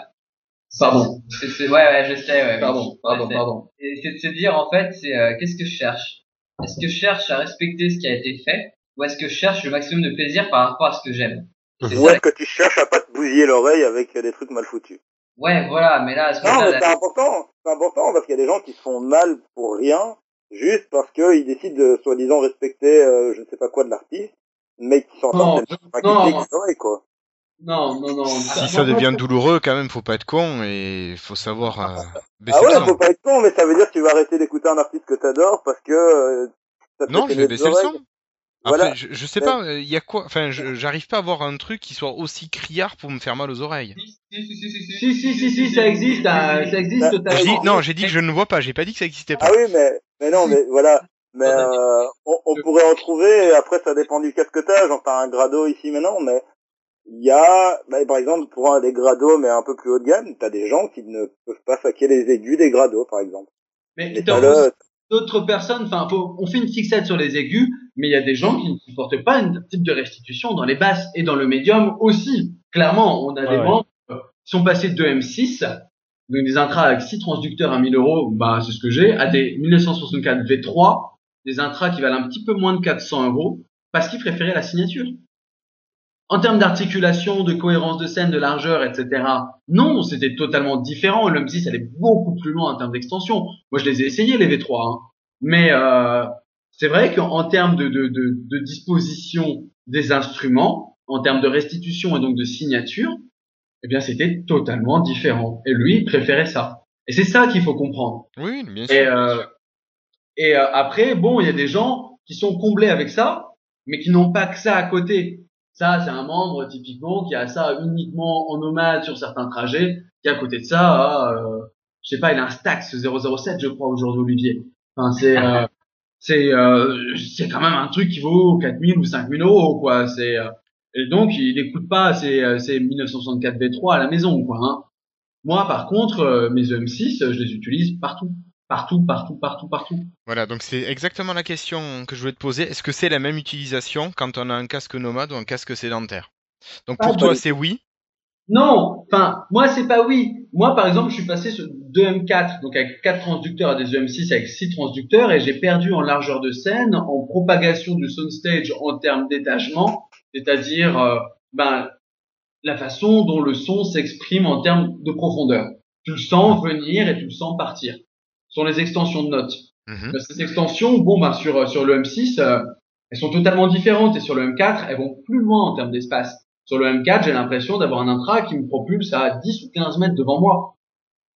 Pardon, c'est c'est- ouais ouais je sais ouais pardon, pardon, pardon. Et c'est de se dire en fait c'est euh, qu'est-ce que je cherche? Est-ce que je cherche à respecter ce qui a été fait ou est-ce que je cherche le maximum de plaisir par rapport à ce que j'aime? Ou est-ce que tu cherches à pas te bousiller l'oreille avec euh, des trucs mal foutus ouais voilà mais là à ce Non, mais c'est important. C'est important parce qu'il y a des gens qui se font mal pour rien, juste parce qu'ils décident de soi-disant respecter euh, je ne sais pas quoi de l'artiste, mais qui s'en Non, sortent tellement pas oreilles, quoi. Non, non, non. Si ça devient douloureux, quand même, faut pas être con et faut savoir euh, baisser Ah le ouais, son. faut pas être con, mais ça veut dire que tu vas arrêter d'écouter un artiste que t'adores parce que euh, ça te Non, je vais baisser le son. Après, Voilà. je, je sais Mais- pas, il y a quoi Enfin, je- j'arrive pas à avoir un truc qui soit aussi criard pour me faire mal aux oreilles. Si, si, si, si, ça existe, hein, ça existe Ça- totalement. Je dis, non, j'ai dit que je ne vois pas, j'ai pas dit que ça existait pas. Ah oui, mais, mais non, mais voilà. Mais euh, on, on pourrait en trouver, et après ça dépend du casque que t'as, j'en parle un grado ici maintenant, mais il y a, bah, par exemple, pour un des grados, mais un peu plus haut de gamme, t'as des gens qui ne peuvent pas saquer les aigus des grados, par exemple. Mais Mais dans t'as le, d'autres personnes, enfin, on fait une fixette sur les aigus, mais il y a des gens qui ne supportent pas un type de restitution dans les basses et dans le médium aussi. Clairement, on a des ouais. membres euh, qui sont passés de M6, donc des intras avec 6 transducteurs à 1000 euros, bah, c'est ce que j'ai, à des 1964 V3, des intras qui valent un petit peu moins de 400 euros, parce qu'ils préféraient la signature. En termes d'articulation, de cohérence de scène, de largeur, etc. Non, c'était totalement différent. Le M6 allait beaucoup plus loin en termes d'extension. Moi, je les ai essayés, les V3. hein. Mais euh, c'est vrai qu'en termes de, de, de, de disposition des instruments, en termes de restitution et donc de signature, eh bien, c'était totalement différent. Et lui, il préférait ça. Et c'est ça qu'il faut comprendre. Oui, bien sûr. Et, euh, et euh, après, bon, il y a des gens qui sont comblés avec ça, mais qui n'ont pas que ça à côté. Ça, c'est un membre typiquement qui a ça uniquement en nomade sur certains trajets, qui à côté de ça, a, euh, je sais pas, il a un Stax 007, je crois aujourd'hui Olivier. Enfin, c'est euh, c'est euh, c'est quand même un truc qui vaut 4000 ou 5000 euros, quoi. C'est euh, et donc il n'écoute pas ces euh, ces 1964 V3 à la maison, quoi. Hein. Moi, par contre, euh, mes EM6, euh, je les utilise partout, partout, partout, partout, partout. Voilà, donc c'est exactement la question que je voulais te poser. Est-ce que c'est la même utilisation quand on a un casque nomade ou un casque sédentaire? Donc Ah, pour toi, c'est oui? Non, enfin, moi c'est pas oui. Moi par exemple, je suis passé sur 2M4, donc avec 4 transducteurs à des EM6 avec 6 transducteurs et j'ai perdu en largeur de scène, en propagation du soundstage en termes d'étagement, c'est-à-dire euh, ben la façon dont le son s'exprime en termes de profondeur. Tu le sens venir et tu le sens partir. Sont les extensions de notes. Mhm. Ces extensions, bon ben sur sur le M6, euh, elles sont totalement différentes et sur le M4, elles vont plus loin en termes d'espace. Sur le M4, j'ai l'impression d'avoir un intra qui me propulse à 10 ou 15 mètres devant moi.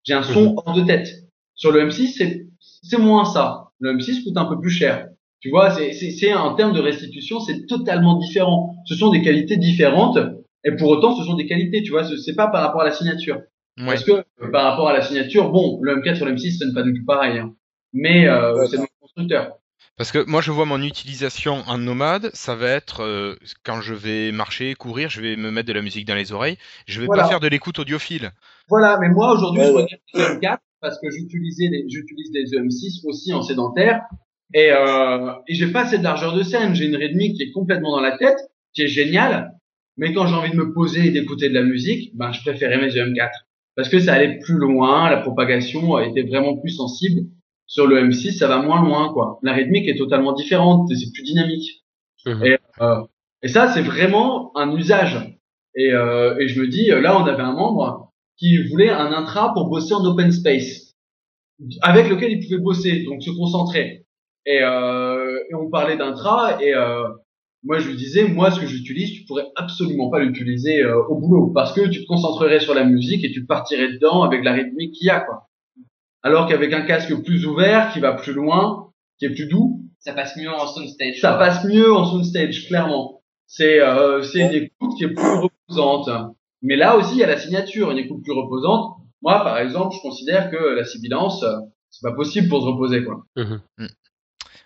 J'ai un son hors de tête. Sur le M6, c'est, c'est moins ça. Le M6 coûte un peu plus cher. Tu vois, c'est, en termes de restitution, c'est totalement différent. Ce sont des qualités différentes. Et pour autant, ce sont des qualités, tu vois, ce- c'est pas par rapport à la signature. Ouais. Parce que euh, par rapport à la signature, bon, le M4 sur le M6, ce n'est pas du tout pareil. hein. Mais euh, Ouais, c'est le même constructeur. Parce que moi, je vois mon utilisation en nomade, ça va être euh, quand je vais marcher, courir, je vais me mettre de la musique dans les oreilles. Je vais Voilà. pas faire de l'écoute audiophile. Voilà, mais moi aujourd'hui je regarde les EM4 parce que j'utilisais les, j'utilise les EM6 aussi en sédentaire et euh, et j'ai pas cette largeur de scène, j'ai une rythmique qui est complètement dans la tête, qui est géniale, Mais quand j'ai envie de me poser et d'écouter de la musique, ben je préférais mes EM4 parce que ça allait plus loin, la propagation était vraiment plus sensible. Sur le M6, ça va moins loin, quoi. La rythmique est totalement différente, c'est plus dynamique. Mhm. Et, euh, et ça, c'est vraiment un usage. Et, euh, et je me dis, là, on avait un membre qui voulait un intra pour bosser en open space, avec lequel il pouvait bosser, donc se concentrer. Et, euh, et on parlait d'intra, et moi je lui disais, moi ce que j'utilise, tu pourrais absolument pas l'utiliser euh, au boulot, parce que tu te concentrerais sur la musique et tu partirais dedans avec la rythmique qu'il y a, quoi. Alors qu'avec un casque plus ouvert, qui va plus loin, qui est plus doux, Ça passe mieux en soundstage. ça passe mieux en soundstage, clairement. C'est euh, c'est une écoute qui est plus reposante. Mais là aussi, il y a la signature, une écoute plus reposante. Moi, par exemple, je considère que la sibilance, euh, c'est pas possible pour se reposer, quoi. Mhm.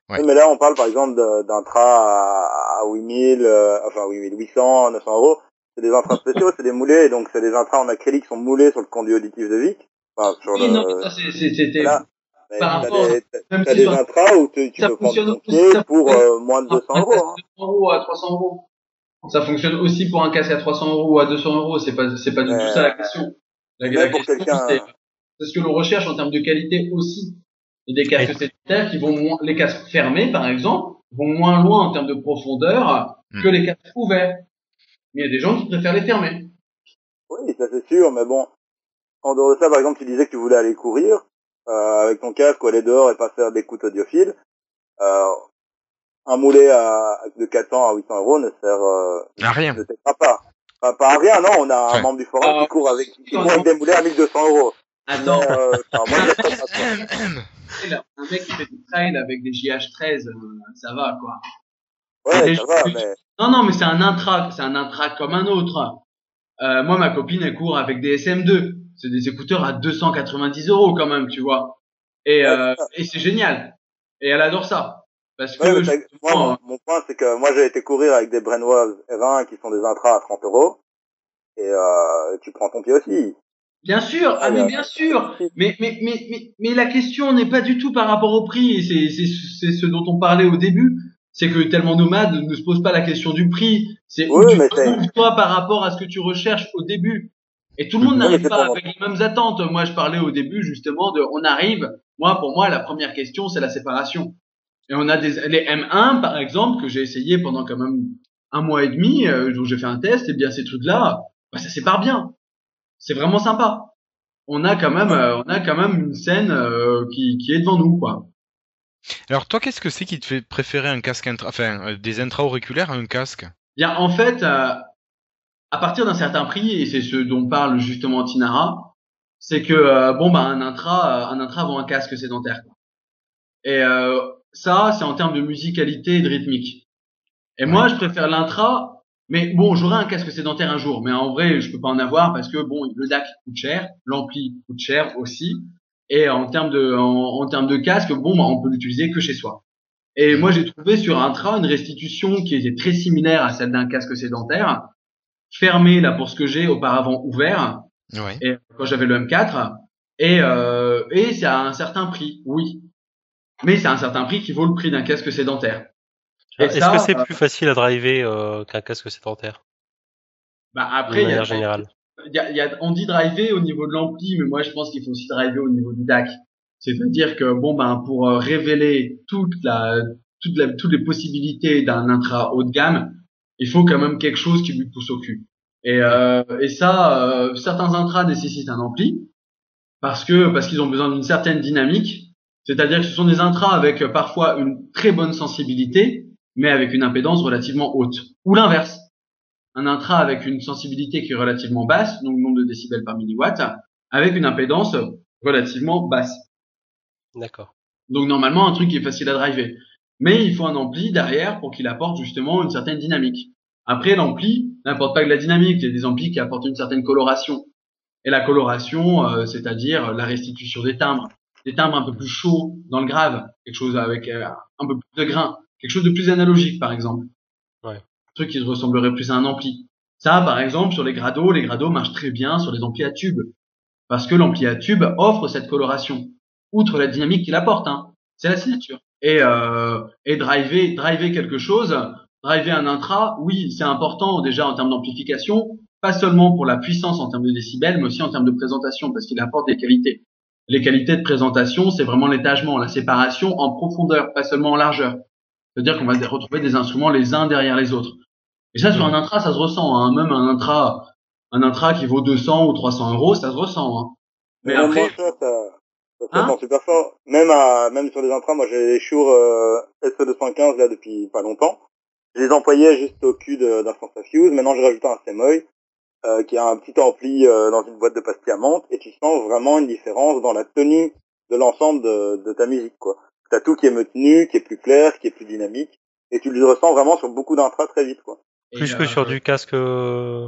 Ouais. Mais là, on parle par exemple d'un train à, à 8000, euh, enfin 8800, 900 euros. C'est des intrants spéciaux, c'est des moulés, donc c'est des intrants en acrylique qui sont moulés sur le conduit auditif de Vic. Enfin, sur Oui, le... non, mais ça, c'est- c'est- c'était Voilà. Par t'as rapport- t'as si des intras où tu, peux prendre fonctionne ton pied pour euh, moins de 200 un euros. casque Hein. à 200 euros à 300 euros. Ça fonctionne aussi pour un casque à 300 euros ou à 200 euros. C'est pas, c'est pas du tout Euh, ça la question. La, la question, c'est ce que l'on recherche en termes de qualité aussi. Il y a des casques sédentaires qui vont moins, les casques fermés, par exemple, vont moins loin en termes de profondeur Hmm. que les casques ouverts. Mais il y a des gens qui préfèrent les fermer. Oui, ça c'est sûr, mais bon. En dehors de ça, par exemple, tu disais que tu voulais aller courir euh, avec ton casque ou aller dehors et pas faire d'écoute audiophile. Euh, un moulet à, de 400 à 800 euros ne sert euh, Ah, rien. ne t'aidera pas. Pas, pas à rien, non. On a un Ouais. membre du forum Ah, qui court avec, qui court avec des moulets à 1200 euros. Attends, Mais, euh, moi, je pas, là, un mec qui fait du trail avec des JH13, euh, ça va, quoi. Ouais, Et ça je- va, mais Non, non, mais c'est un intra, c'est un intra comme un autre. Euh, moi, ma copine, elle court avec des SM2. C'est des écouteurs à 290 euros quand même, tu vois. Et, euh, et c'est génial. Et elle adore ça. Parce que, Ouais, moi, mon, mon point, c'est que moi, j'ai été courir avec des Brainwaves R1 qui sont des intras à 30 euros. Et euh, tu prends ton pied aussi. Bien sûr, ah, mais bien sûr. Mais, mais, mais, mais, mais la question n'est pas du tout par rapport au prix. C'est, c'est, c'est ce dont on parlait au début. C'est que tellement nomade ne se pose pas la question du prix. C'est où Oui, tu trouves, toi, par rapport à ce que tu recherches au début. Et tout le monde n'arrive pas avec les mêmes attentes. Moi, je parlais au début, justement, de, on arrive. Moi, pour moi, la première question, c'est la séparation. Et on a des, les M1, par exemple, que j'ai essayé pendant quand même un mois et demi, euh, j'ai fait un test, et bien, ces trucs-là, bah, ça sépare bien. C'est vraiment sympa. On a quand même, euh, on a quand même une scène euh, qui, qui est devant nous, quoi. Alors toi, qu'est-ce que c'est qui te fait préférer un casque intra, enfin euh, des intra-auriculaires à un casque? Bien, en fait, euh, à partir d'un certain prix, et c'est ce dont parle justement Tinara, c'est que euh, bon bah un intra, un intra vaut un casque sédentaire. Quoi. Et euh, ça, c'est en termes de musicalité et de rythmique. Et moi, je préfère l'intra. Mais bon, j'aurai un casque sédentaire un jour, mais en vrai, je peux pas en avoir parce que bon, le DAC coûte cher, l'ampli coûte cher aussi, et en termes de, en, en termes de casque, bon, bah, on peut l'utiliser que chez soi. Et moi, j'ai trouvé sur Intra une restitution qui était très similaire à celle d'un casque sédentaire, fermé là pour ce que j'ai auparavant ouvert, Ouais. et quand j'avais le M4, et, euh, et c'est à un certain prix, oui. Mais c'est à un certain prix qui vaut le prix d'un casque sédentaire. Et Est-ce que c'est euh, plus facile à driver euh, qu'un casque sédentaire bah après, il y a, manière générale il y a, il y a- on dit driver au niveau de l'ampli, mais moi je pense qu'il faut aussi driver au niveau du DAC. C'est-à-dire que bon ben pour euh, révéler toute la, toute la, toutes les possibilités d'un intra haut de gamme, il faut quand même quelque chose qui lui pousse au cul. Et, euh, et ça, euh, certains intras nécessitent un ampli parce que parce qu'ils ont besoin d'une certaine dynamique. C'est-à-dire que ce sont des intras avec parfois une très bonne sensibilité, mais avec une impédance relativement haute. Ou l'inverse un intra avec une sensibilité qui est relativement basse, donc nombre de décibels par milliwatt, avec une impédance relativement basse. D'accord. Donc normalement un truc qui est facile à driver. Mais il faut un ampli derrière pour qu'il apporte justement une certaine dynamique. Après l'ampli n'apporte pas que de la dynamique, il y a des amplis qui apportent une certaine coloration. Et la coloration, euh, c'est-à-dire la restitution des timbres, des timbres un peu plus chauds dans le grave, quelque chose avec euh, un peu plus de grain, quelque chose de plus analogique par exemple. Ouais. Un truc qui ressemblerait plus à un ampli. Ça, par exemple, sur les grados, les grados marchent très bien sur les amplis à tube. Parce que l'ampli à tube offre cette coloration. Outre la dynamique qu'il apporte, hein. C'est la signature. Et, euh, et driver, driver quelque chose, driver un intra, oui, c'est important déjà en termes d'amplification, pas seulement pour la puissance en termes de décibels, mais aussi en termes de présentation, parce qu'il apporte des qualités. Les qualités de présentation, c'est vraiment l'étagement, la séparation en profondeur, pas seulement en largeur. C'est-à-dire qu'on va retrouver des instruments les uns derrière les autres. Et ça, sur un intra, ça se ressent. Hein. Même un intra, un intra qui vaut 200 ou 300 euros, ça se ressent. Hein. Mais, après, ça, ça, ça, ça hein super fort. Même à, même sur les intras, moi j'ai les Shure euh, SE215 là depuis pas longtemps. Je les employais juste au cul d'un sens à fuse. Maintenant, j'ai rajouté un Semoy euh, qui a un petit ampli euh, dans une boîte de pastille à menthe et tu sens vraiment une différence dans la tenue de l'ensemble de, de, ta musique. quoi. T'as tout qui est maintenu, qui est plus clair, qui est plus dynamique et tu le ressens vraiment sur beaucoup d'intras très vite. quoi. Plus que sur du casque euh,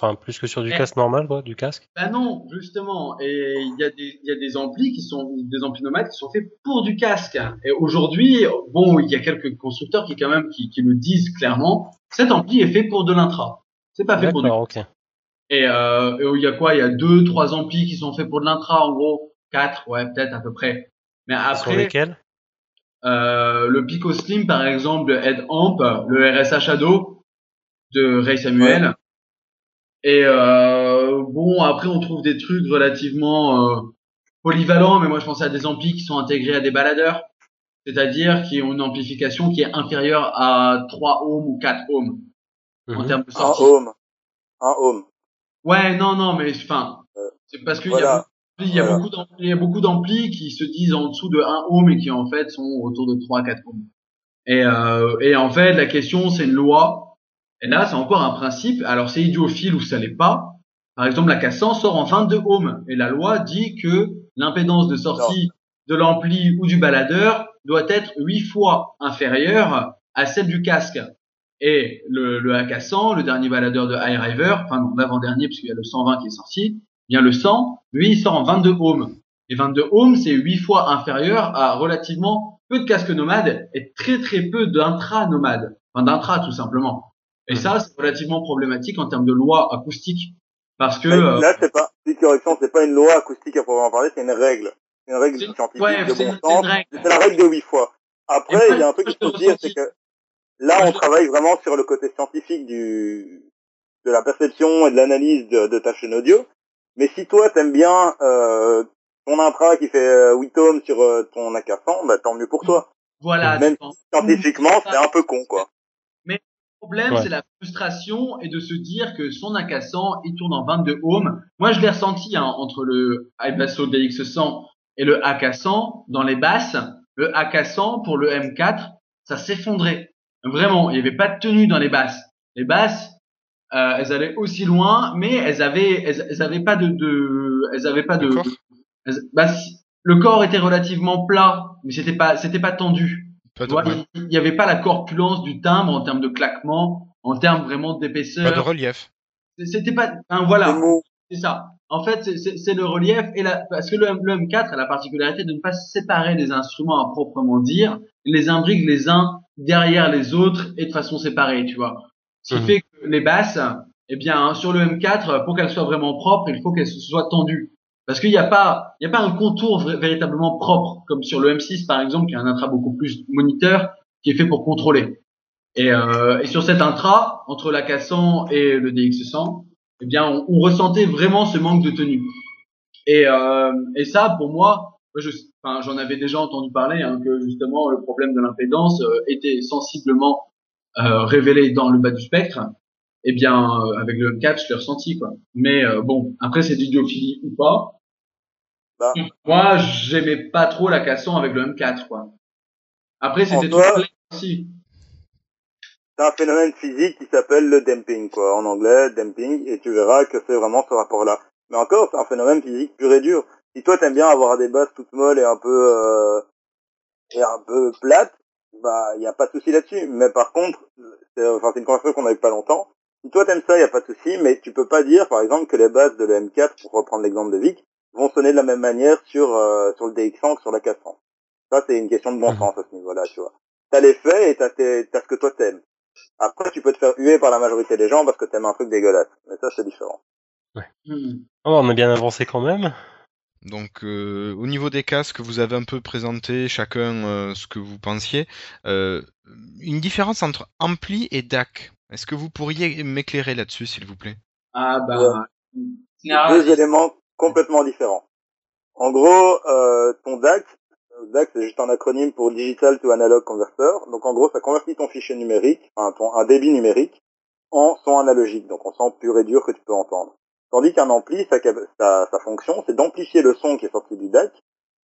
Enfin, plus que sur du casque normal, quoi, du casque. Bah non, justement. Et il y a des, il y a des amplis qui sont, des amplis nomades qui sont faits pour du casque. Et aujourd'hui, bon, il y a quelques constructeurs qui quand même, qui, qui le disent clairement. Cet ampli est fait pour de l'intra. C'est pas fait pour du. ok. Et, euh, et il y a quoi? Il y a deux, trois amplis qui sont faits pour de l'intra, en gros. Quatre, ouais, peut-être à peu près. Mais après. Sur lesquels? Euh, le Pico Slim, par exemple, le Head Amp, le RSA Shadow de Ray Samuel. Et euh, bon, après on trouve des trucs relativement euh, polyvalents, mais moi je pensais à des amplis qui sont intégrés à des baladeurs, c'est-à-dire qui ont une amplification qui est inférieure à 3 ohms ou 4 ohms en Mhm. termes de Un sortie. ohm. Un ohm. Ouais, non, non, mais enfin, Euh, c'est parce qu'il voilà. y a, il y a Voilà. beaucoup d'amplis, il y a beaucoup d'amplis qui se disent en dessous de 1 ohm et qui en fait sont autour de 3 4 ohms. Et, euh, et en fait, la question c'est une loi. Et là, c'est encore un principe. Alors, c'est idiophile ou ça l'est pas. Par exemple, la K100 sort en 22 ohms. Et la loi dit que l'impédance de sortie de l'ampli ou du baladeur doit être 8 fois inférieure à celle du casque. Et le, le AK100, le dernier baladeur de High River, enfin non, l'avant-dernier, parce qu'il y a le 120 qui est sorti, bien le 100, lui, il sort en 22 ohms. Et 22 ohms, c'est 8 fois inférieur à relativement peu de casques nomades et très très peu d'intra-nomades. Enfin, d'intra, tout simplement. Et ça, c'est relativement problématique en termes de loi acoustique. Parce que... Euh, Là, c'est pas, petite correction, c'est pas une loi acoustique à proprement parler, c'est une règle. C'est une règle scientifique ouais, de c'est bon sens. règle. C'est la règle de huit fois. Après, il y a un truc qu'il faut dire, c'est que là, on travaille vraiment sur le côté scientifique du, de la perception et de l'analyse de, de ta chaîne audio. Mais si toi, t'aimes bien, euh, ton intra qui fait euh, 8 ohms sur euh, ton AK100, bah, tant mieux pour toi. voilà, Même Scientifiquement, c'est un peu con, quoi. Le problème, Ouais. c'est la frustration et de se dire que son AK100, il tourne en 22 ohms. Moi, je l'ai ressenti hein, entre le iBasso DX100 et le AK100 dans les basses. Le AK100 pour le M4, ça s'effondrait. Vraiment, il n'y avait pas de tenue dans les basses. Les basses, euh, elles allaient aussi loin, mais elles avaient, elles, elles avaient pas de, de, elles avaient pas de. Le corps elles- bah, si- le corps était relativement plat, mais c'était pas, c'était pas tendu. Pas de, vois, ouais. il n'y avait pas la corpulence du timbre en termes de claquement, en termes vraiment Pas de d'épaisseur. relief. C'était pas, enfin, C'est voilà, c'est ça. En fait, c'est- c'est c'est le relief et la, parce que le, M- le M4 a la particularité de ne pas séparer les instruments à proprement dire, il les imbrique les uns derrière les autres et de façon séparée, tu vois. Ce qui Mhm. fait que les basses, eh bien, hein, sur le M4, pour qu'elles soient vraiment propres, il faut qu'elles soient tendues. Parce qu'il n'y a pas, il y a pas un contour véritablement propre, comme sur le M6 par exemple, qui a un intra beaucoup plus moniteur, qui est fait pour contrôler. Et, euh, sur cet intra, entre la K100 et le DX100, eh bien, on, ressentait vraiment ce manque de tenue. Et, euh, ça, pour moi, j'en avais déjà entendu parler, hein, que justement le problème de l'impédance euh, était sensiblement révélé dans le bas du spectre. Eh bien, euh, avec le M4, je l'ai ressenti, quoi. Mais euh, bon, après, c'est d'idiophilie ou pas. Bah. Moi, j'aimais pas trop la K100 avec le M4, quoi. Après, c'était tout aussi. C'est un phénomène physique qui s'appelle le damping, quoi, en anglais, damping, et tu verras que c'est vraiment ce rapport-là. Mais encore, c'est un phénomène physique pur et dur. Si toi t'aimes bien avoir des basses toutes molles et un peu euh, et un peu plates, bah il y a pas de souci là-dessus. Mais par contre, c'est enfin c'est une conversation qu'on a eu pas longtemps. Si toi t'aimes ça, il y a pas de souci, mais tu peux pas dire par exemple que les basses de l'M4, pour reprendre l'exemple de Vic, vont sonner de la même manière sur euh, sur le DX100 que sur la 400. Ça c'est une question de bon Mhm. sens à ce niveau-là, tu vois. T'as les faits et t'as tes- t'as ce que toi t'aimes. Après, tu peux te faire huer par la majorité des gens parce que t'aimes un truc dégueulasse. Mais ça, c'est différent. Hmm. Oh, on a bien avancé quand même. Donc euh, au niveau des casques, vous avez un peu présenté chacun euh, ce que vous pensiez. Euh, une différence entre ampli et DAC. Est-ce que vous pourriez m'éclairer là-dessus, s'il vous plaît? Ah bah. Deux éléments complètement différents. En gros, euh, ton DAC, DAC c'est juste un acronyme pour Digital to Analog Converter. Donc en gros, ça convertit ton fichier numérique, enfin ton, un débit numérique, en son analogique, donc en son pur et dur que tu peux entendre. Tandis qu'un ampli, sa, sa, sa fonction, c'est d'amplifier le son qui est sorti du DAC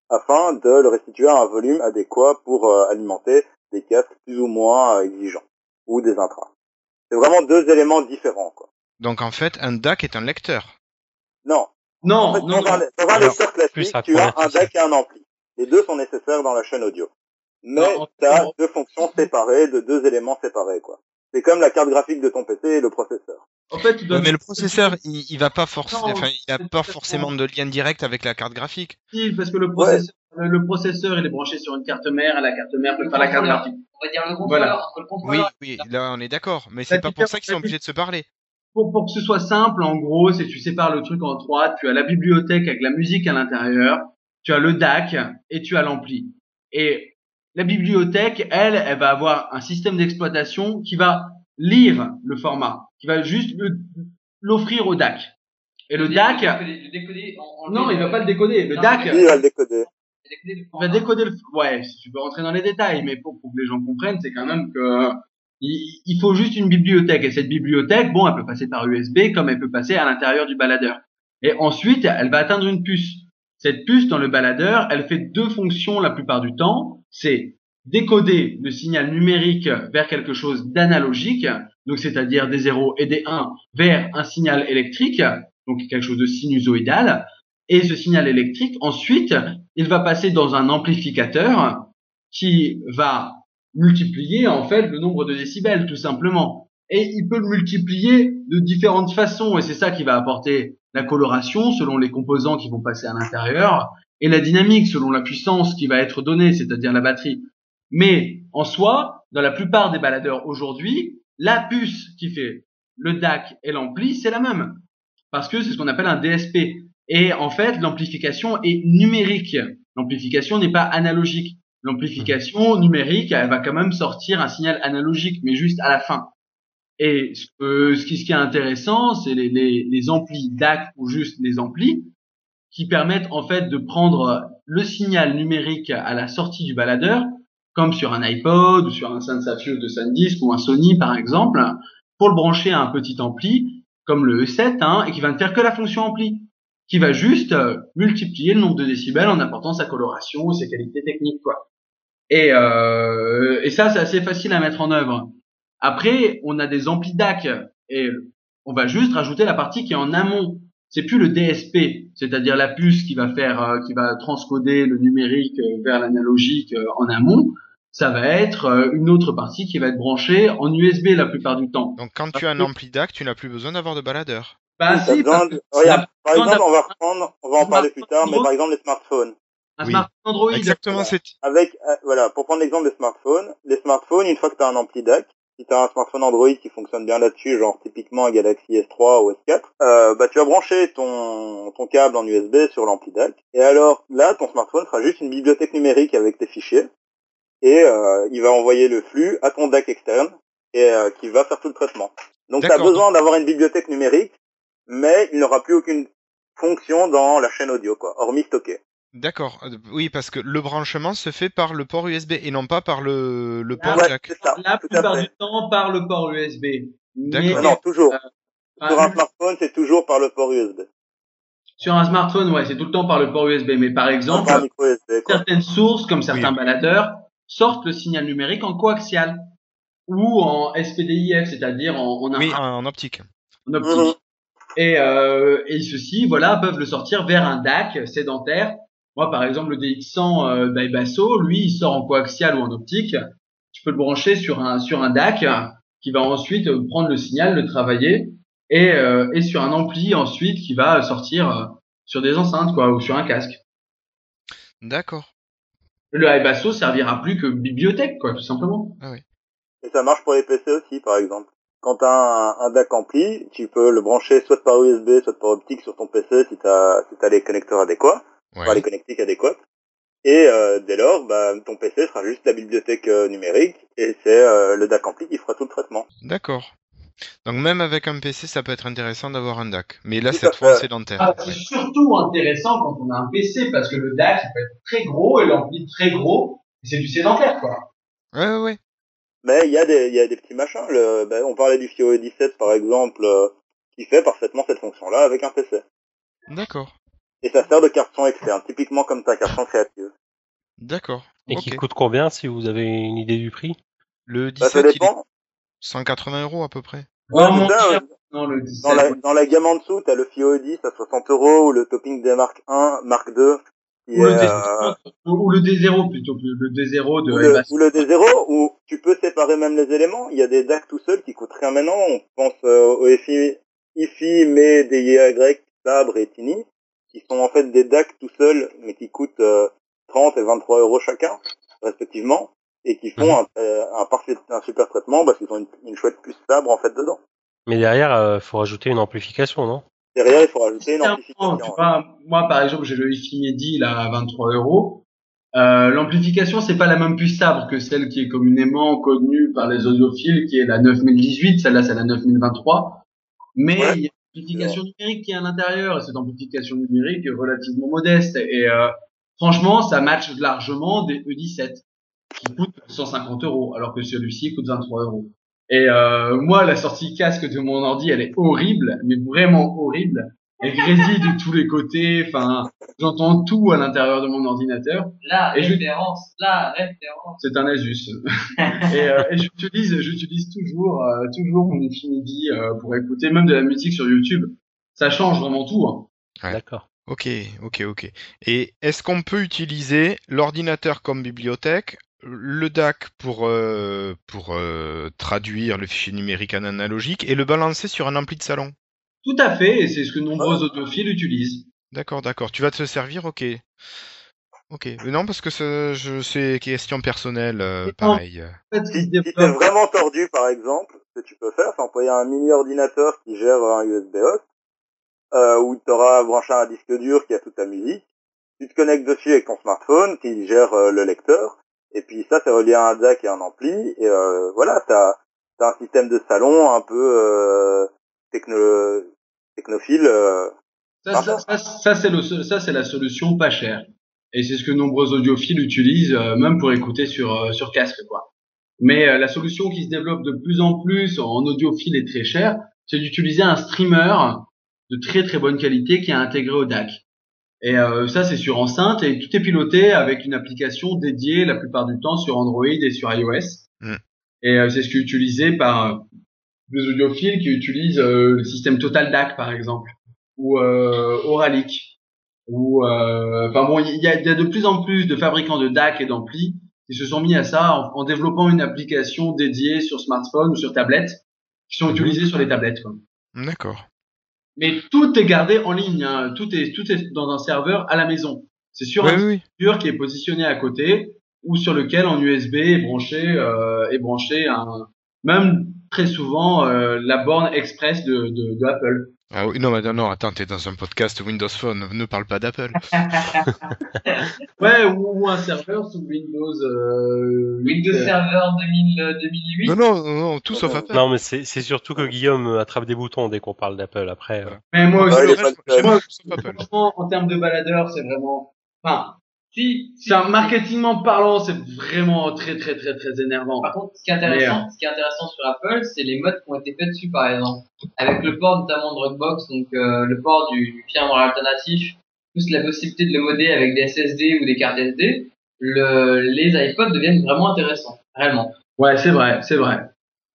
afin de le restituer à un volume adéquat pour euh, alimenter des casques plus ou moins euh, exigeants ou des intras. C'est vraiment deux éléments différents. Quoi. Donc en fait, un DAC est un lecteur. Non. Non, En fait, non, dans, un, non. dans un Alors, lecteur classique, tu as un. DAC et un ampli. Les deux sont nécessaires dans la chaîne audio. Mais tu as deux fonctions séparées, de deux éléments séparés. quoi. C'est comme la carte graphique de ton PC et le processeur. En fait, tu dois. mais le processeur, il, il va pas forcément, enfin, il a pas forcément de lien direct avec la carte graphique. Si, parce que le processeur, le processeur, il est branché sur une carte mère, et la carte mère peut faire la carte graphique. On va dire le contrôleur, Voilà. le Oui, contrôleur oui, là on est d'accord. Mais c'est pas pour ça qu'ils sont obligés de se parler. Pour, pour que ce soit simple, en gros, c'est tu sépares le truc en trois. Tu as la bibliothèque avec la musique à l'intérieur, tu as le DAC et tu as l'ampli. Et la bibliothèque, elle, elle va avoir un système d'exploitation qui va lire le format, qui va juste l'offrir au DAC. Et le DAC, Le décoder en, en non, il va pas le décoder. Le Non, DAC, Lui, il va le décoder? le Il va format. décoder le. Ouais, si tu peux rentrer dans les détails, mais pour, pour que les gens comprennent, c'est quand même que il, il faut juste une bibliothèque et cette bibliothèque, bon, elle peut passer par USB comme elle peut passer à l'intérieur du baladeur. Et ensuite, elle va atteindre une puce. Cette puce dans le baladeur, elle fait deux fonctions la plupart du temps. C'est décoder le signal numérique vers quelque chose d'analogique, donc c'est-à-dire des 0 et des 1 vers un signal électrique, donc quelque chose de sinusoïdal. Et ce signal électrique, ensuite, il va passer dans un amplificateur qui va multiplier en fait le nombre de décibels tout simplement. Et il peut le multiplier de différentes façons et c'est ça qui va apporter la coloration selon les composants qui vont passer à l'intérieur et la dynamique selon la puissance qui va être donnée, c'est-à-dire la batterie. Mais en soi, dans la plupart des baladeurs aujourd'hui, la puce qui fait le DAC et l'ampli, c'est la même. Parce que c'est ce qu'on appelle un DSP. Et en fait, l'amplification est numérique. L'amplification n'est pas analogique. L'amplification numérique, elle va quand même sortir un signal analogique, mais juste à la fin. Et ce, que- ce qui, ce qui est intéressant, c'est les, les, les amplis DAC ou juste les amplis qui permettent en fait de prendre le signal numérique à la sortie du baladeur, comme sur un iPod ou sur un Sensafio de SanDisk ou un Sony par exemple, pour le brancher à un petit ampli comme le E7 hein, et qui va ne faire que la fonction ampli qui va juste euh, multiplier le nombre de décibels en apportant sa coloration ou ses qualités techniques quoi. Et, euh, et ça c'est assez facile à mettre en œuvre. Après on a des amplis DAC et on va juste rajouter la partie qui est en amont. C'est plus le DSP, c'est-à-dire la puce qui va faire, euh, qui va transcoder le numérique euh, vers l'analogique euh, en amont. Ça va être euh, une autre partie qui va être branchée en USB la plupart du temps. Donc quand tu as un ampli DAC, tu n'as plus besoin d'avoir de baladeur. Bah si, Regarde, par exemple, on va reprendre, on va en parler plus tard, mais par exemple les smartphones. un Oui. smartphone Android, Exactement, voilà. c'est Avec, euh, voilà, pour prendre l'exemple des smartphones, les smartphones, une fois que tu as un ampli DAC, si tu as un smartphone Android qui fonctionne bien là-dessus, genre typiquement un Galaxy S3 ou S4, euh, bah tu vas brancher ton, ton câble en USB sur l'ampli DAC, et alors là, ton smartphone sera juste une bibliothèque numérique avec tes fichiers, et euh, il va envoyer le flux à ton DAC externe, et euh, qui va faire tout le traitement. Donc tu as besoin d'avoir une bibliothèque numérique, mais il n'aura plus aucune fonction dans la chaîne audio, quoi, hormis stocker. D'accord. Euh, Oui, parce que le branchement se fait par le port USB et non pas par le, le port Ouais, jack. ça, la plupart du temps par le port USB. D'accord. Mais Non, toujours. enfin, Sur un smartphone, c'est toujours par le port USB. sur un smartphone, ouais, c'est tout le temps par le port USB. Mais par exemple, USB, certaines sources, comme certains Oui. baladeurs, sortent le signal numérique en coaxial ou en SPDIF, c'est-à-dire en, en, Oui, infra- en optique. en optique. Mhm. Et, euh, et ceux-ci, voilà, peuvent le sortir vers un DAC sédentaire. Moi, par exemple, le DX100 euh, d'Aibasso, lui, il sort en coaxial ou en optique. Tu peux le brancher sur un sur un DAC qui va ensuite prendre le signal, le travailler, et, euh, et sur un ampli ensuite qui va sortir euh, sur des enceintes, quoi, ou sur un casque. D'accord. Le Aibasso servira plus que bibliothèque, quoi, tout simplement. Et ça marche pour les PC aussi, par exemple. Quand tu as un, un DAC ampli, tu peux le brancher soit par USB, soit par optique sur ton PC si tu as, si t'as les connecteurs adéquats. Va les des coques. Et euh, dès lors, bah, ton PC sera juste la bibliothèque euh, numérique et c'est euh, le DAC ampli qui fera tout le traitement. D'accord. Donc même avec un PC, ça peut être intéressant d'avoir un DAC. Mais là, Tout cette fois, c'est dentaire. Ah, c'est surtout intéressant quand on a un PC parce que le DAC il peut être très gros et l'ampli très gros. et C'est du sédentaire quoi. Ouais, ouais, ouais. Mais il y a des, il y a des petits machins. Le, bah, on parlait du FIO 17 par exemple, euh, qui fait parfaitement cette fonction-là avec un PC. D'accord. Et ça sert de carte son externe, typiquement comme ta carte son créative. D'accord. Et qui coûte combien si vous avez une idée du prix? Le Bah, ça 17, il est dépend. 180 euros à peu près. Ouais, ça, ouais. Non, le 17. Dans la, dans la gamme en dessous, t'as le FIO 10 à 60 euros ou le topping des Mark 1, Mark 2, qui Ou le, est, D- euh, ou le D0 plutôt, le D0 de ou, le, ou le D0, où tu peux séparer même les éléments. Il y a des DAC tout seuls qui coûtent rien maintenant. On pense euh, au FI, IFI, mais DY, Sabre et Tini, qui sont en fait des DAC tout seuls, mais qui coûtent euh, 30 et 23 euros chacun, respectivement, et qui font un, euh, un parfait, un super traitement parce qu'ils ont une, une chouette puce Sabre en fait dedans. Mais derrière, euh, faut rajouter une amplification, non? Derrière, il faut rajouter une amplification. tu vois, moi, par exemple, j'ai le Medi là à 23 euros. Euh, L'amplification, c'est pas la même puce sabre que celle qui est communément connue par les audiophiles, qui est la 9018. Celle-là, c'est la 9023. Mais Ouais. il y a amplification numérique qui est à l'intérieur, et cette amplification numérique est relativement modeste. Et euh, franchement, ça match largement des E17 qui coûtent 150 euros, alors que celui-ci coûte 23 euros. Et euh, moi, la sortie casque de mon ordi, elle est horrible, mais vraiment horrible. Elle grésille de tous les côtés. Enfin, j'entends tout à l'intérieur de mon ordinateur. La Et je- référence, la référence. C'est un Asus. et, euh, et j'utilise, j'utilise toujours, euh, toujours mon Infinity euh, pour écouter même de la musique sur YouTube. Ça change vraiment tout. Hein. Ouais. D'accord. Ok, ok, ok. Et est-ce qu'on peut utiliser l'ordinateur comme bibliothèque, le DAC pour, euh, pour euh, traduire le fichier numérique en analogique et le balancer sur un ampli de salon? Tout à fait, et c'est ce que de nombreux audiophiles utilisent. D'accord, d'accord. Tu vas te servir, ok. Ok. Mais non, parce que c'est question personnelle, euh, pareil. En fait, Si, t'es vraiment tordu, par exemple, ce que tu peux faire, c'est employer un mini ordinateur qui gère un USB host, euh, où tu auras branché un disque dur qui a toute ta musique. Tu te connectes dessus avec ton smartphone qui gère euh, le lecteur. Et puis ça, c'est relié à un DAC et un ampli. Et euh, voilà, t'as as un système de salon un peu euh, techno technophile. euh, Ça, ça, ça, ça, c'est le ça, c'est la solution pas chère. Et c'est ce que nombreux audiophiles utilisent, euh, même pour écouter sur, euh, sur casque, quoi. Mais euh, la solution qui se développe de plus en plus en audiophile et très cher, c'est d'utiliser un streamer de très très bonne qualité qui est intégré au DAC. Et euh, ça, c'est sur enceinte et tout est piloté avec une application dédiée la plupart du temps sur Android et sur iOS. Mm. Et euh, c'est ce qui est utilisé par euh, des audiophiles qui utilisent euh, le système Total DAC, par exemple ou euh, Oralic ou euh, enfin bon il y a, y a de plus en plus de fabricants de DAC et d'amplis qui se sont mis à ça en, en développant une application dédiée sur smartphone ou sur tablette qui sont Mhm. utilisées sur les tablettes. D'accord. mais tout est gardé en ligne hein. tout est tout est dans un serveur à la maison c'est sur un oui. serveur qui est positionné à côté ou sur lequel en USB est branché euh, est branché un même très souvent euh, la borne express de, de, de Apple Ah oui, non, mais non, attends, t'es dans un podcast Windows Phone, ne parle pas d'Apple. Ouais, ou, ou un serveur sous Windows. Euh, Windows euh, Server 2000, euh, 2008. non, non, non, tout sauf Euh, Apple. Non, mais c'est surtout que Guillaume attrape des boutons dès qu'on parle d'Apple. Après, euh. Mais moi Ouais, aussi, moi, franchement, en termes de baladeur, c'est vraiment. Enfin, Si, si, c'est un marketingment parlant, c'est vraiment très très très très énervant. Par contre, ce qui est intéressant, Mais, ce qui est intéressant sur Apple, c'est les modes qui ont été faits dessus, par exemple. Avec le port notamment de Dropbox, donc euh, le port du, du firmware alternatif, plus la possibilité de le modder avec des SSD ou des cartes SD, le, les iPods deviennent vraiment intéressants, réellement. Ouais, c'est vrai, c'est vrai.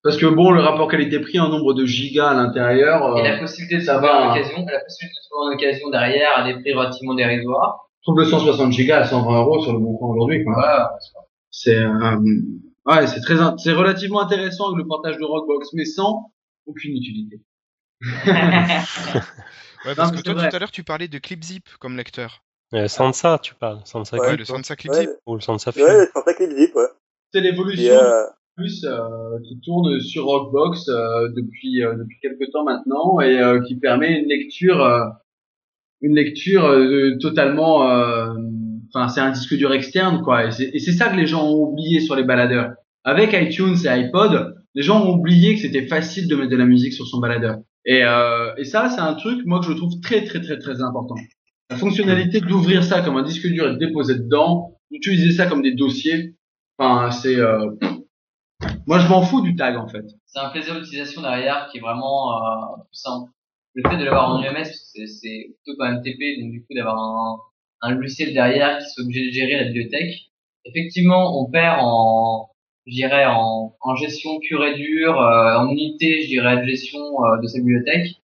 Parce que bon, le rapport qualité-prix en nombre de gigas à l'intérieur, Et euh, la possibilité de va, en hein. occasion, la possibilité de trouver en occasion derrière à des prix relativement dérisoires. Trouve le 160 gigas à 120 euros sur le bon coin aujourd'hui. quoi. Voilà. C'est euh, ouais, c'est très, c'est relativement intéressant avec le portage de Rockbox, mais sans aucune utilité. Ouais, parce Non, que toi, c'est vrai. tout à l'heure, tu parlais de ClipZip comme lecteur. euh, Sansa, tu parles. Sansa Ouais, Clip, le Sansa ClipZip. Ouais, ou le Sansa Film. c'est ouais. C'est Puis, l'évolution euh, plus euh, qui tourne sur Rockbox euh, depuis euh, depuis quelques temps maintenant et euh, qui permet une lecture euh, une lecture euh, totalement, euh, enfin c'est un disque dur externe quoi. Et c'est ça que les gens ont oublié sur les baladeurs. Avec iTunes et iPod, les gens ont oublié que c'était facile de mettre de la musique sur son baladeur. Et, euh, et ça, c'est un truc moi que je trouve très très très très important. La fonctionnalité d'ouvrir ça comme un disque dur et de déposer dedans, d'utiliser ça comme des dossiers, enfin c'est euh, moi, je m'en fous du tag, en fait. C'est un plaisir d'utilisation derrière qui est vraiment euh, simple. Le fait de l'avoir en UMS, c'est plutôt quand même TP, donc du coup d'avoir un, un logiciel derrière qui soit obligé de gérer la bibliothèque. Effectivement, on perd en, je dirais, en, en gestion pure et dure, euh, en unité, je dirais, de gestion euh, de sa bibliothèque.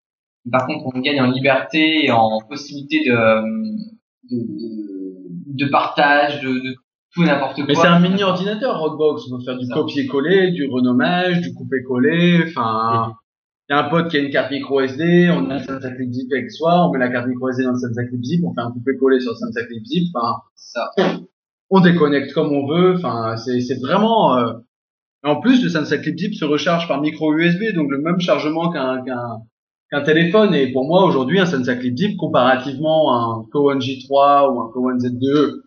Par contre, on gagne en liberté et en possibilité de, de, de, de partage, de, de n'importe quoi. Mais c'est un mini ordinateur, Rockbox. On peut faire du copier-coller, du renommage, du couper-coller. Enfin, y a un pote qui a une carte micro SD, on a un Clip Zip avec soi, on met la carte micro SD dans le Clip Zip, on fait un couper-coller sur le Clip Zip. Enfin, ça. On déconnecte comme on veut. Enfin, c'est, c'est vraiment. Euh... En plus, le Clip Zip se recharge par micro USB, donc le même chargement qu'un qu'un qu'un téléphone. Et pour moi, aujourd'hui, un Clip Zip, comparativement à un Cohen J3 ou un Cohen Z2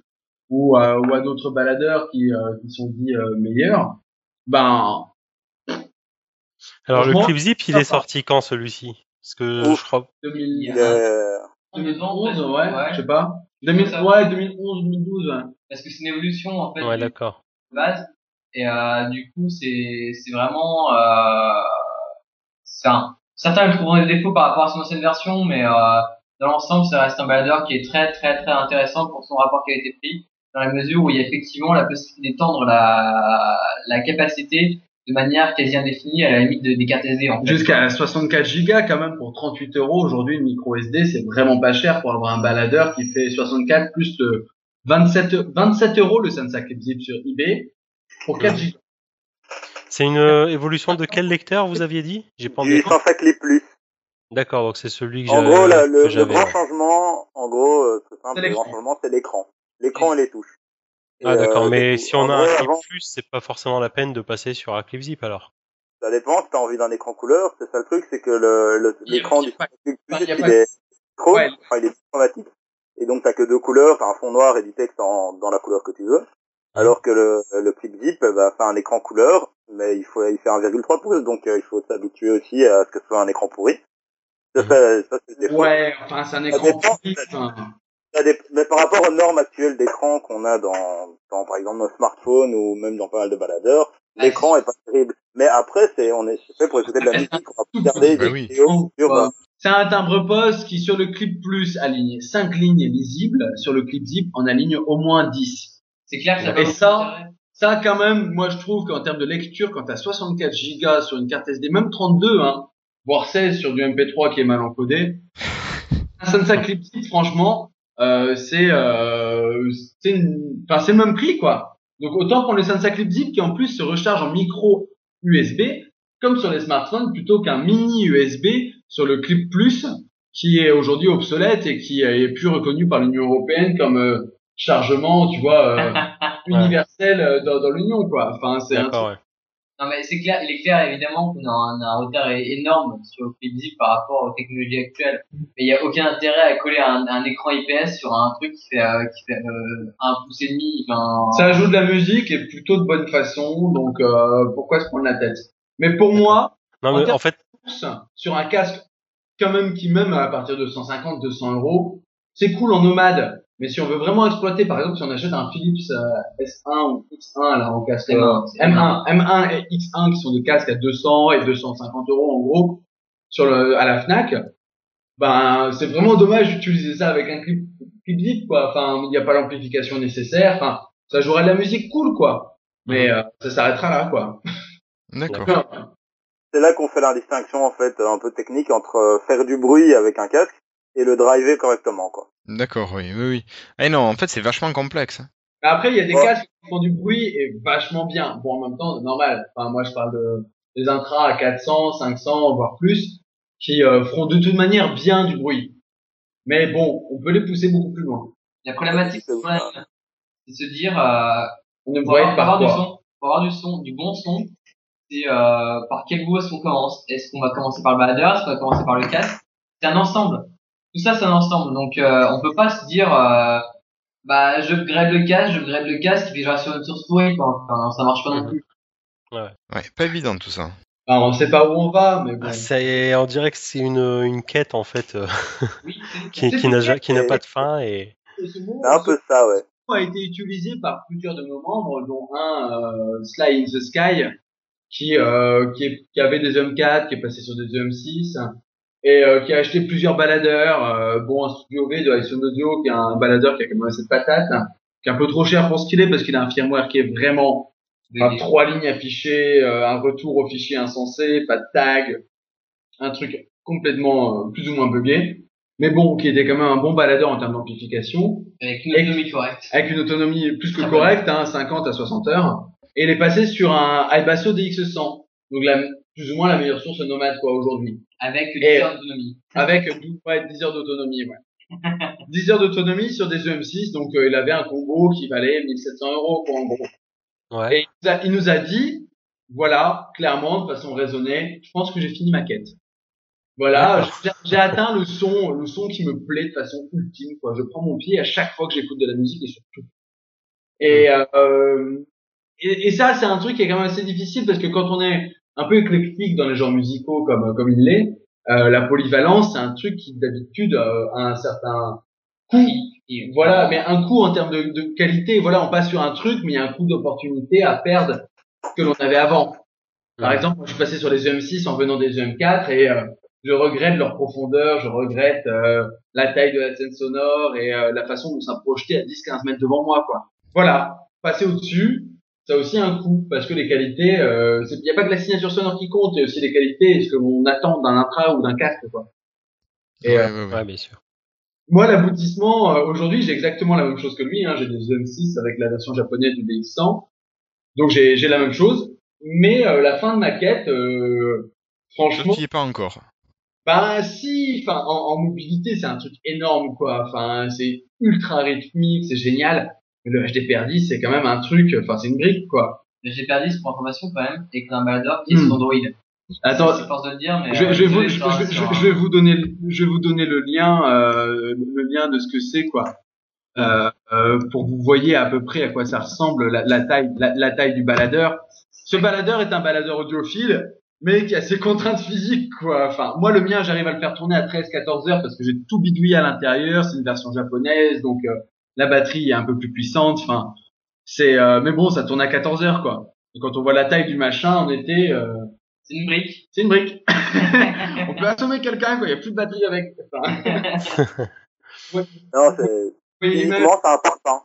ou, à, ou à d'autres baladeurs qui, euh, qui sont dits euh, meilleurs, ben. Alors le clip zip, il est sorti quand celui-ci? Parce que je crois. 2011, ouais, ouais, je sais pas. 2000, ouais, 2011, 2012, ouais. Parce que c'est une évolution en fait. Ouais, d'accord. Base. Et euh, du coup, c'est c'est vraiment. Euh, un, certains le trouveront des défauts par rapport à son ancienne version, mais euh, dans l'ensemble, ça reste un baladeur qui est très très très intéressant pour son rapport qualité-prix dans la mesure où il y a effectivement la possibilité d'étendre la, la capacité de manière quasi indéfinie à la limite des cartes SD. En fait. Jusqu'à 64 Go quand même pour 38 euros aujourd'hui une micro SD c'est vraiment pas cher pour avoir un baladeur qui fait 64 plus le 27 27 euros le Sansa Clip Zip sur eBay pour 4 Go. C'est une euh, évolution de quel lecteur vous aviez dit? J'ai pas Du Clip Plus. D'accord, donc c'est celui que En gros, le, le, grand changement, en gros, euh, simple, le grand changement, c'est l'écran l'écran et les touches. Ah d'accord, euh, mais si on a un clip plus, c'est pas forcément la peine de passer sur un clip zip alors. Ça dépend, si t'as envie d'un écran couleur, c'est ça le truc, c'est que le, l'écran du clip plus, il, est trop, enfin, il est chromatique. Et donc t'as que deux couleurs, t'as un fond noir et du texte en, dans la couleur que tu veux. Alors que le, le clip zip va faire un écran couleur, mais il faut il fait 1,3 pouces, donc euh, il faut s'habituer aussi à ce que ce soit un écran pourri. Ça, ça, ça Ouais, enfin c'est un écran pourri mais par rapport aux normes actuelles d'écran qu'on a dans, dans, par exemple, nos smartphones ou même dans pas mal de baladeurs, l'écran est pas terrible. Mais après, c'est, on est fait pour écouter de la musique, on va regarder des vidéos euh, C'est un timbre poste qui, sur le clip plus, aligne 5 lignes visibles. Sur le clip zip, on aligne au moins 10. C'est clair que ça Et ça, ça, quand même, moi, je trouve qu'en termes de lecture, quand t'as 64 gigas sur une carte SD, même 32, hein, voire 16 sur du MP3 qui est mal encodé, un ça Clip Zip, franchement, euh, c'est euh, c'est enfin c'est le même prix quoi. Donc autant prendre le Sansa Clip Zip qui en plus se recharge en micro USB comme sur les smartphones plutôt qu'un mini USB sur le Clip Plus qui est aujourd'hui obsolète et qui est plus reconnu par l'Union européenne comme euh, chargement, tu vois, euh, universel euh, dans, dans l'Union quoi. Enfin c'est un non mais c'est clair, il est clair évidemment qu'on a un, un, retard énorme sur le flip par rapport aux technologies actuelles. Mais il n'y a aucun intérêt à coller un, un, écran IPS sur un truc qui fait, euh, qui fait euh, un pouce et demi. Enfin... Ça ajoute de la musique et plutôt de bonne façon, donc euh, pourquoi se prendre la tête? Mais pour moi, non, mais en, fait, sur un casque quand même qui même à partir de 150, 200 euros, c'est cool en nomade. Mais si on veut vraiment exploiter, par exemple, si on achète un Philips euh, S1 ou X1 là en casque M1, M1, M1 et X1 qui sont des casques à 200 et 250 euros en gros sur le à la Fnac, ben c'est vraiment dommage d'utiliser ça avec un clip clip zip quoi. Enfin, il n'y a pas l'amplification nécessaire. Enfin, ça jouerait de la musique cool quoi. Mais euh, ça s'arrêtera là quoi. D'accord. C'est là qu'on fait la distinction en fait un peu technique entre euh, faire du bruit avec un casque et le driver correctement, quoi. D'accord, oui, oui, oui. Eh non, en fait, c'est vachement complexe. Hein. Après, il y a des casques qui font du bruit et vachement bien. Bon, en même temps, normal. Enfin, moi, je parle de des intras à 400, 500, voire plus, qui euh, feront de toute manière bien du bruit. Mais bon, on peut les pousser beaucoup plus loin. La problématique, c'est de se dire, euh, on ne pour avoir, du son, pour avoir du son, du bon son, c'est euh, par quel bout est-ce qu'on commence? Est-ce qu'on va commencer par le baladeur Est-ce qu'on va commencer par le casque? C'est un ensemble tout ça c'est un ensemble. Donc euh, on peut pas se dire euh, bah je grève le casque, je grève le casque et puis je reste sur une source pourrie. Quoi. Enfin, ça marche pas non plus. Ouais, pas évident tout ça. Alors, on sait pas où on va, mais bon. Ah, c'est- on dirait que c'est une, une quête en fait euh, Oui, qui, n'a pas de fin et C'est un peu ça, ouais. mot a été utilisé par plusieurs de nos membres, dont un euh, Sly in the Sky, qui euh, qui, est- qui avait des M4, qui est passé sur des M6 et euh, qui a acheté plusieurs baladeurs. euh, bon, un studio V de Ison Audio, qui est un baladeur qui a quand même assez de patates, qui est un peu trop cher pour ce qu'il est parce qu'il a un firmware qui est vraiment Enfin, trois lignes affichées, euh, un retour au fichier insensé, pas de tag, un truc complètement euh, plus ou moins buggé. Mais bon, qui était quand même un bon baladeur en termes d'amplification, avec une autonomie correcte. avec une autonomie plus que correcte, hein, 50 à 60 heures. Et il est passé sur un iBasso DX100, donc la, plus ou moins la meilleure source nomade quoi aujourd'hui. Avec 10 Et- heures d'autonomie. Avec ouais, 10 heures d'autonomie, ouais. 10 heures d'autonomie sur des EM6, donc euh, il avait un combo qui valait 1700 euros quoi en gros. ouais. Et il nous, a, il nous a dit, voilà, clairement, de façon raisonnée, je pense que j'ai fini ma quête. Voilà, j'ai- j'ai atteint le son, le son qui me plaît de façon ultime. Quoi. Je prends mon pied à chaque fois que j'écoute de la musique et surtout. Et, euh, et, et ça, c'est un truc qui est quand même assez difficile parce que quand on est un peu éclectique dans les genres musicaux comme comme il l'est, euh, la polyvalence, c'est un truc qui d'habitude euh, a un certain coût Et voilà, mais un coup en termes de, de qualité, voilà, on passe sur un truc, mais il y a un coup d'opportunité à perdre que l'on avait avant. Par exemple, je suis passé sur les EM6 en venant des EM4 et euh, je regrette leur profondeur, je regrette euh, la taille de la scène sonore et euh, la façon dont ça projetait à 10-15 mètres devant moi, quoi. Voilà, passer au-dessus, ça a aussi un coût parce que les qualités, euh, il n'y a pas que la signature sonore qui compte, il y a aussi les qualités ce que l'on attend d'un intra ou d'un casque, quoi. Et, Ouais, euh, ouais, ouais. Bien sûr. moi, l'aboutissement, euh, aujourd'hui, j'ai exactement la même chose que lui. Hein. J'ai des M6 avec la version japonaise du DX100. Donc, j'ai j'ai la même chose. Mais euh, la fin de ma quête, euh, franchement, tu y es pas encore. bah si, enfin, en, en mobilité, c'est un truc énorme, quoi. Enfin, c'est ultra rythmique, c'est génial. Le HDPR10, c'est quand même un truc, enfin, c'est une brique, quoi. Le GPR10 pour information quand même, que un baladeur qui est Hmm. sur Android. Attends, c'est force de le dire, mais je, euh, je, vais vous, je, je- vais donner, le- je vais vous donner le lien, euh, le lien de ce que c'est quoi, euh, euh, pour que vous voyez à peu près à quoi ça ressemble la, la taille, la, la taille du baladeur. Ce baladeur est un baladeur audiophile, mais qui a ses contraintes physiques quoi. Enfin, moi le mien, j'arrive à le faire tourner à 13-14 heures parce que j'ai tout bidouillé à l'intérieur. C'est une version japonaise, donc euh, la batterie est un peu plus puissante. Enfin, c'est, euh, mais bon, ça tourne à 14 heures quoi. Et quand on voit la taille du machin en été. Euh, C'est une brique. c'est une brique. on peut assommer quelqu'un quand il n'y a plus de batterie avec. Enfin, Non, c'est, oui, mais- physiquement, c'est un parpaing.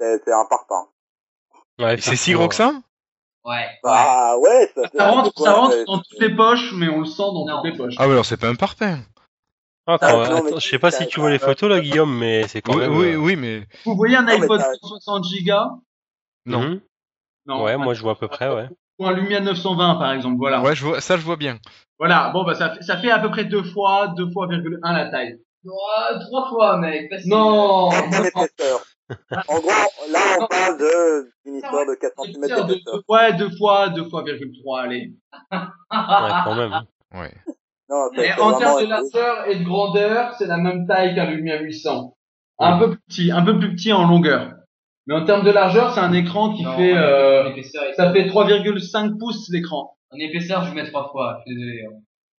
C'est, c'est un parpaing. Ouais, C'est si gros que ça? Ouais. ouais. Ah, ouais, ça, ça rentre, c'est ça rentre dans toutes les poches, mais on le sent dans Non. toutes les poches. Ah ouais, alors c'est pas un Ah, non, attends, mais je sais pas si tu vois les photos là, Guillaume, mais c'est quand Oui, même. oui, euh, oui, mais Vous voyez un iPod ça- 160 Go non. mhm. Non. Ouais, moi je vois à peu près, ouais. Ou un Lumia 920 par exemple, voilà. Ouais, je vois, ça je vois bien. Voilà, bon bah ça, fait- ça fait à peu près deux fois, deux fois virgule un la taille. Oh, trois fois, mec. Non, En gros, là, on parle de, d'une histoire de 4 cm Deux- d'épaisseur. deux- ouais, deux fois, deux fois virgule trois, allez. Ouais, quand même. Ouais. Non, Et en termes de largeur et de grandeur, c'est la même taille qu'un Lumia 800. Un peu plus petit, un peu plus petit en longueur. Mais en termes de largeur, c'est un écran qui Non, fait, euh, ça fait 3,5 pouces l'écran. En épaisseur, je mets trois fois. Je suis désolé. hein.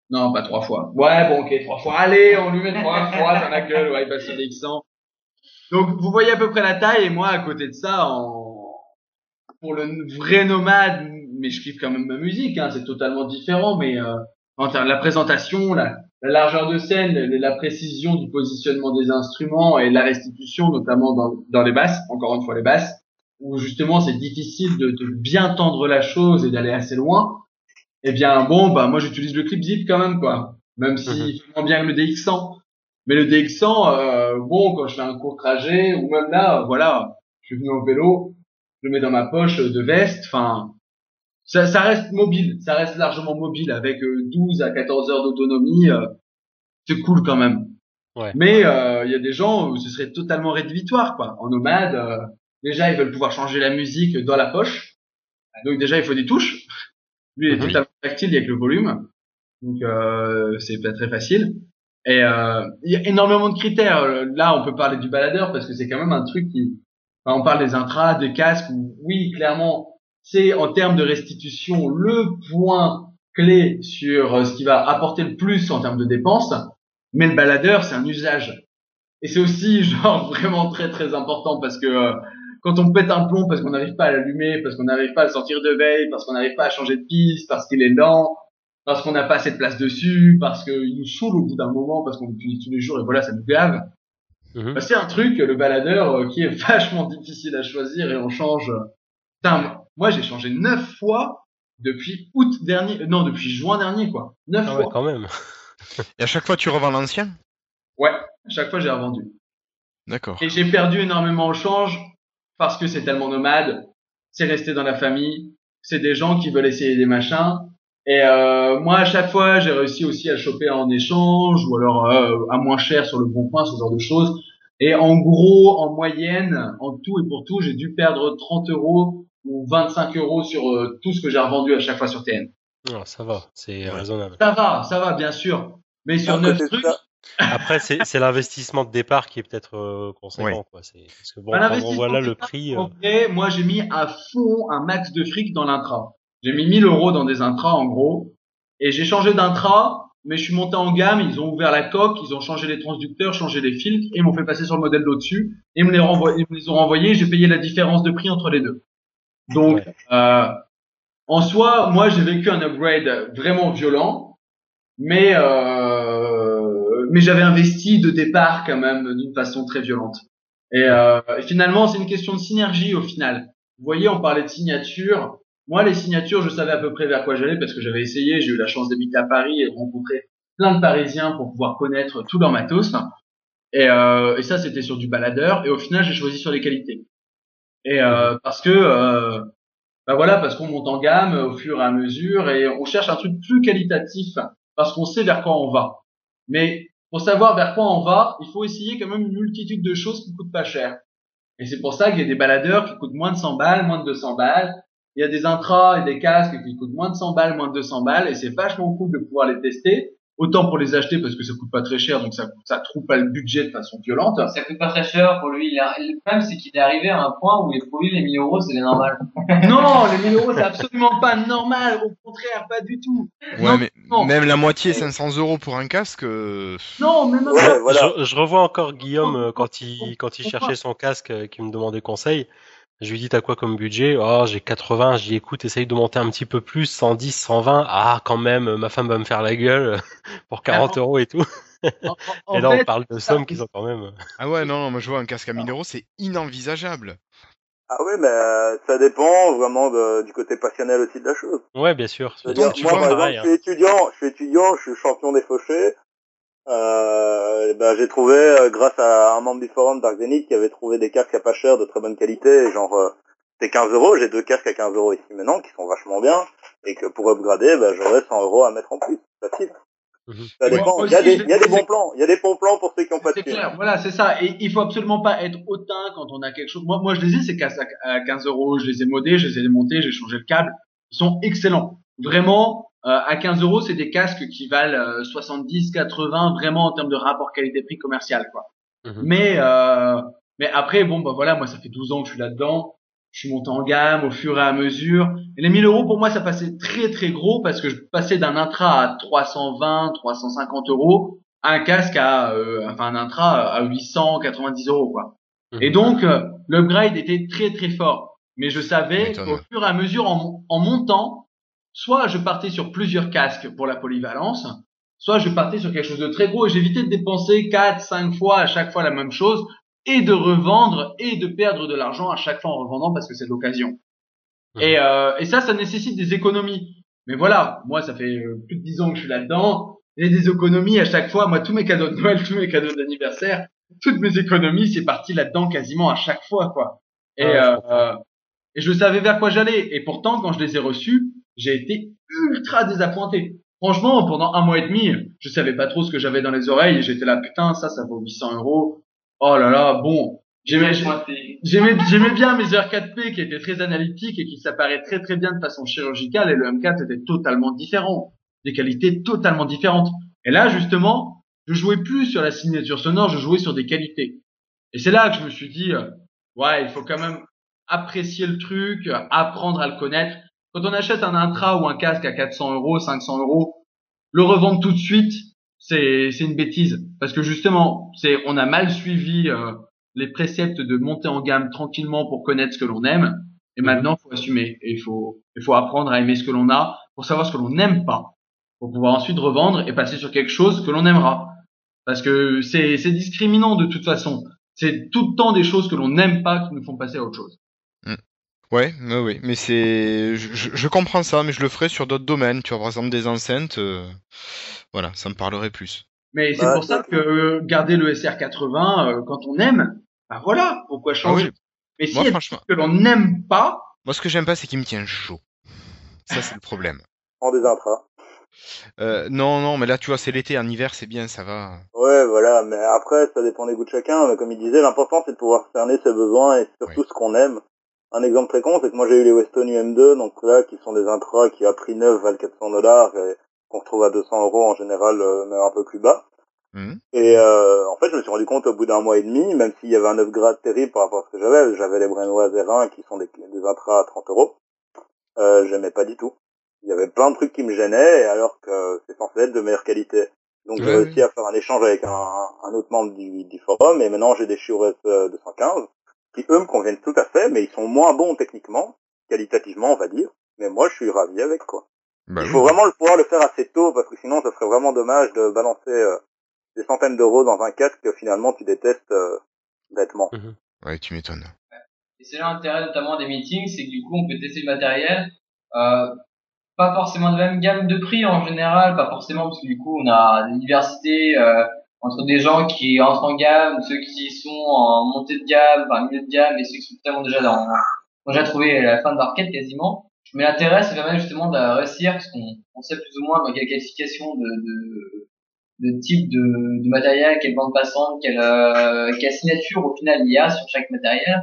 Non, pas trois fois. Ouais, bon, ok, trois fois. Allez, on lui met trois fois dans la gueule. Ouais, il passe sur DX100. Donc, vous voyez à peu près la taille, et moi, à côté de ça, en, pour le vrai nomade, mais je kiffe quand même ma musique, hein, c'est totalement différent, mais, euh, en termes de la présentation, la, la largeur de scène, la, précision du positionnement des instruments et la restitution, notamment dans, dans les basses, encore une fois les basses, où justement c'est difficile de, de bien tendre la chose et d'aller assez loin. Eh bien, bon, bah, moi, j'utilise le clip zip quand même, quoi. Même si, fait moins bien que le DX100. Mais le DX100, euh, bon, quand je fais un court trajet, ou même là, voilà, je suis venu en vélo, je le mets dans ma poche de veste, enfin, ça, ça reste mobile, ça reste largement mobile avec euh, 12 à 14 heures d'autonomie, euh, c'est cool quand même. Ouais. Mais euh, il y a des gens où ce serait totalement rédhibitoire, quoi. En nomade, euh, déjà, ils veulent pouvoir changer la musique dans la poche. Donc déjà, il faut des touches. Lui, il est Mhm. totalement tactile avec le volume. Donc, euh, c'est pas très facile. Et euh, il y a énormément de critères. Là, on peut parler du baladeur parce que c'est quand même un truc qui. Enfin, on parle des intras, des casques. Où, oui, clairement, c'est en termes de restitution le point clé sur euh, ce qui va apporter le plus en termes de dépenses. Mais le baladeur, c'est un usage. Et c'est aussi genre vraiment très très important parce que euh, quand on pète un plomb parce qu'on n'arrive pas à l'allumer, parce qu'on n'arrive pas à le sortir de veille, parce qu'on n'arrive pas à changer de piste, parce qu'il est lent, parce qu'on n'a pas assez de place dessus, parce qu'il nous saoule au bout d'un moment, parce qu'on l'utilise tous les jours et voilà, ça nous gave. Mhm. Bah, c'est un truc, le baladeur, euh, qui est vachement difficile à choisir et on change. Putain, moi j'ai changé neuf fois depuis août dernier, euh, non depuis juin dernier quoi, neuf Ah ouais, fois. quand même. Et à chaque fois, tu revends l'ancien? Ouais, à chaque fois j'ai revendu. D'accord. Et j'ai perdu énormément au change parce que c'est tellement nomade, c'est resté dans la famille, c'est des gens qui veulent essayer des machins. Et euh, moi, à chaque fois, j'ai réussi aussi à choper en échange ou alors euh, à moins cher sur le bon coin, ce genre de choses. Et en gros, en moyenne, en tout et pour tout, j'ai dû perdre 30 euros ou 25 euros sur euh, tout ce que j'ai revendu à chaque fois sur TN. Non, ça va, c'est Ouais. raisonnable. Ça va, ça va, bien sûr. Mais sur À 9 côté de trucs, Après, c'est c'est l'investissement de départ qui est peut-être euh, conséquent. Ouais. Quoi. C'est- Parce que bon, Bah, quand on l'investissement, voit là c'est le prix. euh, vrai, moi, j'ai mis à fond un max de fric dans l'intra. J'ai mis 1000 euros dans des intras, en gros. Et j'ai changé d'intra, mais je suis monté en gamme. Ils ont ouvert la coque, ils ont changé les transducteurs, changé les filtres, et m'ont fait passer sur le modèle d'au-dessus. Et ils me les, ils me les ont renvoyés. J'ai payé la différence de prix entre les deux. Donc, Ouais. euh, en soi, moi, j'ai vécu un upgrade vraiment violent, mais euh, mais j'avais investi de départ quand même d'une façon très violente. Et euh, finalement, c'est une question de synergie au final. Vous voyez, on parlait de signature. Moi, les signatures, je savais à peu près vers quoi j'allais parce que j'avais essayé. J'ai eu la chance d'habiter à Paris et de rencontrer plein de Parisiens pour pouvoir connaître tout leur matos. Et, euh, et ça, c'était sur du baladeur. Et au final, j'ai choisi sur les qualités. Et euh, parce que, euh, bah voilà, parce qu'on monte en gamme au fur et à mesure et on cherche un truc plus qualitatif parce qu'on sait vers quoi on va. Mais pour savoir vers quoi on va, il faut essayer quand même une multitude de choses qui coûtent pas cher. Et c'est pour ça qu'il y a des baladeurs qui coûtent moins de 100 balles, moins de 200 balles. Il y a des intras et des casques qui coûtent moins de 100 balles, moins de 200 balles. Et c'est vachement cool de pouvoir les tester. Autant pour les acheter parce que ça coûte pas très cher, donc ça, ça trouve pas le budget de façon violente. Ça coûte pas très cher pour lui. Il a- Le problème, c'est qu'il est arrivé à un point où les produits, les 1000 euros, c'est les normales. Non, les 1000 euros, c'est absolument pas normal. Au contraire, pas du tout. Ouais, Non, mais non. même la moitié, 500 euros pour un casque. euh, Non, même Ouais, voilà. je, je revois encore Guillaume euh, quand il, quand il cherchait son casque, euh, qui me demandait conseil. Je lui dis t'as quoi comme budget? Oh j'ai 80, je dis écoute essaye de monter un petit peu plus, 110, 120. Ah quand même, ma femme va me faire la gueule pour 40 euros et tout. en, en et là fait, on parle de sommes qui sont quand même... Ah ouais, non, non, moi je vois un casque à 1000 euros, c'est inenvisageable. Ah oui, mais euh, ça dépend vraiment de- du côté passionnel aussi de la chose. Ouais bien sûr. Donc, dire, tu moi, vois, par pareil, exemple, je suis étudiant, je suis étudiant, je suis champion des fauchés. Euh, ben, j'ai trouvé, euh, grâce à un membre du forum Dark Zenith, qui avait trouvé des casques à pas cher, de très bonne qualité, genre, euh, c'est 15 euros, j'ai deux casques à 15 euros ici maintenant, qui sont vachement bien, et que pour upgrader, ben, j'aurais 100 euros à mettre en plus. Facile. Mhm. Ça dépend. Il y a des, je- il y a des c'est- bons plans. Il y a des bons plans pour ceux qui ont pas de C'est clair, voilà, c'est ça. Et il faut absolument pas être hautain quand on a quelque chose. Moi, moi, je les ai ces casques à à 15 euros. Je les ai modés, je les ai démontés, j'ai changé le câble. Ils sont excellents. Vraiment, à 15 euros, c'est des casques qui valent euh, 70, 80, vraiment en termes de rapport qualité-prix commercial, quoi. Mhm. Mais, euh, mais après, bon, bah voilà, moi, ça fait 12 ans que je suis là-dedans. Je suis monté en gamme au fur et à mesure. Et les 1000 euros, pour moi, ça passait très, très gros parce que je passais d'un intra à 320, 350 euros à un casque à, euh, enfin, un intra à 890 euros, quoi. Mhm. Et donc, euh, l'upgrade était très, très fort. Mais je savais qu'au fur et à mesure, en, en montant, soit je partais sur plusieurs casques pour la polyvalence, soit je partais sur quelque chose de très gros et j'évitais de dépenser 4, 5 fois à chaque fois la même chose et de revendre et de perdre de l'argent à chaque fois en revendant parce que c'est l'occasion. Mhm. Et, euh, et ça, ça nécessite des économies. Mais voilà, moi, ça fait euh, plus de 10 ans que je suis là-dedans. J'ai des économies à chaque fois. Moi, tous mes cadeaux de Noël, tous mes cadeaux d'anniversaire, toutes mes économies, c'est parti là-dedans quasiment à chaque fois, quoi. Et, comprends. euh, et je savais vers quoi j'allais. Et pourtant, quand je les ai reçus, j'ai été ultra désappointé. Franchement, pendant un mois et demi, je savais pas trop ce que j'avais dans les oreilles et j'étais là, putain, ça, ça vaut 800 euros. Oh là là, bon. J'aimais, Pointé. J'aimais, j'aimais bien mes heures 4P qui étaient très analytiques et qui s'apparaient très très bien de façon chirurgicale et le M4 était totalement différent. Des qualités totalement différentes. Et là, justement, je jouais plus sur la signature sonore, je jouais sur des qualités. Et c'est là que je me suis dit, euh, ouais, il faut quand même apprécier le truc, apprendre à le connaître. Quand on achète un intra ou un casque à 400 euros, 500 euros, le revendre tout de suite, c'est une bêtise parce que justement, c'est on a mal suivi euh, les préceptes de monter en gamme tranquillement pour connaître ce que l'on aime. Et Mhm. maintenant, faut assumer et il faut il faut apprendre à aimer ce que l'on a pour savoir ce que l'on n'aime pas, pour pouvoir ensuite revendre et passer sur quelque chose que l'on aimera. Parce que c'est c'est discriminant de toute façon. C'est tout le temps des choses que l'on n'aime pas qui nous font passer à autre chose. Ouais, ouais, ouais, mais c'est, je, je- je comprends ça, mais je le ferai sur d'autres domaines, tu vois, par exemple des enceintes, euh, voilà, ça me parlerait plus. Mais c'est Bah, pour ça que euh, garder le SR80 euh, quand on aime, bah voilà, pourquoi Ah changer? oui, Mais si moi il y a des franchement, trucs que l'on n'aime pas, moi ce que j'aime pas, c'est qu'il me tient chaud. Ça c'est le problème. En des intras. Euh, non, non, mais là tu vois, c'est l'été, en hiver c'est bien, ça va. Ouais, voilà, mais après, ça dépend des goûts de chacun. Mais comme il disait, l'important, c'est de pouvoir cerner ses besoins et surtout ce qu'on aime. Un exemple très con, c'est que moi, j'ai eu les Weston UM2, donc là, qui sont des intras qui, à prix neuf, valent 400 dollars et qu'on retrouve à 200 euros en général, euh, même un peu plus bas. Mhm. Et euh, en fait, je me suis rendu compte au bout d'un mois et demi, même s'il y avait un upgrade terrible par rapport à ce que j'avais, j'avais les Brainwave R1 qui sont des, des intras à 30 euros, euh, j'aimais pas du tout. Il y avait plein de trucs qui me gênaient, alors que c'est censé être de meilleure qualité. Donc j'ai réussi à faire un échange avec un, un autre membre du, du forum, et maintenant j'ai des euh, 215, qui eux me conviennent tout à fait, mais ils sont moins bons techniquement, qualitativement on va dire, mais moi je suis ravi avec quoi. Bah Il oui. faut vraiment le pouvoir le faire assez tôt, parce que sinon ça serait vraiment dommage de balancer euh, des centaines d'euros dans un casque que finalement tu détestes euh, bêtement. Ouais, tu m'étonnes. Et c'est là l'intérêt notamment des meetings, c'est que du coup on peut tester le matériel, euh, pas forcément de même gamme de prix en général, pas forcément parce que du coup on a des diversités euh, entre des gens qui entrent en gamme, ceux qui sont en montée de gamme, enfin milieu de gamme, et ceux qui sont totalement déjà dans, ont déjà trouvé la fin de leur quête quasiment. Mais l'intérêt c'est vraiment justement de réussir, parce qu'on on sait plus ou moins dans quelle qualification de, de, de type de, de matériel, quelle bande passante, quelle, euh, quelle signature au final il y a sur chaque matériel.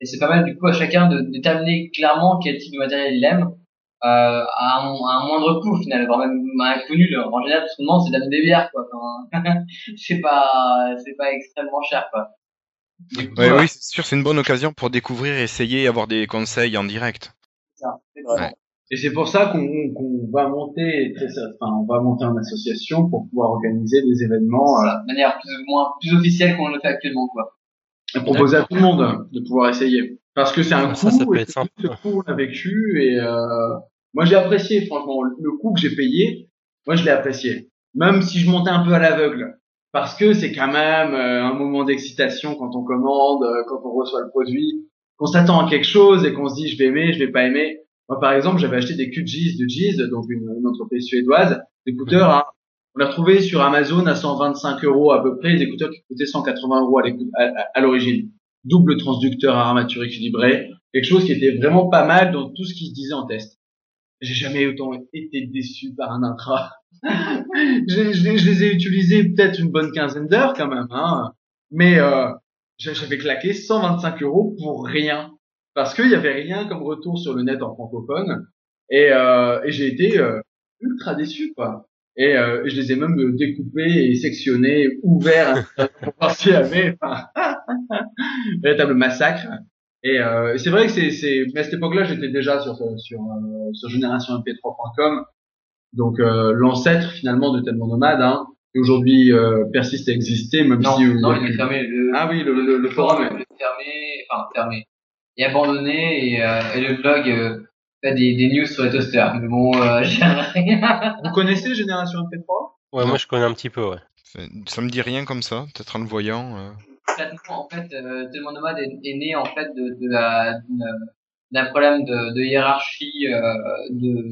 Et c'est pas mal du coup à chacun de déterminer clairement quel type de matériel il aime à, un, à un moindre coût au final, voire même inconnu. là. En général, tout ce qu'on demande c'est d'amener des bières quoi. Enfin, c'est pas c'est pas extrêmement cher quoi. Du coup, Ouais, voilà, oui, c'est sûr, c'est une bonne occasion pour découvrir, essayer, avoir des conseils en direct. ça. C'est Ouais. Et c'est pour ça qu'on qu'on va monter, enfin, on va monter en association pour pouvoir organiser des événements, euh, Voilà, de manière plus ou moins plus officielle qu'on le fait actuellement quoi. et proposer à tout le monde de pouvoir essayer. Parce que c'est un Ça, coût, ça peut être ce coût on l'a vécu, et euh, moi j'ai apprécié, franchement, le coût que j'ai payé, moi je l'ai apprécié. Même si je montais un peu à l'aveugle. Parce que c'est quand même euh, un moment d'excitation quand on commande, euh, quand on reçoit le produit, qu'on s'attend à quelque chose et qu'on se dit je vais aimer, je vais pas aimer. Moi par exemple j'avais acheté des QGIS de Giz, donc une, une entreprise suédoise, d'écouteurs à on l'a trouvé sur Amazon à 125 euros à peu près, des écouteurs qui coûtaient 180 euros à l'origine. Double transducteur à armature équilibrée, quelque chose qui était vraiment pas mal dans tout ce qui se disait en test. J'ai jamais autant été déçu par un intra. je, les- ai utilisés peut-être une bonne quinzaine d'heures quand même, hein. Mais euh, j'a- j'avais claqué 125 euros pour rien. Parce qu'il y avait rien comme retour sur le net en francophone. Et, euh, et j'ai été euh, ultra déçu, quoi. Et euh, je les ai même découpés et sectionnés, ouverts, pour voir s'il y avait véritable massacre. Et euh, c'est vrai que c'est, c'est, mais à cette époque-là, j'étais déjà sur sur euh, sur génération mp3.com, donc euh, l'ancêtre finalement de Tellement Nomade, hein, qui aujourd'hui euh, persiste à exister, même Non, si euh, non, il est fermé. Le, Ah oui, le, le, le forum. est fermé, enfin fermé, et abandonné, et, euh, et le blog euh, fait des, des news sur les toasters. Mais bon, euh, j'ai rien. Vous connaissez Génération MP3 Ouais, Non. moi je connais un petit peu, ouais. Ça, ça me dit rien comme ça, peut-être en le voyant. En fait, euh, Tellement Nomade est, est né en fait de, de la d'un problème de, de hiérarchie euh, de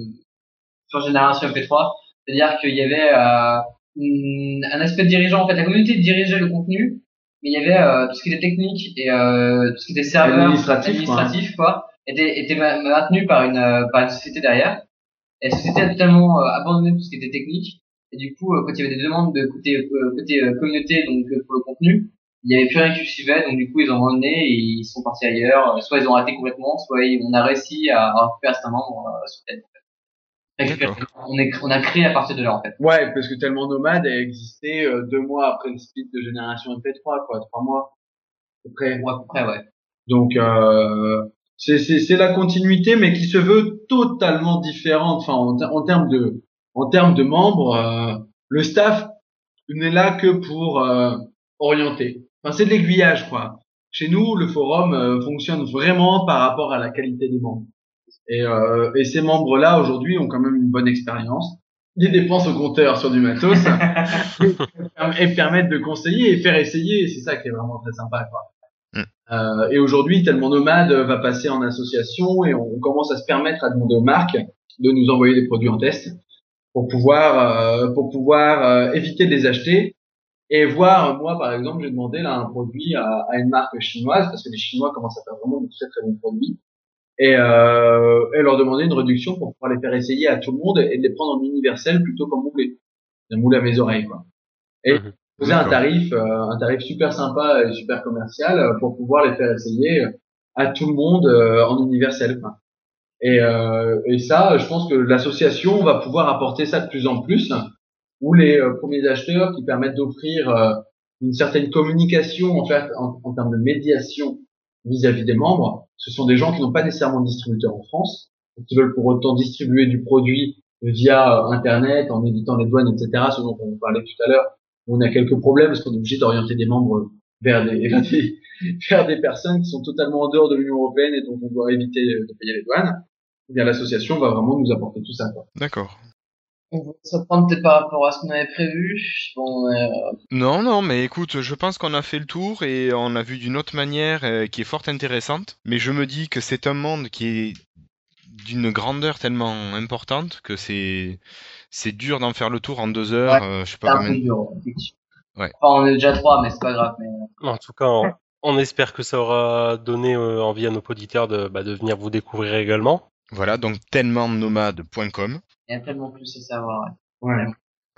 sur Génération MP3, c'est-à-dire qu'il y avait euh, une- un aspect dirigeant en fait, la communauté dirigeait le contenu, mais il y avait euh, tout ce qui était technique et euh, tout ce qui était serveur Administratif, administratif quoi, était était ma- maintenu par une euh, par une société derrière. Et la société a totalement abandonné tout ce qui était technique. Et du coup, quand il y avait des demandes de côté euh, côté euh, communauté, donc pour le contenu, il y avait plus rien qui suivait, donc du coup ils ont abandonné et ils sont partis ailleurs. Euh, Soit ils ont raté complètement, soit on a réussi à récupérer certains membres euh, sur Ted. D'accord. On, est, on a créé à partir de là en fait. Ouais, parce que tellement nomade a existé euh, deux mois après le split de génération MP3, quoi, trois mois. à peu près. Ouais, à peu près, ouais. Donc euh, c'est c'est c'est la continuité, mais qui se veut totalement différente. Enfin, en, ter- en termes de en termes de membres, euh, le staff n'est là que pour euh, orienter. Enfin, c'est de l'aiguillage, quoi. Chez nous, le forum euh, fonctionne vraiment par rapport à la qualité des membres. Et, euh, et ces membres-là aujourd'hui ont quand même une bonne expérience. Ils dépensent au compteur sur du matos et permettent de conseiller et faire essayer. C'est ça qui est vraiment très sympa, quoi. Euh, et aujourd'hui, tellement nomade va passer en association et on, on commence à se permettre à demander aux marques de nous envoyer des produits en test pour pouvoir euh, pour pouvoir euh, éviter de les acheter et voir moi par exemple j'ai demandé là un produit à, à une marque chinoise parce que les Chinois commencent à faire vraiment de très très bons produits. Et, euh, et leur demander une réduction pour pouvoir les faire essayer à tout le monde et de les prendre en universel plutôt qu'en moulé. Un moulé à mes oreilles quoi. Et Mhm. poser un tarif euh, un tarif super sympa et super commercial euh, pour pouvoir les faire essayer euh, à tout le monde euh, en universel quoi. Et, euh, et ça, je pense que l'association va pouvoir apporter ça de plus en plus, où les euh, premiers acheteurs qui permettent d'offrir euh, une certaine communication en fait en, en termes de médiation vis-à-vis des membres, ce sont des gens qui n'ont pas nécessairement de distributeur en France, qui veulent pour autant distribuer du produit via euh, Internet, en évitant les douanes, etc. Ce dont on parlait tout à l'heure. On a quelques problèmes parce qu'on est obligé d'orienter des membres vers des, vers des, vers des personnes qui sont totalement en dehors de l'Union européenne et dont on doit éviter de payer les douanes. Eh bien, l'association va vraiment nous apporter tout ça. D'accord. On va se reprendre peut-être par rapport à ce qu'on avait prévu. Bon, euh, Non, non, mais écoute, je pense qu'on a fait le tour et on a vu d'une autre manière euh, qui est fort intéressante. Mais je me dis que c'est un monde qui est d'une grandeur tellement importante que c'est c'est dur d'en faire le tour en deux heures. Ouais, euh, je sais c'est pas dur. Ouais. Enfin, on est déjà trois, mais c'est pas grave. Mais... En tout cas, on, on espère que ça aura donné euh, envie à nos auditeurs de, bah, de venir vous découvrir également. Voilà, donc tellementnomade.com. Il y a tellement plus à savoir. ouais. Voilà.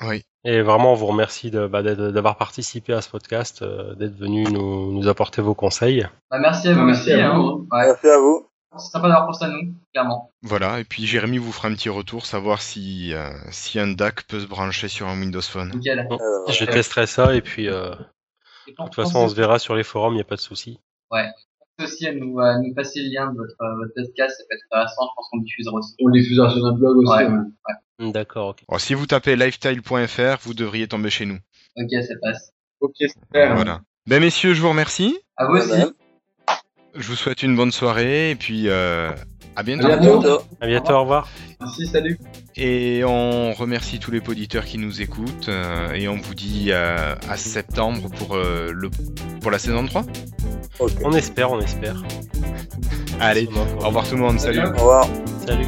Oui. Et vraiment, on vous remercie de, bah, d'être- d'avoir participé à ce podcast, euh, d'être venu nous, nous apporter vos conseils. Bah, merci à vous Merci aussi. à hein. vous, Ouais. Merci à vous. C'est sympa d'avoir pensé à nous, clairement. Voilà, et puis Jérémy vous fera un petit retour, savoir si, euh, si un DAC peut se brancher sur un Windows Phone. Nickel. Euh, Je testerai ça et puis euh, Et de toute façon, on se verra sur les forums, il n'y a pas de souci. Pensez aussi à nous, à nous passer le lien de votre, euh, votre podcast, ça peut être intéressant, je pense qu'on le diffusera aussi. On le diffusera sur notre blog aussi. Ouais. ouais. D'accord, ok. Alors, si vous tapez lifestyle.fr, vous devriez tomber chez nous. Ok, ça passe. Ok, super. Voilà. Ben messieurs, je vous remercie. À vous aussi. Je vous souhaite une bonne soirée et puis euh, à bientôt. À bientôt. bientôt. À bientôt, au revoir. Merci, salut. Et on remercie tous les auditeurs qui nous écoutent euh, et on vous dit euh, à septembre pour, euh, le, pour la saison 3. Ok. On espère, on espère. Allez, au revoir tout le monde. Salut. Au revoir. Salut.